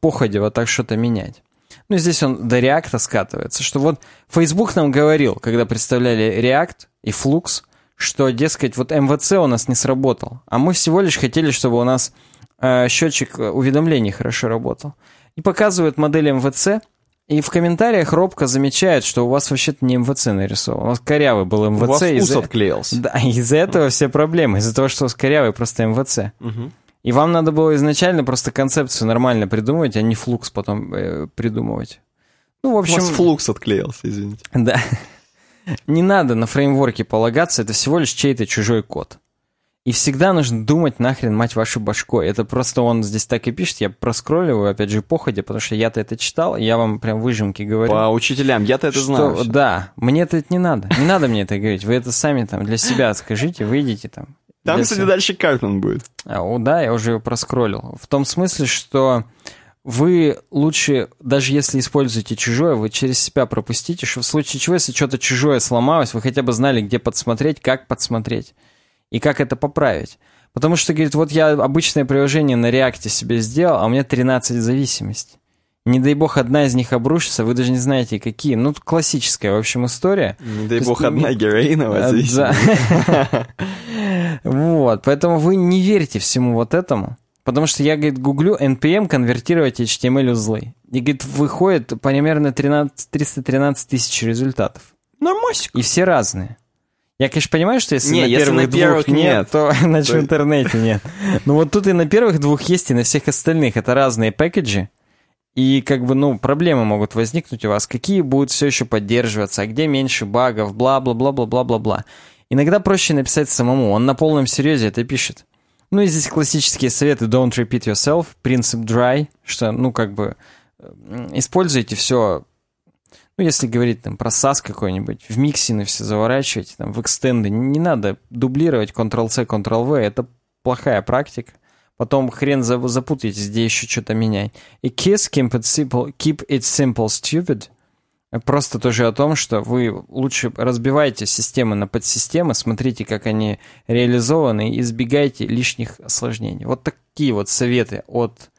походя вот так что-то менять. Ну, здесь он до реакта скатывается, что вот Facebook нам говорил, когда представляли React и Flux, что, дескать, вот МВЦ у нас не сработал, а мы всего лишь хотели, чтобы у нас э, счетчик уведомлений хорошо работал. И показывают модель МВЦ, и в комментариях робко замечает, что у вас вообще-то не МВЦ нарисован. У вас корявый был МВЦ. У вас из отклеился. Да, [LAUGHS] из-за этого все проблемы. Из-за того, что у вас корявый просто МВЦ. Угу. И вам надо было изначально просто концепцию нормально придумывать, а не флукс потом э, придумывать. Ну, в общем... У вас флукс отклеился, извините. [LAUGHS] Да. Не надо на фреймворке полагаться, это всего лишь чей-то чужой код. И всегда нужно думать нахрен, мать вашу башкой. Это просто он здесь так и пишет, я проскролливаю, опять же, походе, потому что я-то это читал, я вам прям выжимки говорю. По учителям, я-то это что, знаю. Да, мне-то это не надо. Не надо мне это говорить. Вы это сами там для себя скажите, выйдите там. Там, кстати, себя. дальше Картман будет. А, о, да, я уже его проскроллил. В том смысле, что вы лучше, даже если используете чужое, вы через себя пропустите, что в случае чего, если что-то чужое сломалось, вы хотя бы знали, где подсмотреть, как подсмотреть и как это поправить. Потому что, говорит, вот я обычное приложение на реакте себе сделал, а у меня 13 зависимостей. Не дай бог, одна из них обрушится, вы даже не знаете, какие. Ну, классическая, в общем, история. Не дай бог, одна героиновая зависимость. [LAUGHS] Вот, поэтому вы не верьте всему вот этому. Потому что я, говорит, гуглю NPM конвертировать HTML узлы. И, говорит, выходит примерно 13, 313 тысяч результатов. Нормасик. И все разные. Я, конечно, понимаю, что если Не, на если первых, на первых двух нет, нет, то [LAUGHS] значит в интернете нет. Но вот тут и на первых двух есть, и на всех остальных. Это разные пэкэджи. И как бы, ну, проблемы могут возникнуть у вас. Какие будут все еще поддерживаться, а где меньше багов, бла-бла-бла-бла-бла-бла-бла. Иногда проще написать самому. Он на полном серьезе это пишет. Ну и здесь классические советы. Don't repeat yourself, принцип dry, что, ну, как бы, э, используйте все, ну, если говорить там про SAS какой-нибудь, в миксины все заворачивайте, там, в экстенды, не, надо дублировать Ctrl-C, Ctrl-V, это плохая практика. Потом хрен за- запутаетесь, где еще что-то менять. И KISS, keep it simple, keep it simple stupid, просто тоже о том, что вы лучше разбивайте системы на подсистемы, смотрите, как они реализованы, и избегайте лишних осложнений. Вот такие вот советы от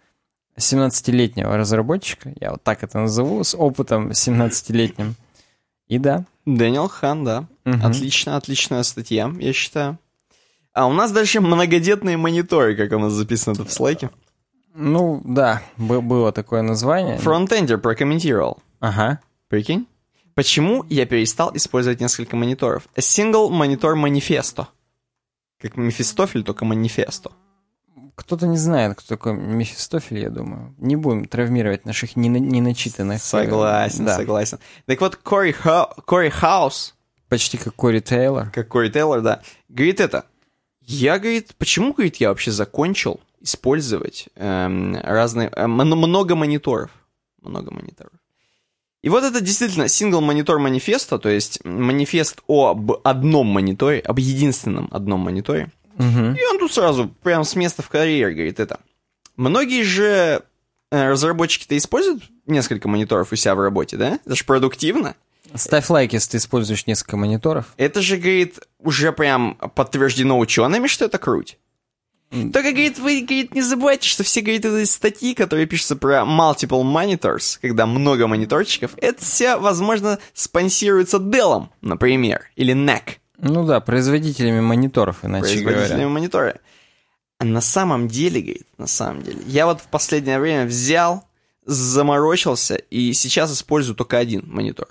17-летнего разработчика, я вот так это назову, с опытом 17-летним. И да. Дэниел Хан, да. Мгм. Отлично, отличная статья, я считаю. А у нас дальше многодетные мониторы, как у нас записано это в слайке. Ну, да, бы- было такое название. Фронтендер прокомментировал. Ага. Прикинь? Почему я перестал использовать несколько мониторов? A single monitor manifesto. Как Мефистофель, только манифесто. Кто-то не знает, кто такой Мефистофель, я думаю. Не будем травмировать наших нена- неначитанных. Согласен, да. согласен. Так вот, Кори, Хау- Кори Хаус, Почти как Кори Тейлор. как Кори Тейлор, да, говорит это. Я, говорит, почему, говорит, я вообще закончил использовать эм, разные, э, много мониторов. Много мониторов. И вот это действительно single монитор манифеста, то есть манифест об одном мониторе, об единственном одном мониторе. Мгм. И он тут сразу, прям с места в карьер, говорит это. Многие же э, разработчики-то используют несколько мониторов у себя в работе, да? Это же продуктивно. Ставь лайк, если ты используешь несколько мониторов. Это же, говорит, уже прям подтверждено учеными, что это круть. Только, говорит, вы, говорит, не забывайте, что все, говорит, эти статьи, которые пишутся про multiple monitors, когда много мониторчиков, это все, возможно, спонсируется Dell, например, или NAC, Ну да, производителями мониторов, иначе производителями говоря. монитора. А на самом деле, говорит, на самом деле, я вот в последнее время взял, заморочился, и сейчас использую только один монитор.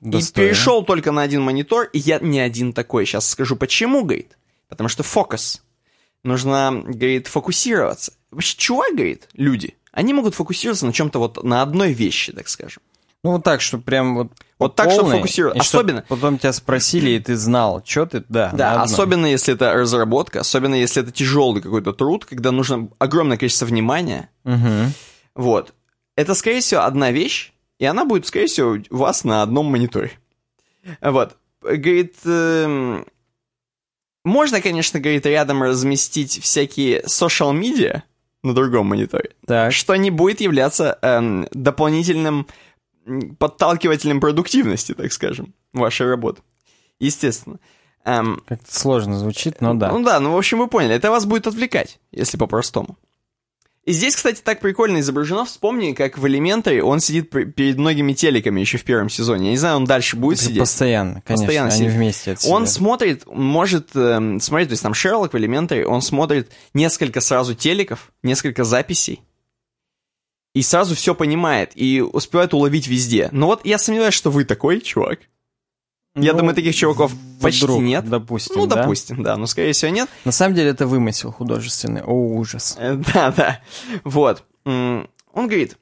И Достойно. перешел только на один монитор, и я не один такой. Сейчас скажу, почему, говорит. Потому что фокус. Нужно, говорит, фокусироваться. Вообще, чувак, говорит, люди, они могут фокусироваться на чем-то вот на одной вещи, так скажем. Ну вот так, что прям вот Вот так, чтобы полной, фокусироваться. и чтоб Особенно- Потом тебя спросили, и ты знал, что ты, да. Да, особенно если это разработка, особенно если это тяжелый какой-то труд, когда нужно огромное количество внимания. Мгм. Вот. Это, скорее всего, одна вещь, и она будет, скорее всего, у вас на одном мониторе. Вот. Говорит, эм, можно, конечно, говорит, рядом разместить всякие social media на другом мониторе, Так. что не будет являться эм, дополнительным подталкивателем продуктивности, так скажем, вашей работы. Естественно. Эм, Как-то сложно звучит, но да. ну да, ну в общем вы поняли, это вас будет отвлекать, если по-простому. И здесь, кстати, так прикольно изображено. Вспомни, как в Elementary он сидит перед многими телеками еще в первом сезоне. Я не знаю, он дальше будет Это сидеть. Постоянно, конечно, Постоянно они сидит. вместе Он смотрит, может эм, смотреть, то есть там Шерлок в Elementary, он смотрит несколько сразу телеков, несколько записей, и сразу все понимает, и успевает уловить везде. Но вот я сомневаюсь, что вы такой чувак. Я Ну, думаю, таких чуваков почти вдруг, нет. Допустим, Ну, да? допустим, да, но скорее всего нет. На самом деле это вымысел художественный. О, ужас. Э, Да, да. Вот. Он говорит,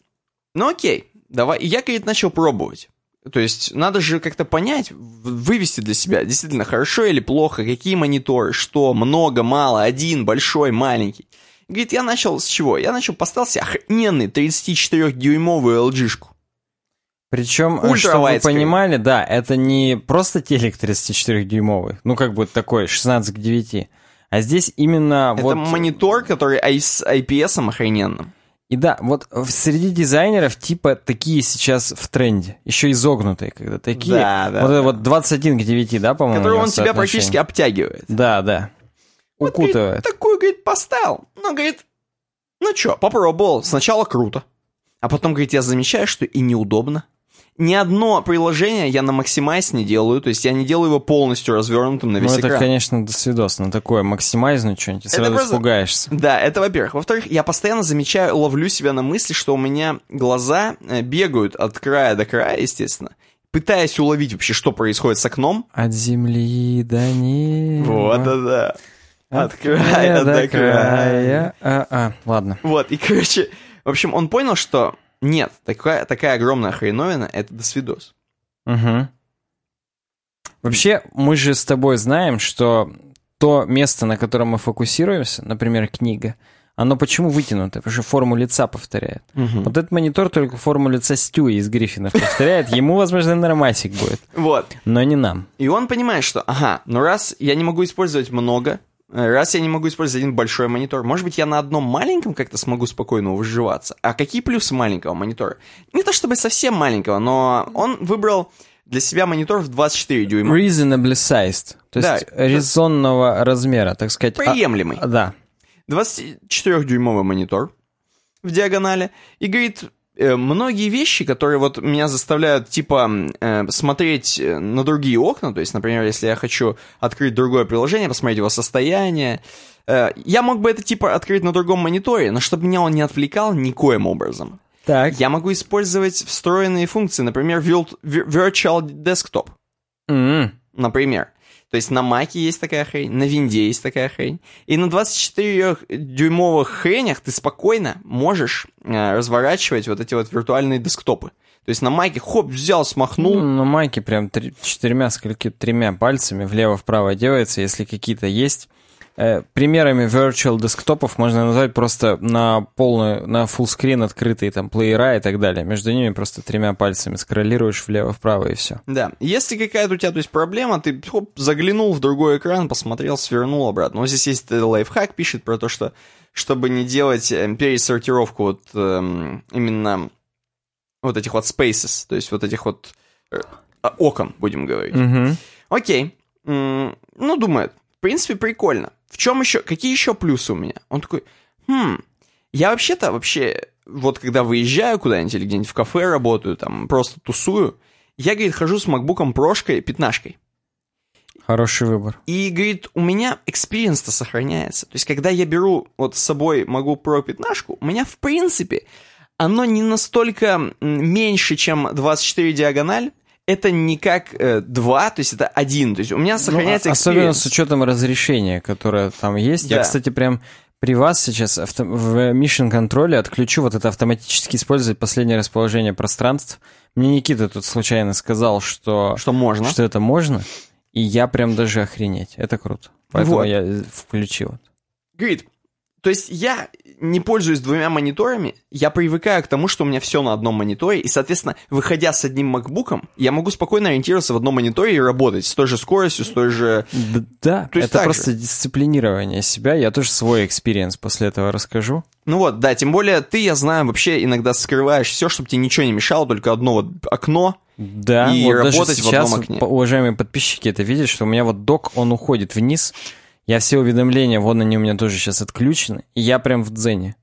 ну окей, давай. И я, говорит, начал пробовать. То есть надо же как-то понять, вывести для себя, действительно, хорошо или плохо, какие мониторы, что, много, мало, один, большой, маленький. Говорит, я начал с чего? Я начал поставил себе охрененный 34-дюймовую LG-шку. Причем, э, Ультра чтобы вы понимали, да, это не просто телек 34-дюймовый, ну как бы такой 16 к 9, а здесь именно Это вот... монитор, который с IPS охрененным. И да, вот среди дизайнеров типа такие сейчас в тренде, еще изогнутые, когда такие. Да, да, вот да. это вот 21 к 9, да, по-моему? Который он тебя практически обтягивает. Да, да. Вот, говорит, Укутывает. такую, говорит, поставил. Ну, говорит, ну чё, попробовал. Сначала круто. А потом, говорит, я замечаю, что и неудобно. Ни одно приложение я на максимайз не делаю, то есть я не делаю его полностью развернутым на весь ну, это, экран. конечно, до свидос. На такое максимайзнуть что-нибудь, и сразу просто- испугаешься. Да, это во-первых. Во-вторых, я постоянно замечаю, ловлю себя на мысли, что у меня глаза э, бегают от края до края, естественно, пытаясь уловить вообще, что происходит с окном. От земли до неба. Вот, да-да. От края до края. А, а, ладно. Вот, и, короче, в общем, он понял, что нет, такая, такая огромная хреновина — это досвидос. Угу. Вообще, мы же с тобой знаем, что то место, на котором мы фокусируемся, например, книга, оно почему вытянуто? Потому что форму лица повторяет. Вот этот монитор только форму лица Стюи из Гриффинов повторяет. Ему, возможно, нормасик будет, Вот. но не нам. И он понимает, что, ага, ну раз я не могу использовать много, раз я не могу использовать один большой монитор, может быть, я на одном маленьком как-то смогу спокойно выживаться. А какие плюсы маленького монитора? Не то чтобы совсем маленького, но он выбрал для себя монитор в 24 дюйма. Reasonably sized. То Да. есть резонного размера, так сказать. А- Приемлемый. а, да. 24-дюймовый монитор в диагонали. И говорит, э, многие вещи, которые вот меня заставляют, типа, э, смотреть э, на другие окна, то есть, например, если я хочу открыть другое приложение, посмотреть его состояние, э, я мог бы это, типа, открыть на другом мониторе, но чтобы меня он не отвлекал никоим образом. Так. Я могу использовать встроенные функции, например, Virtu- Vir- Virtual Desktop, М. например. То есть на Маке есть такая хрень, на Винде есть такая хрень. И на 24-дюймовых хренях ты спокойно можешь э, разворачивать вот эти вот виртуальные десктопы. То есть на Маке хоп, взял, Ну, смахнул. на майке прям три- четырьмя, скольки, тремя пальцами влево-вправо делается, если какие-то есть. Э, примерами virtual десктопов можно назвать просто на полную, на full screen открытые там плеера и так далее. Между ними просто тремя пальцами скроллируешь влево-вправо и все. Да. Если какая-то у тебя то есть, проблема, ты хоп, заглянул в другой экран, посмотрел, свернул обратно. Вот здесь есть э, лайфхак, пишет про то, что чтобы не делать э, пересортировку вот эм, именно вот этих вот spaces, то есть вот этих вот э, окон, будем говорить. Мгм. Окей. Ну, думает, в принципе, прикольно. В чем еще, какие еще плюсы у меня? Он такой, хм, я вообще-то вообще, вот когда выезжаю куда-нибудь или где-нибудь в кафе работаю, там, просто тусую, я, говорит, хожу с макбуком прошкой, пятнашкой. Хороший выбор. И, говорит, у меня экспириенс-то сохраняется. То есть, когда я беру вот с собой MacBook Pro 15, у меня, в принципе, оно не настолько меньше, чем 24 диагональ. Это не как э, 2, то есть это 1. То есть у меня сохраняется Ну, Особенно experience. с учетом разрешения, которое там есть. Я, Да. кстати, прям при вас сейчас авто- в Mission контроле отключу вот это автоматически использовать последнее расположение пространств. Мне Никита тут случайно сказал, что, Что можно. что это можно, и я прям даже охренеть. Это круто. Поэтому Вот. я э, включил. Говорит, то есть я не пользуюсь двумя мониторами, я привыкаю к тому, что у меня все на одном мониторе, и, соответственно, выходя с одним макбуком, я могу спокойно ориентироваться в одном мониторе и работать с той же скоростью, с той же... Да, То это просто дисциплинирование себя. Я тоже свой experience после этого расскажу. Ну вот, да, тем более ты, я знаю, вообще иногда скрываешь все, чтобы тебе ничего не мешало, только одно вот окно. Да, И вот даже работать в сейчас, одном окне. уважаемые подписчики, это видят, что у меня вот док, он уходит вниз. Я все уведомления, вон они у меня тоже сейчас отключены. И я прям в дзене.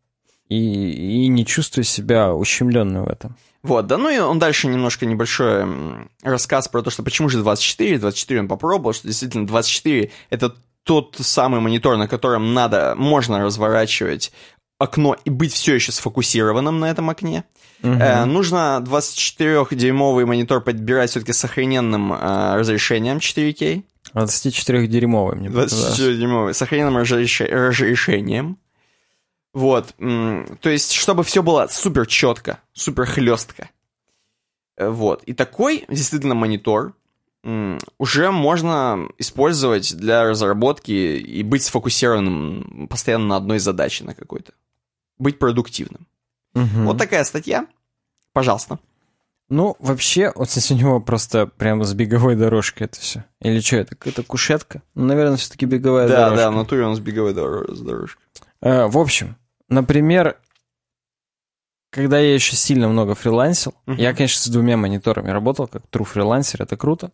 И, и не чувствую себя ущемленным в этом. Вот, да, ну и он дальше немножко небольшой рассказ про то, что почему же 24, 24 он попробовал, что действительно 24 это тот самый монитор, на котором надо, можно разворачивать окно и быть все еще сфокусированным на этом окне. Э, нужно 24-дюймовый монитор подбирать все-таки с охрененным э, разрешением 4К. 24-дюймовый мне показалось. 24-дюймовый, с охрененным разреш- разрешением. Вот, то есть, чтобы все было супер четко, супер хлестко. Э, Вот, и такой действительно монитор уже можно использовать для разработки и быть сфокусированным постоянно на одной задаче, на какой-то. Быть продуктивным. Мгм. Вот такая статья. Пожалуйста. Ну, вообще, вот здесь у него просто прямо с беговой дорожкой это все. Или что, это какая-то кушетка? Ну, наверное, все-таки беговая Да, дорожка. да, в натуре у нас беговая дор- дорожка. Э, В общем, например, когда я еще сильно много фрилансил, Мгм. я, конечно, с двумя мониторами работал, как true фрилансер, это круто.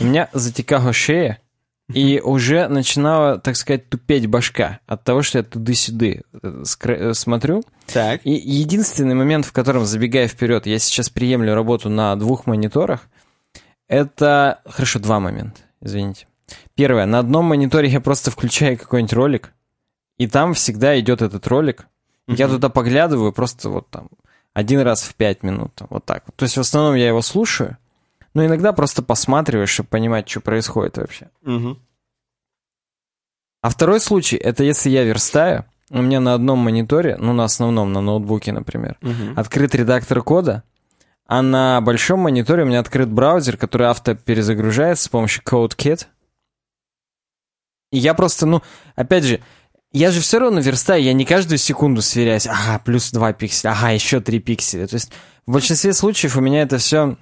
У меня затекала шея, И уже начинала, так сказать, тупеть башка от того, что я туды-сюды смотрю. Так. И единственный момент, в котором, забегая вперед, я сейчас приемлю работу на двух мониторах, это... Хорошо, два момента, извините. Первое, на одном мониторе я просто включаю какой-нибудь ролик, и там всегда идет этот ролик. Mm-hmm. Я туда поглядываю просто вот там один раз в пять минут, вот так. То есть в основном я его слушаю, но иногда просто посматриваю, чтобы понимать, что происходит вообще. Угу. А второй случай, это если я верстаю, у меня на одном мониторе, ну на основном, на ноутбуке, например, Угу. открыт редактор кода, а на большом мониторе у меня открыт браузер, который авто перезагружается с помощью CodeKit. И я просто, ну, опять же, я же все равно верстаю, я не каждую секунду сверяюсь, ага, плюс 2 пикселя, ага, еще 3 пикселя. То есть в большинстве случаев у меня это все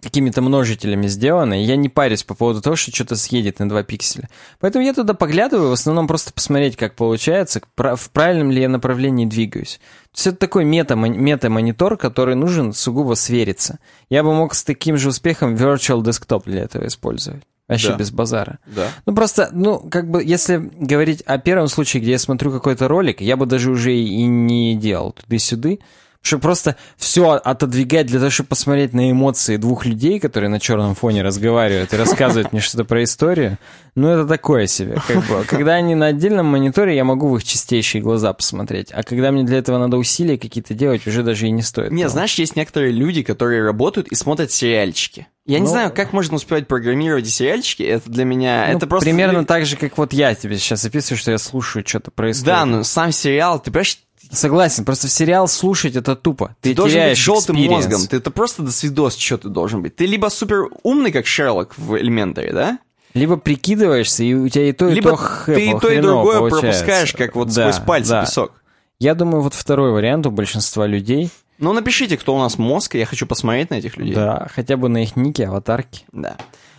какими-то множителями сделано, и я не парюсь по поводу того, что что-то съедет на 2 пикселя. Поэтому я туда поглядываю, в основном просто посмотреть, как получается, в правильном ли я направлении двигаюсь. То есть это такой мета-монитор, который нужен сугубо свериться. Я бы мог с таким же успехом Virtual Desktop для этого использовать. Вообще Да. без базара. Да. Ну просто, ну, как бы, если говорить о первом случае, где я смотрю какой-то ролик, я бы даже уже и не делал туды-сюды, чтобы просто все отодвигать для того, чтобы посмотреть на эмоции двух людей, которые на черном фоне разговаривают и рассказывают мне что-то про историю, ну, это такое себе. Как бы. Когда они на отдельном мониторе, я могу в их чистейшие глаза посмотреть, а когда мне для этого надо усилия какие-то делать, уже даже и не стоит. Не, того. знаешь, есть некоторые люди, которые работают и смотрят сериальчики. Я не Ну- знаю, как можно успевать программировать и сериальчики. Это для меня... Ну, это просто... примерно так же, как вот я тебе сейчас записываю, что я слушаю что-то про историю. Да, но сам сериал, ты понимаешь, Согласен, просто сериал слушать это тупо. Ты, ты должен быть желтым experience. мозгом. Ты это просто до свидос, что ты должен быть. Ты либо супер умный, как Шерлок в Элементаре, да? Либо прикидываешься, и у тебя и то, и либо то хэп- ты и то, и другое получается. пропускаешь, как вот Да, сквозь пальцы да. песок. Я думаю, вот второй вариант у большинства людей. Ну, напишите, кто у нас мозг, я хочу посмотреть на этих людей. Да, хотя бы на их ники, аватарки. Да.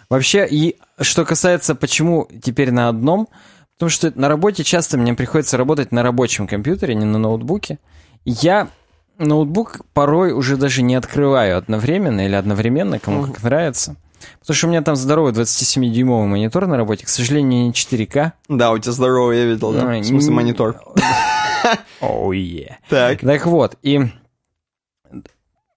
Вообще, и что касается, почему теперь на одном, потому что на работе часто мне приходится работать на рабочем компьютере, не на ноутбуке. Я ноутбук порой уже даже не открываю одновременно или одновременно, кому как нравится. Потому что у меня там здоровый 27-дюймовый монитор на работе, к сожалению, не 4К. Да, у тебя здоровый, я видел, да? В смысле, монитор. [LAUGHS] Оу, е. Так. Так вот, и...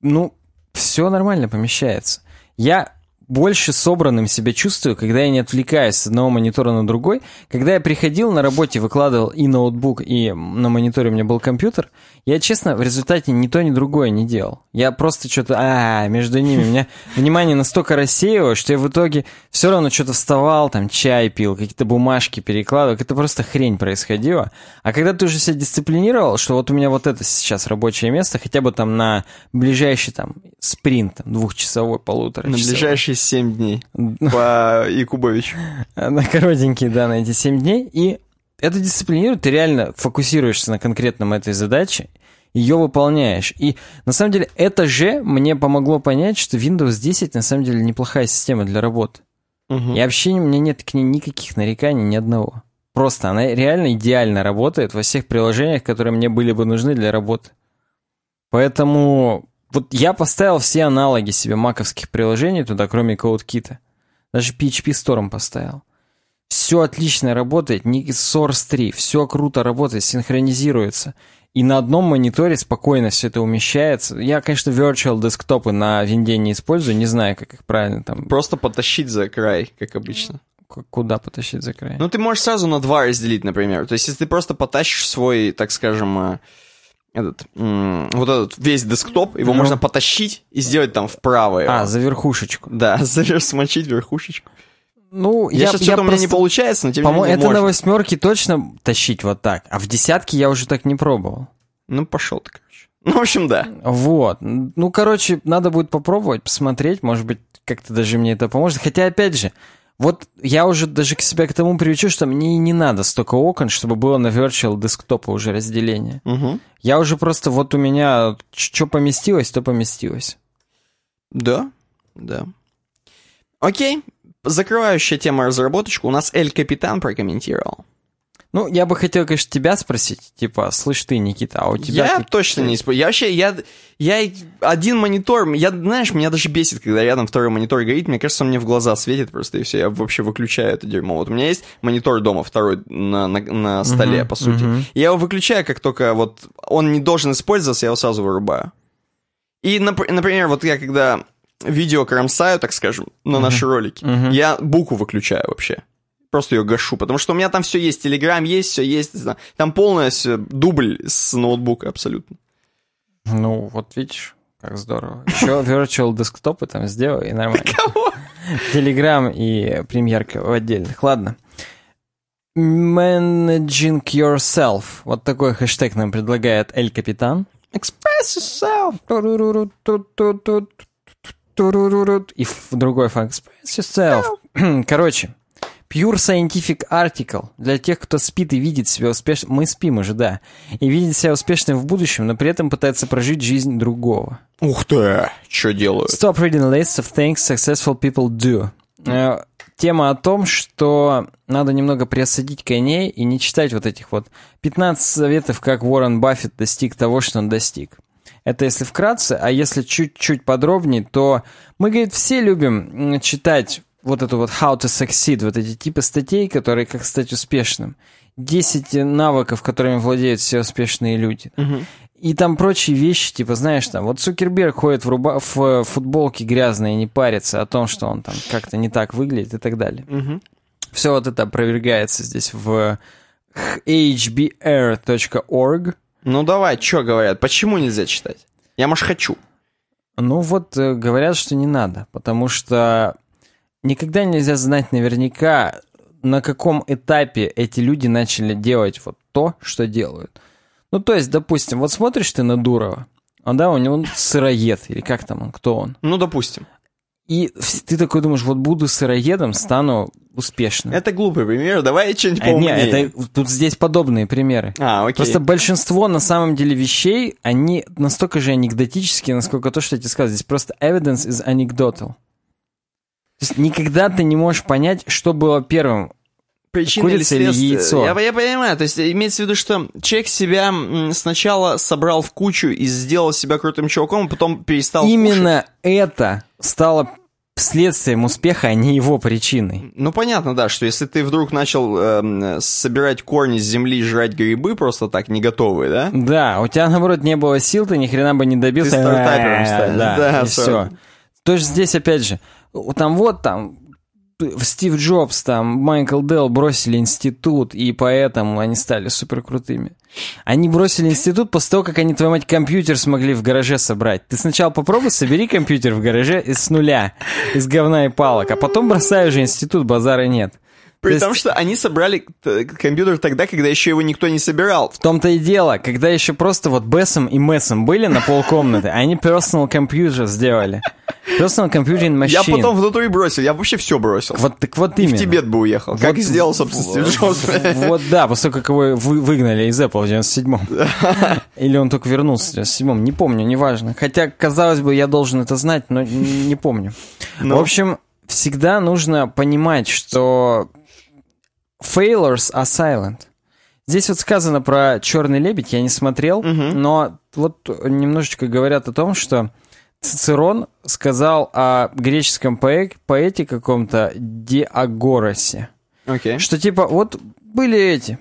Ну, все нормально помещается. Я больше собранным себя чувствую, когда я не отвлекаюсь с одного монитора на другой. Когда я приходил на работе, выкладывал и ноутбук, и на мониторе у меня был компьютер, я, честно, в результате ни то, ни другое не делал. Я просто что-то, а, между ними, у меня внимание настолько рассеивалось, что я в итоге все равно что-то вставал, там, чай пил, какие-то бумажки перекладывал, это просто хрень происходила. А когда ты уже себя дисциплинировал, что вот у меня вот это сейчас рабочее место, хотя бы там на ближайший там спринт, там, двухчасовой, полутора На ближайшие 7 дней. По Якубовичу. [LAUGHS] на коротенькие, да, на эти 7 дней. И это дисциплинирует, ты реально фокусируешься на конкретном этой задаче, ее выполняешь. И на самом деле это же мне помогло понять, что Windows 10 на самом деле неплохая система для работы. Мгм. И вообще у меня нет к ней никаких нареканий, ни одного. Просто она реально идеально работает во всех приложениях, которые мне были бы нужны для работы. Поэтому вот я поставил все аналоги себе маковских приложений туда, кроме CodeKit. Даже PHP Storm поставил. Все отлично работает, не Source 3, все круто работает, синхронизируется. И на одном мониторе спокойно все это умещается. Я, конечно, virtual десктопы на винде не использую, не знаю, как их правильно там, Просто потащить за край, как обычно. куда потащить за край. Ну, ты можешь сразу на два разделить, например. То есть, если ты просто потащишь свой, так скажем, э, этот, вот этот весь десктоп, его Ну. можно потащить и сделать там вправо. его. А, за верхушечку. Да, [LAUGHS] завер- смочить верхушечку. Ну, Я, сейчас что-то у меня не просто- получается, но тем не менее это на можно. восьмерке точно тащить вот так, а в десятке я уже так не пробовал. Ну, пошел ты, короче. [LAUGHS] Ну, в общем, да. Вот. Ну, короче, надо будет попробовать, посмотреть, может быть, как-то даже мне это поможет. Хотя, опять же, вот я уже даже к себя к тому привычу, что мне не надо столько окон, чтобы было на virtual десктопа уже разделение. Мгм. Я уже просто, вот у меня что поместилось, то поместилось. Да, да. Окей, закрывающая тема разработочку у нас Эль Капитан прокомментировал. Ну, я бы хотел, конечно, тебя спросить, типа, слышь ты, Никита, а у тебя... Я как- точно не использую. Я вообще, я, я один монитор, я, знаешь, меня даже бесит, когда рядом второй монитор горит, мне кажется, он мне в глаза светит просто, и все, я вообще выключаю это дерьмо. Вот у меня есть монитор дома второй на, на, на столе, Мгм, по сути. мгм. Я его выключаю, как только вот он не должен использоваться, я его сразу вырубаю. И, нап- например, вот я когда видео кромсаю, так скажем, на наши ролики, Мгм. я букву выключаю вообще. Просто ее гашу, потому что у меня там все есть, Телеграм есть, все есть, там полностью дубль с ноутбука абсолютно. Ну, вот видишь, как здорово. Еще [LAUGHS] virtual десктопы там сделай, и нормально. Кого? [LAUGHS] Телеграм и премьерка в отдельных. Ладно. Managing yourself. Вот такой хэштег нам предлагает Эль Капитан. Express yourself. И в другой факт. Express yourself. [CLEARS THROAT] Короче, Pure Scientific Article для тех, кто спит и видит себя успешным. Мы спим уже, да. И видит себя успешным в будущем, но при этом пытается прожить жизнь другого. Ух ты, что делают? Stop reading lists of things successful people do. Э, Тема о том, что надо немного приосадить коней и не читать вот этих вот 15 советов, как Уоррен Баффет достиг того, что он достиг. Это если вкратце, а если чуть-чуть подробнее, то мы, говорит, все любим читать вот эту вот how to succeed, вот эти типы статей, которые как стать успешным. 10 навыков, которыми владеют все успешные люди. И там прочие вещи, типа, знаешь, там, вот Цукерберг ходит в, руба- в э, футболке грязной и не парится о том, что он там как-то не так выглядит и так далее. Мгм. Все вот это опровергается здесь в hbr.org. Ну давай, что говорят? Почему нельзя читать? Я, может, хочу. Ну вот э, говорят, что не надо, потому что никогда нельзя знать наверняка, на каком этапе эти люди начали делать вот то, что делают. Ну то есть, допустим, вот смотришь ты на Дурова, он, да, у него сыроед, или как там он, кто он? Ну, допустим. И ты такой думаешь, вот буду сыроедом, стану успешным. Это глупый пример, давай что-нибудь А, не, поумнее. это, тут здесь подобные примеры. А, окей. Просто большинство на самом деле вещей, они настолько же анекдотические, насколько то, что я тебе сказал. Здесь просто evidence is anecdotal. Есть никогда ты не можешь понять, что было первым. Причина Курица или следствие. яйцо? Я, я понимаю, то есть имеется в виду, что человек себя сначала собрал в кучу и сделал себя крутым чуваком, а потом перестал Именно это стало следствием успеха, а не его причиной. кушать. Ну, понятно, да, что если ты вдруг начал эм, собирать корни с земли и жрать грибы просто так, не готовые, да? Да, у тебя, наоборот, не было сил, ты ни хрена бы не добился. Ты стартапером станешь. Да, Да, и все. То есть здесь, опять же, там вот там Стив Джобс, там Майкл Делл бросили институт, и поэтому они стали супер крутыми. Они бросили институт после того, как они, твою мать, компьютер смогли в гараже собрать. Ты сначала попробуй, собери компьютер в гараже из нуля, из говна и палок, а потом бросай уже институт, базара нет. При том, что они собрали т- компьютер тогда, когда еще его никто не собирал. В том-то и дело, когда еще просто вот Бессом и Мессом были на полкомнаты, [LAUGHS] они personal computer сделали. Personal computing machine. Я потом внутри бросил, я вообще все бросил. Вот так вот И именно. в Тибет бы уехал. Как Вот- и сделал, собственно, Стив Джобс. Вот да, после того, как его вы- выгнали из Apple в 97-м. [LAUGHS] Или он только вернулся в 97-м, не помню, неважно. Хотя, казалось бы, я должен это знать, но не помню. Ну. В общем, всегда нужно понимать, что failures are silent. Здесь вот сказано про «Черный лебедь», я не смотрел, но вот немножечко говорят о том, что Цицерон сказал о греческом поэ- поэте каком-то Диагоросе. Окей. Что типа, вот были эти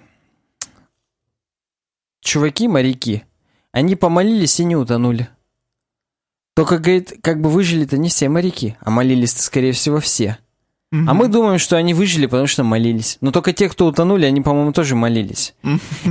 чуваки-моряки, они помолились и не утонули. Только, говорит, как бы выжили-то не все моряки, а молились-то, скорее всего, все. А мы думаем, что они выжили, потому что молились. Но только те, кто утонули, они, по-моему, тоже молились.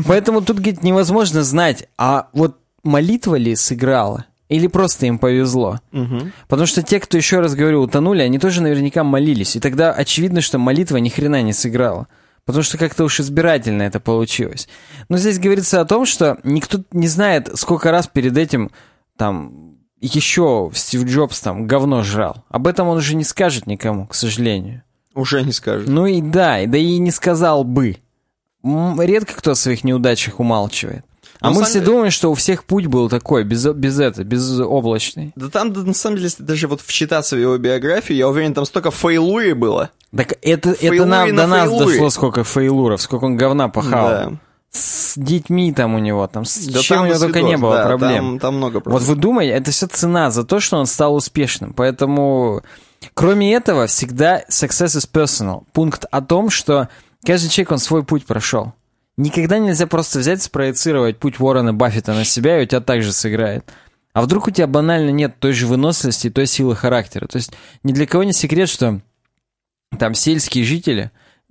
Поэтому тут, говорит, невозможно знать, а вот молитва ли сыграла? Или просто им повезло? Мгм. Потому что те, кто, еще раз говорю, утонули, они тоже наверняка молились. И тогда очевидно, что молитва ни хрена не сыграла. Потому что как-то уж избирательно это получилось. Но здесь говорится о том, что никто не знает, сколько раз перед этим там еще Стив Джобс там говно жрал. Об этом он уже не скажет никому, к сожалению. Уже не скажет. Ну и да, и да и не сказал бы. Редко кто о своих неудачах умалчивает. А Ну, мы все думаем, что у всех путь был такой, без, без это, безоблачный. Да там, да, на самом деле, если даже вот вчитаться в его биографию, я уверен, там столько фейлури было. Так это, это нам, на до нас фейлури. дошло, сколько фейлуров, сколько он говна пахал. Да. С детьми там у него, там, с Да чем там у него только не было да, проблем. Там, там много Вот проблем. вы думаете, это все цена за то, что он стал успешным. Поэтому, кроме этого, всегда success is personal. Пункт о том, что каждый человек, он свой путь прошел. Никогда нельзя просто взять, спроецировать путь Уоррена Баффета на себя, и у тебя так же сыграет. А вдруг у тебя банально нет той же выносливости и той силы характера. То есть ни для кого не секрет, что там сельские жители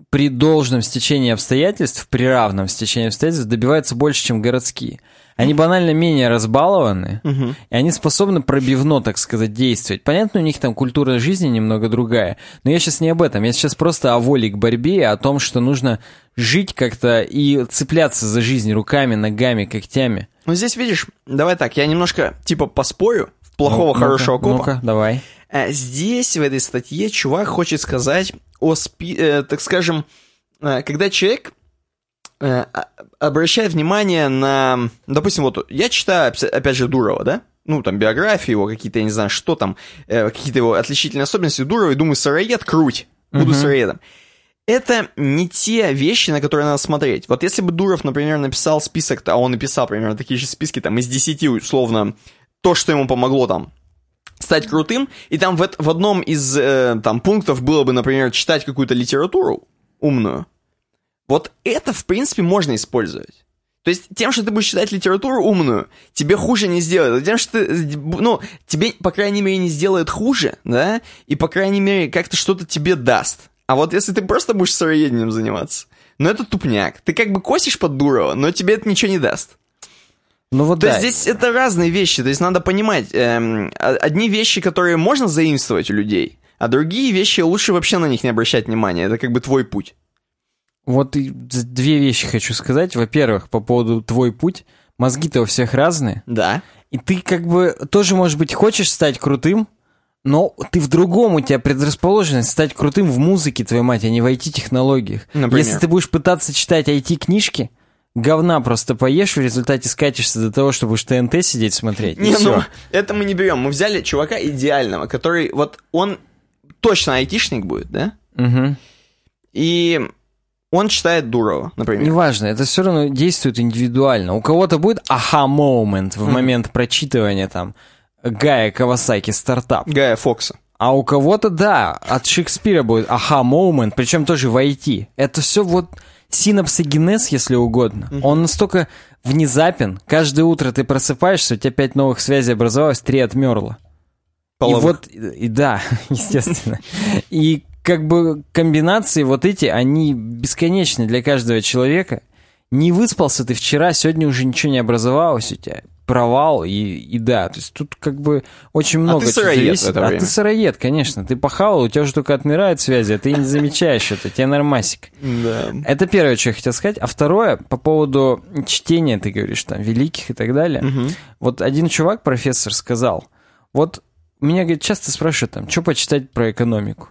при должном стечении обстоятельств, при равном стечении обстоятельств добиваются больше, чем городские. Они банально менее разбалованы, Мгм. и они способны пробивно, так сказать, действовать. Понятно, у них там культура жизни немного другая, но я сейчас не об этом. Я сейчас просто о воле к борьбе, о том, что нужно жить как-то и цепляться за жизнь руками, ногами, когтями. Ну, здесь, видишь, давай так, я немножко, типа, поспорю в плохого, Ну, хорошего ну-ка, копа. Ну-ка, давай. А Здесь, в этой статье, чувак хочет сказать о, спи- э, так скажем, э, когда человек э, а- обращает внимание на... Допустим, вот я читаю, опя- опять же, Дурова, да? Ну, там, биографию его, какие-то, я не знаю, что там, э, какие-то его отличительные особенности Дурова, и думаю, сыроед, круть, буду Мгм. сыроедом. Это не те вещи, на которые надо смотреть. Вот если бы Дуров, например, написал список, а он написал примерно такие же списки, там, из 10, условно, то, что ему помогло там стать крутым, и там в, в одном из э, там пунктов было бы, например, читать какую-то литературу умную, вот это, в принципе, можно использовать. То есть тем, что ты будешь читать литературу умную, тебе хуже не сделает. А Тем, что ты, ну, тебе, по крайней мере, не сделает хуже, да, и, по крайней мере, как-то что-то тебе даст. А вот если ты просто будешь сыроедением заниматься, ну это тупняк. Ты как бы косишь под Дурова, но тебе это ничего не даст. Ну вот То да. есть здесь это разные вещи, то есть надо понимать, эм, о- одни вещи, которые можно заимствовать у людей, а другие вещи лучше вообще на них не обращать внимания, это как бы твой путь. Вот две вещи хочу сказать. Во-первых, по поводу твой путь. Мозги-то у всех разные. Да. И ты как бы тоже, может быть, хочешь стать крутым, но ты в другом, у тебя предрасположенность стать крутым в музыке, твою мать, а не в IT-технологиях. Если ты будешь пытаться читать IT-книжки, говна просто поешь, в результате скатишься до того, что будешь ТНТ сидеть смотреть. Не, ну, это мы не берем. Мы взяли чувака идеального, который, вот он точно айтишник будет, да? Мгм. И он читает Дурова, например. Неважно, это все равно действует индивидуально. У кого-то будет аха-момент в момент прочитывания там Гая Кавасаки стартап. Гая Фокса. А у кого-то, да, от Шекспира будет аха-момент, причем тоже в IT. Это все вот синапсогенез, если угодно. Он настолько внезапен. Каждое утро ты просыпаешься, у тебя пять новых связей образовалось, три отмерло. Половых. И вот, и да, [LAUGHS] естественно. И как бы комбинации вот эти, они бесконечны для каждого человека. Не выспался ты вчера, сегодня уже ничего не образовалось у тебя. Провал, и, и да, то есть тут как бы очень много ты чего сыроед в зависит. это А время. ты сыроед, конечно. Ты похавал, у тебя уже только отмирают связи, а ты не замечаешь это, тебе нормасик. Да. Это первое, что я хотел сказать. А второе, по поводу чтения, ты говоришь, там, великих и так далее. Вот один чувак, профессор, сказал, вот меня, говорит, часто спрашивают, там, что почитать про экономику.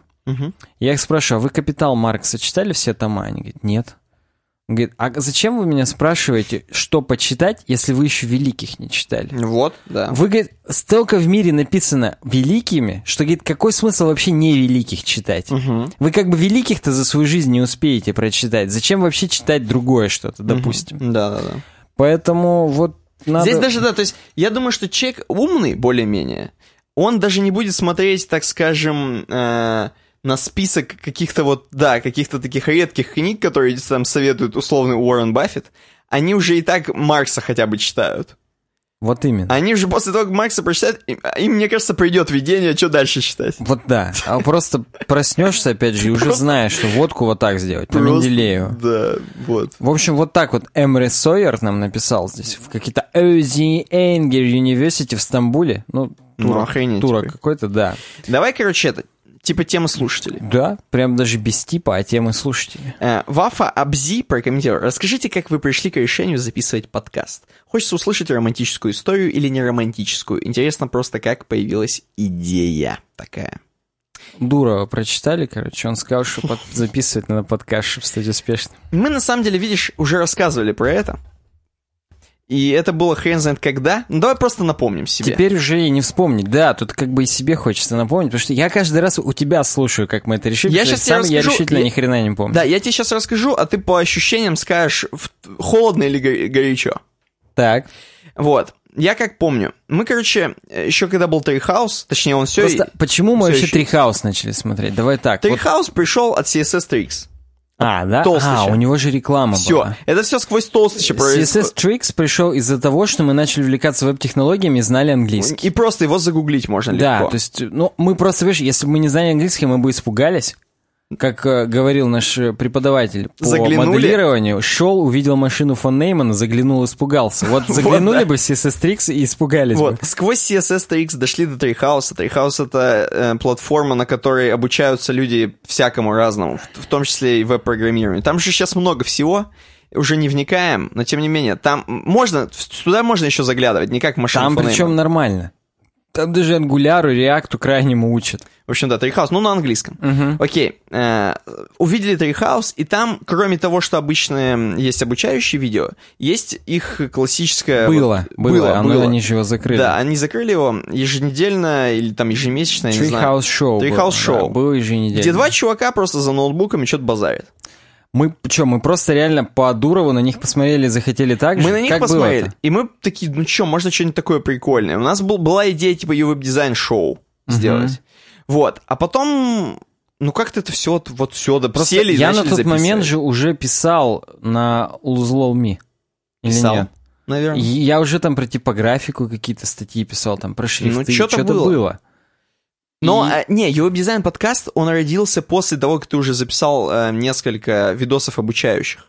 Я их спрашиваю, а вы «Капитал Маркса» читали все тома? Они говорят, нет. Он говорит, а зачем вы меня спрашиваете, что почитать, если вы еще великих не читали? Вот, да. Вы, говорит, столько в мире написано великими, что, говорит, какой смысл вообще не великих читать? Мгм. Вы как бы великих-то за свою жизнь не успеете прочитать. Зачем вообще читать другое что-то, допустим? Да, да, да. Поэтому вот надо... Здесь даже, да, то есть я думаю, что человек умный, более-менее, он даже не будет смотреть, так скажем, э, на список каких-то вот, да, каких-то таких редких книг, которые там советует условный Уоррен Баффет, они уже и так Маркса хотя бы читают. Вот именно. Они уже после того, как Маркса прочитают, им, им, мне кажется, придет видение, что дальше читать. Вот да. А просто проснешься, опять же, и уже знаешь, что водку вот так сделать, по Менделееву. Да, вот. В общем, вот так вот Эмри Сойер нам написал здесь, в какие-то Ози Энгер University в Стамбуле. Ну, Ну, турок, охренеть турок какой-то, да. Давай, короче, это, типа темы слушателей. Да, прям даже без типа, а темы слушателей. Э, Вафа Абзи прокомментировал. Расскажите, как вы пришли к решению записывать подкаст. Хочется услышать романтическую историю или не романтическую. Интересно просто, как появилась идея такая. Дурова прочитали, короче, он сказал, что под- записывать надо подкаст, чтобы стать успешным. Мы, на самом деле, видишь, уже рассказывали про это. И это было хрен знает когда. Ну, давай просто напомним себе. Теперь уже и не вспомнить. Да, тут как бы и себе хочется напомнить, потому что я каждый раз у тебя слушаю, как мы это решили. Я что сам тебе я расскажу, решительно я- ни хрена не помню. Да, я тебе сейчас расскажу, а ты по ощущениям скажешь, холодно или го- горячо. Так. Вот. Я как помню. Мы, короче, еще когда был Трихаус, точнее, он все... Просто почему мы всё вообще ещё- Трихаус начали смотреть? Давай так. вот- Трихаус пришел от CSS Tricks. А, [LAUGHS] да? Толстыча. А, у него же реклама Все. была. Это все сквозь толстича CSS Tricks пришел из-за того, что мы начали увлекаться веб-технологиями и знали английский. И просто его загуглить можно Да, легко. то есть, ну, мы просто, видишь, если бы мы не знали английский, мы бы испугались. Как э, говорил наш э, преподаватель по Заглянули? моделированию, шел, увидел машину фон Неймана, заглянул, испугался. Вот [LAUGHS] заглянули да. бы в CSS Tricks и испугались Вот, бы. сквозь CSS Tricks дошли до Трихауса. Трихаус — это э, платформа, на которой обучаются люди всякому разному, в, в том числе и веб-программированию. Там же сейчас много всего, уже не вникаем, но тем не менее, там можно, туда можно еще заглядывать, не как в машину Там причем нормально. Там даже ангуляру, реакту крайнему учат. В общем, да, Трихаус, ну, на английском. Окей, э, увидели Трихаус, и там, кроме того, что обычно есть обучающие видео, есть их классическое... Было, вот- было, оно, они же его закрыли. Да, они закрыли его еженедельно или там ежемесячно, я не знаю. Treehouse было, Show. да, было еженедельно. Где два чувака просто за ноутбуком и что-то базарят. Мы что, мы просто реально по Дурову на них посмотрели, захотели так же? Мы на них Как посмотрели, и мы такие, ну что, можно что-нибудь такое прикольное. У нас был, была идея типа и веб-дизайн шоу сделать. Вот, а потом, ну как-то это все, вот, все, да, Просто сели и я на начали тот записывать. момент же уже писал на. Или Писал, нет? И наверное. Я уже там про типографику какие-то статьи писал, там про шрифты, чё-то что-то было. было. Но, И- а, не, веб-дизайн подкаст, он родился после того, как ты уже записал э, несколько видосов обучающих.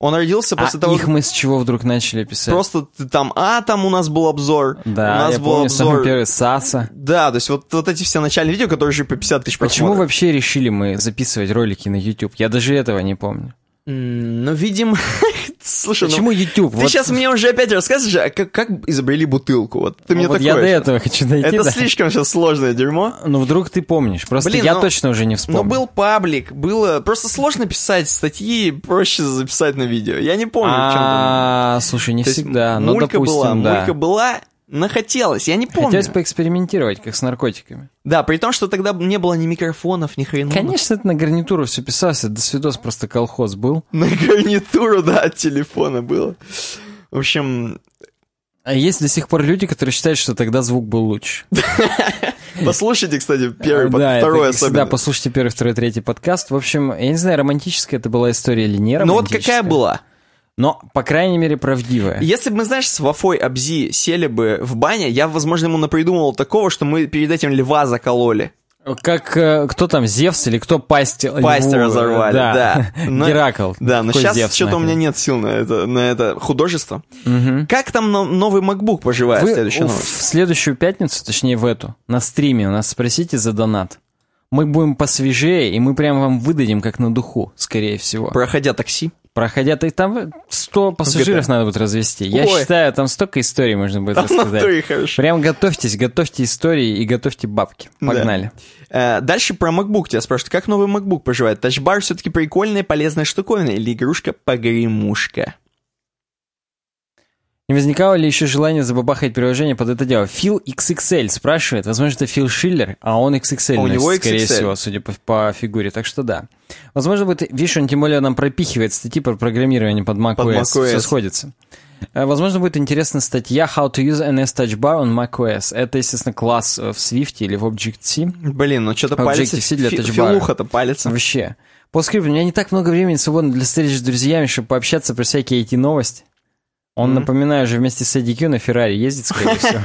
Он родился после а того, их как мы с чего вдруг начали писать? просто там, а, там у нас был обзор, у да, нас я был помню, обзор. самый первый Саса. Да, то есть вот, вот эти все начальные видео, которые уже по 50 тысяч Почему просмотров. вообще решили мы записывать ролики на YouTube? Я даже этого не помню. Ну, видимо... [LAUGHS] Слушай, ну, Почему YouTube? ты Вот- сейчас мне уже опять рассказываешь, а как, как изобрели бутылку? Вот ты мне вот такое я до этого хочу дойти. Это да. слишком сейчас сложное дерьмо. Ну, вдруг ты помнишь. Просто Блин, я ну- точно уже не вспомню. Но был паблик, было... Просто сложно писать статьи, проще записать на видео. Я не помню, в чем. А, слушай, не всегда. Ну, мулька допустим, была, мулька была, но хотелось, я не помню. Хотелось поэкспериментировать, как с наркотиками. Да, при том, что тогда не было ни микрофонов, ни хрена. Конечно, это на гарнитуру все писалось, до свидос просто колхоз был. [LAUGHS] На гарнитуру, да, от телефона было. В общем, А есть до сих пор люди, которые считают, что тогда звук был лучше. [LAUGHS] послушайте, кстати, первый, да, второй особенно. всегда послушайте первый, второй, третий подкаст. В общем, я не знаю, романтическая это была история или не Ну вот романтическая. какая была? Но, по крайней мере, правдивая. Если бы мы, знаешь, с Вафой Абзи сели бы в бане, я, возможно, ему напридумывал такого, что мы перед этим льва закололи. Как э, кто там, Зевс или кто пасть Пасть льву, разорвали, да. [LAUGHS] Но- Геракл. Да, но сейчас Зевс что-то у нахрен? меня нет сил на это, на это художество. Мгм. Как там но- новый MacBook поживает? Вы в новость. следующую пятницу, точнее в эту, на стриме у нас спросите за донат. Мы будем посвежее, и мы прям вам выдадим как на духу, скорее всего. Проходя такси. Проходя, так там 100 пассажиров надо будет развести. Я Ой. считаю, там столько историй можно будет Там [LAUGHS] то рассказать. Прям готовьтесь, готовьте истории и готовьте бабки. Да. Погнали. Э, Дальше про MacBook тебя спрашивают. Как новый MacBook поживает? Тачбар все-таки прикольная, полезная штуковина или игрушка-погремушка? Не возникало ли еще желание забабахать приложение под это дело? Фил XXL спрашивает. Возможно, это Фил Шиллер, а он XXL А у носит, него скорее XXL. всего, судя по, по фигуре. Так что да. Возможно, будет, видишь, он тем более нам пропихивает статьи про программирование под macOS. Под macOS. Все сходится. Э, Возможно, будет интересна статья How to use NS Touch Bar on macOS. Это, естественно, класс э, в Swift или в Objective-C. Блин, ну что-то Objective-C палится. для фи- тачбара. Филуха-то палится. Вообще. По скрипту, у меня не так много времени свободно для встреч с друзьями, чтобы пообщаться про всякие эти новости. Он, Мгм. напоминаю, же вместе с IDQ на Феррари ездит, скорее [LAUGHS] всего.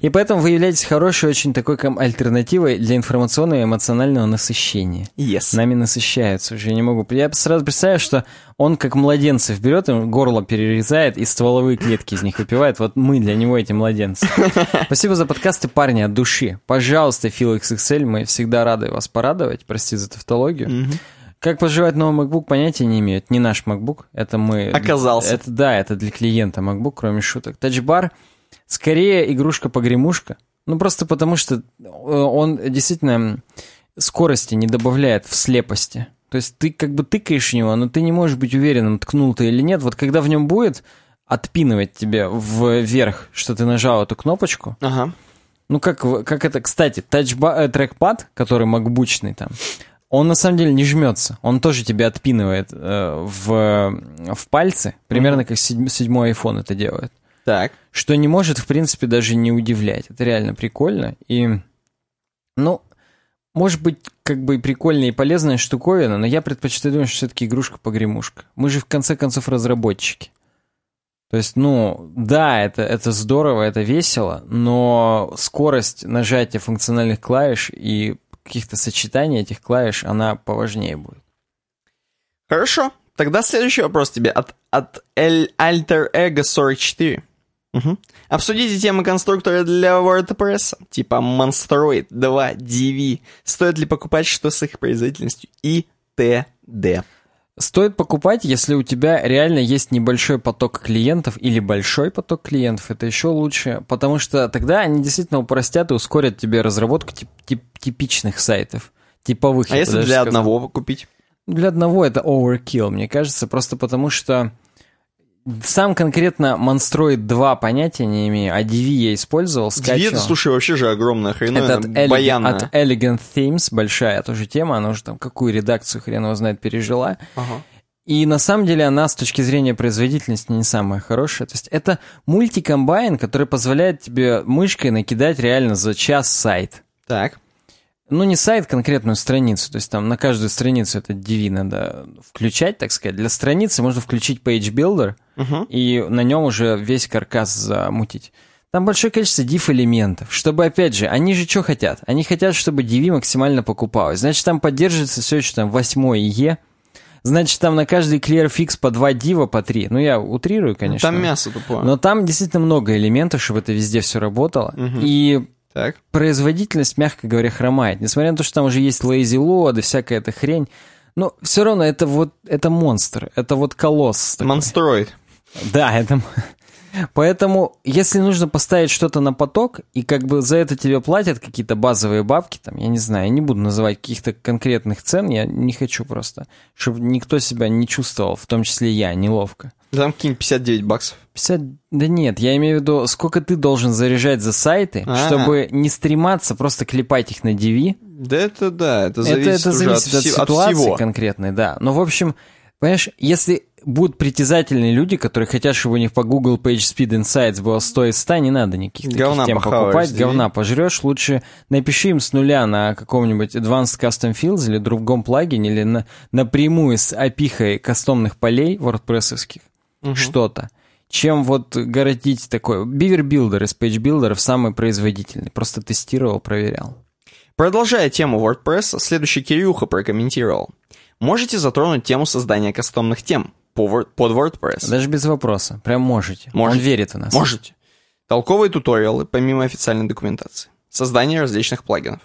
И поэтому вы являетесь хорошей очень такой ком- альтернативой для информационного и эмоционального насыщения. Yes. Нами насыщаются уже, я не могу. Я сразу представляю, что он как младенцев берет, им горло перерезает и стволовые клетки из них выпивает. Вот мы для него эти младенцы. [LAUGHS] Спасибо за подкасты, парни, от души. Пожалуйста, Фил XXL, мы всегда рады вас порадовать. Прости за тавтологию. Мгм. Как поживает новый MacBook, понятия не имею. Это не наш MacBook, это мы... Оказался. Это, да, это для клиента MacBook, кроме шуток. Тачбар скорее игрушка-погремушка. Ну, просто потому что э, он действительно скорости не добавляет в слепости. То есть ты как бы тыкаешь в него, но ты не можешь быть уверенным, ткнул ты или нет. Вот когда в нем будет отпинывать тебе вверх, что ты нажал эту кнопочку. Ага. Ну, как, как это, кстати, тачба, э, трекпад, который макбучный там, он на самом деле не жмется. Он тоже тебя отпинывает э, в, в пальцы, примерно как седь- седьмой iPhone это делает. Так. Что не может, в принципе, даже не удивлять. Это реально прикольно. И, ну, может быть, как бы и прикольная и полезная штуковина, но я предпочитаю думать, что все-таки игрушка-погремушка. Мы же, в конце концов, разработчики. То есть, ну, да, это, это здорово, это весело, но скорость нажатия функциональных клавиш и каких-то сочетаний этих клавиш, она поважнее будет. Хорошо. Тогда следующий вопрос тебе от, от L Alter Ego 44. Мгм. Обсудите темы конструктора для WordPress, типа Monstroid 2, DV. Стоит ли покупать, что с их производительностью и т.д. Стоит покупать, если у тебя реально есть небольшой поток клиентов или большой поток клиентов, это еще лучше, потому что тогда они действительно упростят и ускорят тебе разработку тип- тип- типичных сайтов, типовых. А если для сказал. одного купить? Для одного это overkill, мне кажется, просто потому что сам конкретно Monstroid 2 понятия не имею, а DV я использовал, DV, скачивал. это, слушай, вообще же огромная хреновина, Это от, баянная. от Elegant Themes, большая тоже тема, она уже там какую редакцию хрен его знает пережила. Ага. И на самом деле она с точки зрения производительности не самая хорошая. То есть это мультикомбайн, который позволяет тебе мышкой накидать реально за час сайт. Так. Ну, не сайт, конкретную страницу. То есть там на каждую страницу это DV надо включать, так сказать. Для страницы можно включить Page Builder Мгм. и на нем уже весь каркас замутить. Там большое количество div-элементов, чтобы, опять же, они же что хотят? Они хотят, чтобы DV максимально покупалось. Значит, там поддерживается все еще там 8 Е. Значит, там на каждый clear fix по 2 дива, по 3. Ну, я утрирую, конечно. Там мясо тупое. Но там действительно много элементов, чтобы это везде все работало. Мгм. И Так. производительность, мягко говоря, хромает. Несмотря на то, что там уже есть lazy load и всякая эта хрень, но все равно это вот, это монстр, это вот колосс. такой. Монстроид. Да, это... Поэтому, если нужно поставить что-то на поток, и как бы за это тебе платят какие-то базовые бабки, там, я не знаю, я не буду называть каких-то конкретных цен, я не хочу просто, чтобы никто себя не чувствовал, в том числе я, неловко. Там какие-нибудь 59 баксов. 50... Да нет, я имею в виду, сколько ты должен заряжать за сайты, А. чтобы не стрематься просто клепать их на DV. Да это да, это Это, зависит, это уже зависит от, от, вси- от ситуации всего. конкретной, да. Но, в общем, понимаешь, если будут притязательные люди, которые хотят, чтобы у них по Google Page Speed Insights было 100 из 100, не надо никаких таких Говна тем похаваешь, покупать, DV. говна пожрешь, лучше напиши им с нуля на каком-нибудь Advanced Custom Fields или другом плагине, или на, напрямую с опихой кастомных полей wordpress Мгм. что-то, чем вот городить такое. Beaver Builder из Page Builder самый производительный. Просто тестировал, проверял. Продолжая тему WordPress, следующий Кирюха прокомментировал. Можете затронуть тему создания кастомных тем под WordPress? Даже без вопроса. Прям можете. Можете. Он верит в нас. Можете. Толковые туториалы, помимо официальной документации. Создание различных плагинов.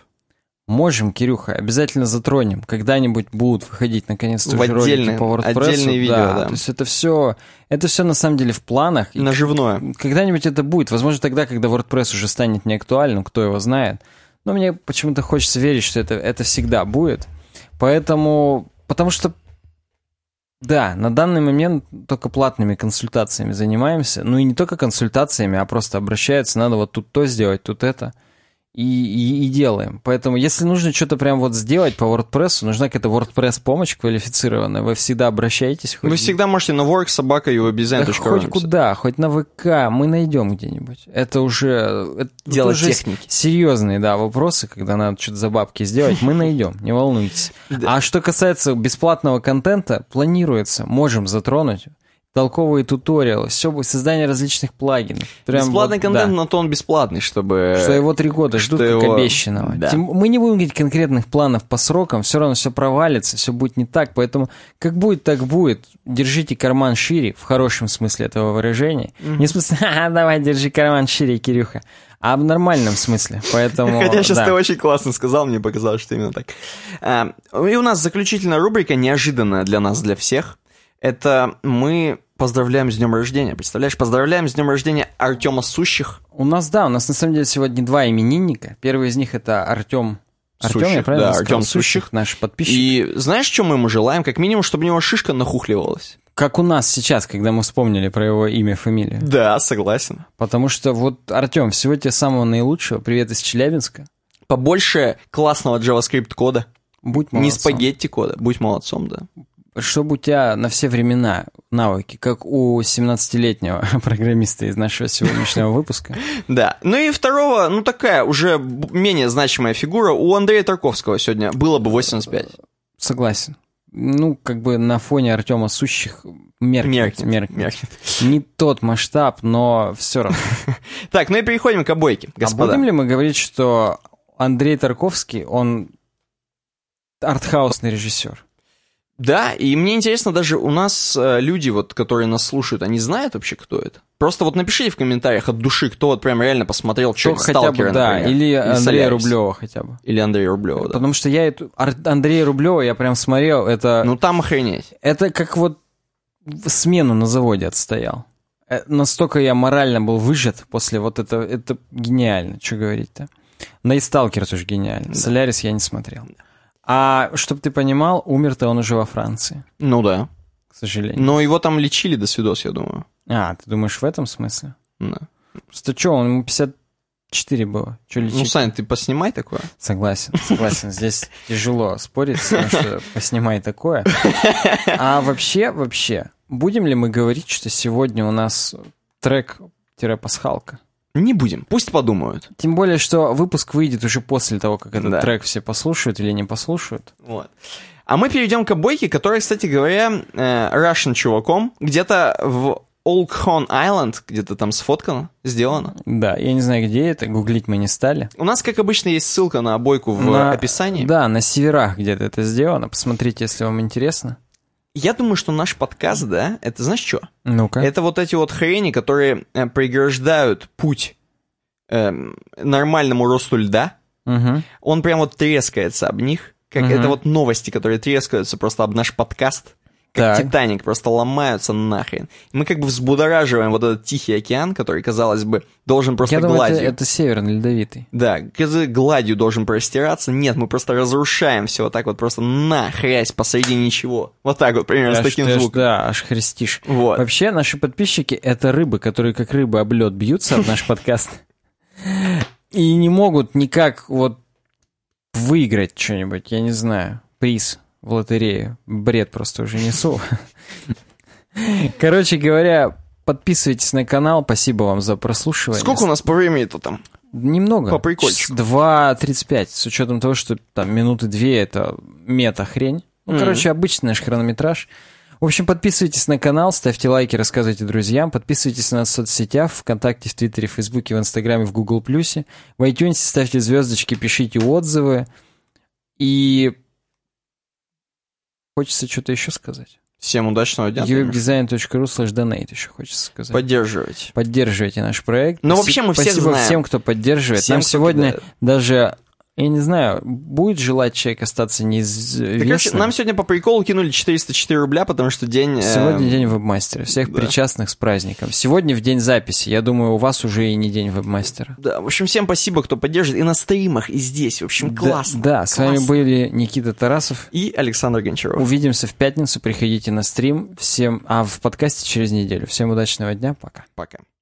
Можем, Кирюха, обязательно затронем. Когда-нибудь будут выходить наконец-то В отдельные- по WordPress. отдельные видео, да. То есть это все, это все на самом деле в планах. Наживное. Когда-нибудь это будет. Возможно, тогда, когда WordPress уже станет неактуальным, кто его знает. Но мне почему-то хочется верить, что это, это всегда будет. Поэтому, потому что, да, на данный момент только платными консультациями занимаемся. Ну и не только консультациями, а просто обращаются, надо вот тут то сделать, тут это. И, и, и делаем. Поэтому, если нужно что-то прям вот сделать по WordPress, нужна какая-то WordPress помощь квалифицированная, вы всегда обращайтесь. Вы хоть- всегда можете на work собака да написать. хоть куда, хоть на ВК, мы найдем где-нибудь. Это уже... Это Дело уже техники. Серьезные, да, вопросы, когда надо что-то за бабки сделать, мы найдем, не волнуйтесь. [LAUGHS] А что касается бесплатного контента, планируется, можем затронуть. Толковые туториалы, все будет, создание различных плагинов. Прям Бесплатный вот, контент, да. но то он бесплатный, чтобы... Что его три года ждут, что как его- обещанного. да. Тем- мы не будем говорить конкретных планов по срокам, все равно все провалится, все будет не так, поэтому как будет, так будет. Держите карман шире, в хорошем смысле этого выражения. Не в смысле, [LAUGHS] «Ха-ха, давай, держи карман шире, Кирюха, а в нормальном смысле. Поэтому, Хотя сейчас да. ты очень классно сказал, мне показалось, что именно так. А, И у нас заключительная рубрика, неожиданная для нас, для всех. Это мы поздравляем с днем рождения. Представляешь, поздравляем с днем рождения Артема Сущих. У нас, да, у нас на самом деле сегодня два именинника. Первый из них это Артем Артем, Сущих, я правильно да? Артем Сущих, наш подписчик. И знаешь, что мы ему желаем? Как минимум, чтобы у него шишка нахухливалась. Как у нас сейчас, когда мы вспомнили про его имя, фамилию. Да, согласен. Потому что вот, Артем, всего тебе самого наилучшего. Привет из Челябинска. Побольше классного JavaScript кода. Будь Не молодцом. спагетти кода. Будь молодцом, да. Чтобы у тебя на все времена навыки, как у 17-летнего [LAUGHS] программиста из нашего сегодняшнего выпуска. [LAUGHS] Да. Ну и второго, ну такая уже менее значимая фигура, у Андрея Тарковского сегодня было бы 85. Согласен. Ну, как бы на фоне Артема Сущих меркнет. Меркнет, меркнет. меркнет. Не тот масштаб, но все равно. [LAUGHS] Так, ну и переходим к обойке, А господа. будем ли мы говорить, что Андрей Тарковский, он артхаусный режиссер? Да, и мне интересно, даже у нас э, люди, вот, которые нас слушают, они знают вообще, кто это? Просто вот напишите в комментариях от души, кто вот прям реально посмотрел Что хотя бы, Сталкера, да, например. или Андрея Солярис. Рублева хотя бы. Или Андрея Рублева, да. Потому что я эту... Андрея Рублева я прям смотрел, это... Ну там охренеть. Это как вот смену на заводе отстоял. Э, Настолько я морально был выжат после вот этого. Это гениально, что говорить-то. Да и Сталкер тоже гениально. Солярис я не смотрел. А чтобы ты понимал, умер-то он уже во Франции, Ну да. к сожалению. Но его там лечили до свидос, я думаю. А, ты думаешь в этом смысле? Да. Просто что, он ему 54 было. Что лечить? Ну, Сань, ты поснимай такое. Согласен, согласен. Здесь тяжело спорить тем, что поснимай такое. А вообще, вообще, будем ли мы говорить, что сегодня у нас трек-пасхалка? Не будем, пусть подумают. Тем более, что выпуск выйдет уже после того, как этот Да. трек все послушают или не послушают. Вот. А мы перейдем к обойке, которая, кстати говоря, э, Russian чуваком, где-то в Олкхон Island, где-то там сфоткано, сделано. Да, я не знаю, где это, гуглить мы не стали. У нас, как обычно, есть ссылка на обойку в На- описании. Да, на северах где-то это сделано. Посмотрите, если вам интересно. Я думаю, что наш подкаст, да, это знаешь что? Ну-ка. Это вот эти вот хрени, которые э, преграждают путь эм, нормальному росту льда. Мгм. Он прям вот трескается об них. Как Мгм. это вот новости, которые трескаются просто об наш подкаст. Как Так. Титаник, просто ломаются нахрен. Мы как бы взбудораживаем вот этот Тихий океан, который, казалось бы, должен просто Я думаю, это, гладью... это северный ледовитый. Да, гладью должен простираться. Нет, мы просто разрушаем все вот так вот просто нахрясь посреди ничего. Вот так вот, примерно, с Аж таким ты аж- звуком. Да, аж хрестишь. Вот. Вообще, наши подписчики — это рыбы, которые как рыбы об лед бьются об наш [LAUGHS] подкаст. И не могут никак вот выиграть что-нибудь, я не знаю, приз в лотерею. Бред просто уже несу. [LAUGHS] Короче говоря, подписывайтесь на канал, спасибо вам за прослушивание. Сколько у нас по времени-то там? Немного. По прикольчику. 2.35, с учетом того, что там минуты две это мета-хрень. Ну, Мгм. короче, обычный наш хронометраж. В общем, подписывайтесь на канал, ставьте лайки, рассказывайте друзьям, подписывайтесь на нас в соцсетях, ВКонтакте, в Твиттере, в Фейсбуке, в Инстаграме, в Гугл Плюсе. В iTunes ставьте звездочки, пишите отзывы. И хочется что-то еще сказать. Всем удачного дня. Uwebdesign.ru slash donate еще хочется сказать. Поддерживайте. Поддерживайте наш проект. Ну, вообще мы всех Спасибо знаем. всем, кто поддерживает. Всем, Нам кто сегодня кидает. даже, я не знаю, будет желать человек остаться Так, неизвестным. нам сегодня по приколу кинули 404 рубля, потому что день... э, Сегодня день вебмастера. Всех да. причастных с праздником. Сегодня в день записи. Я думаю, у вас уже и не день вебмастера. Да, в общем, всем спасибо, кто поддерживает и на стримах, и здесь. В общем, классно. Да, да, с вами классно. были Никита Тарасов. И Александр Гончаров. Увидимся в пятницу. Приходите на стрим. Всем, а в подкасте через неделю. Всем удачного дня. Пока. Пока.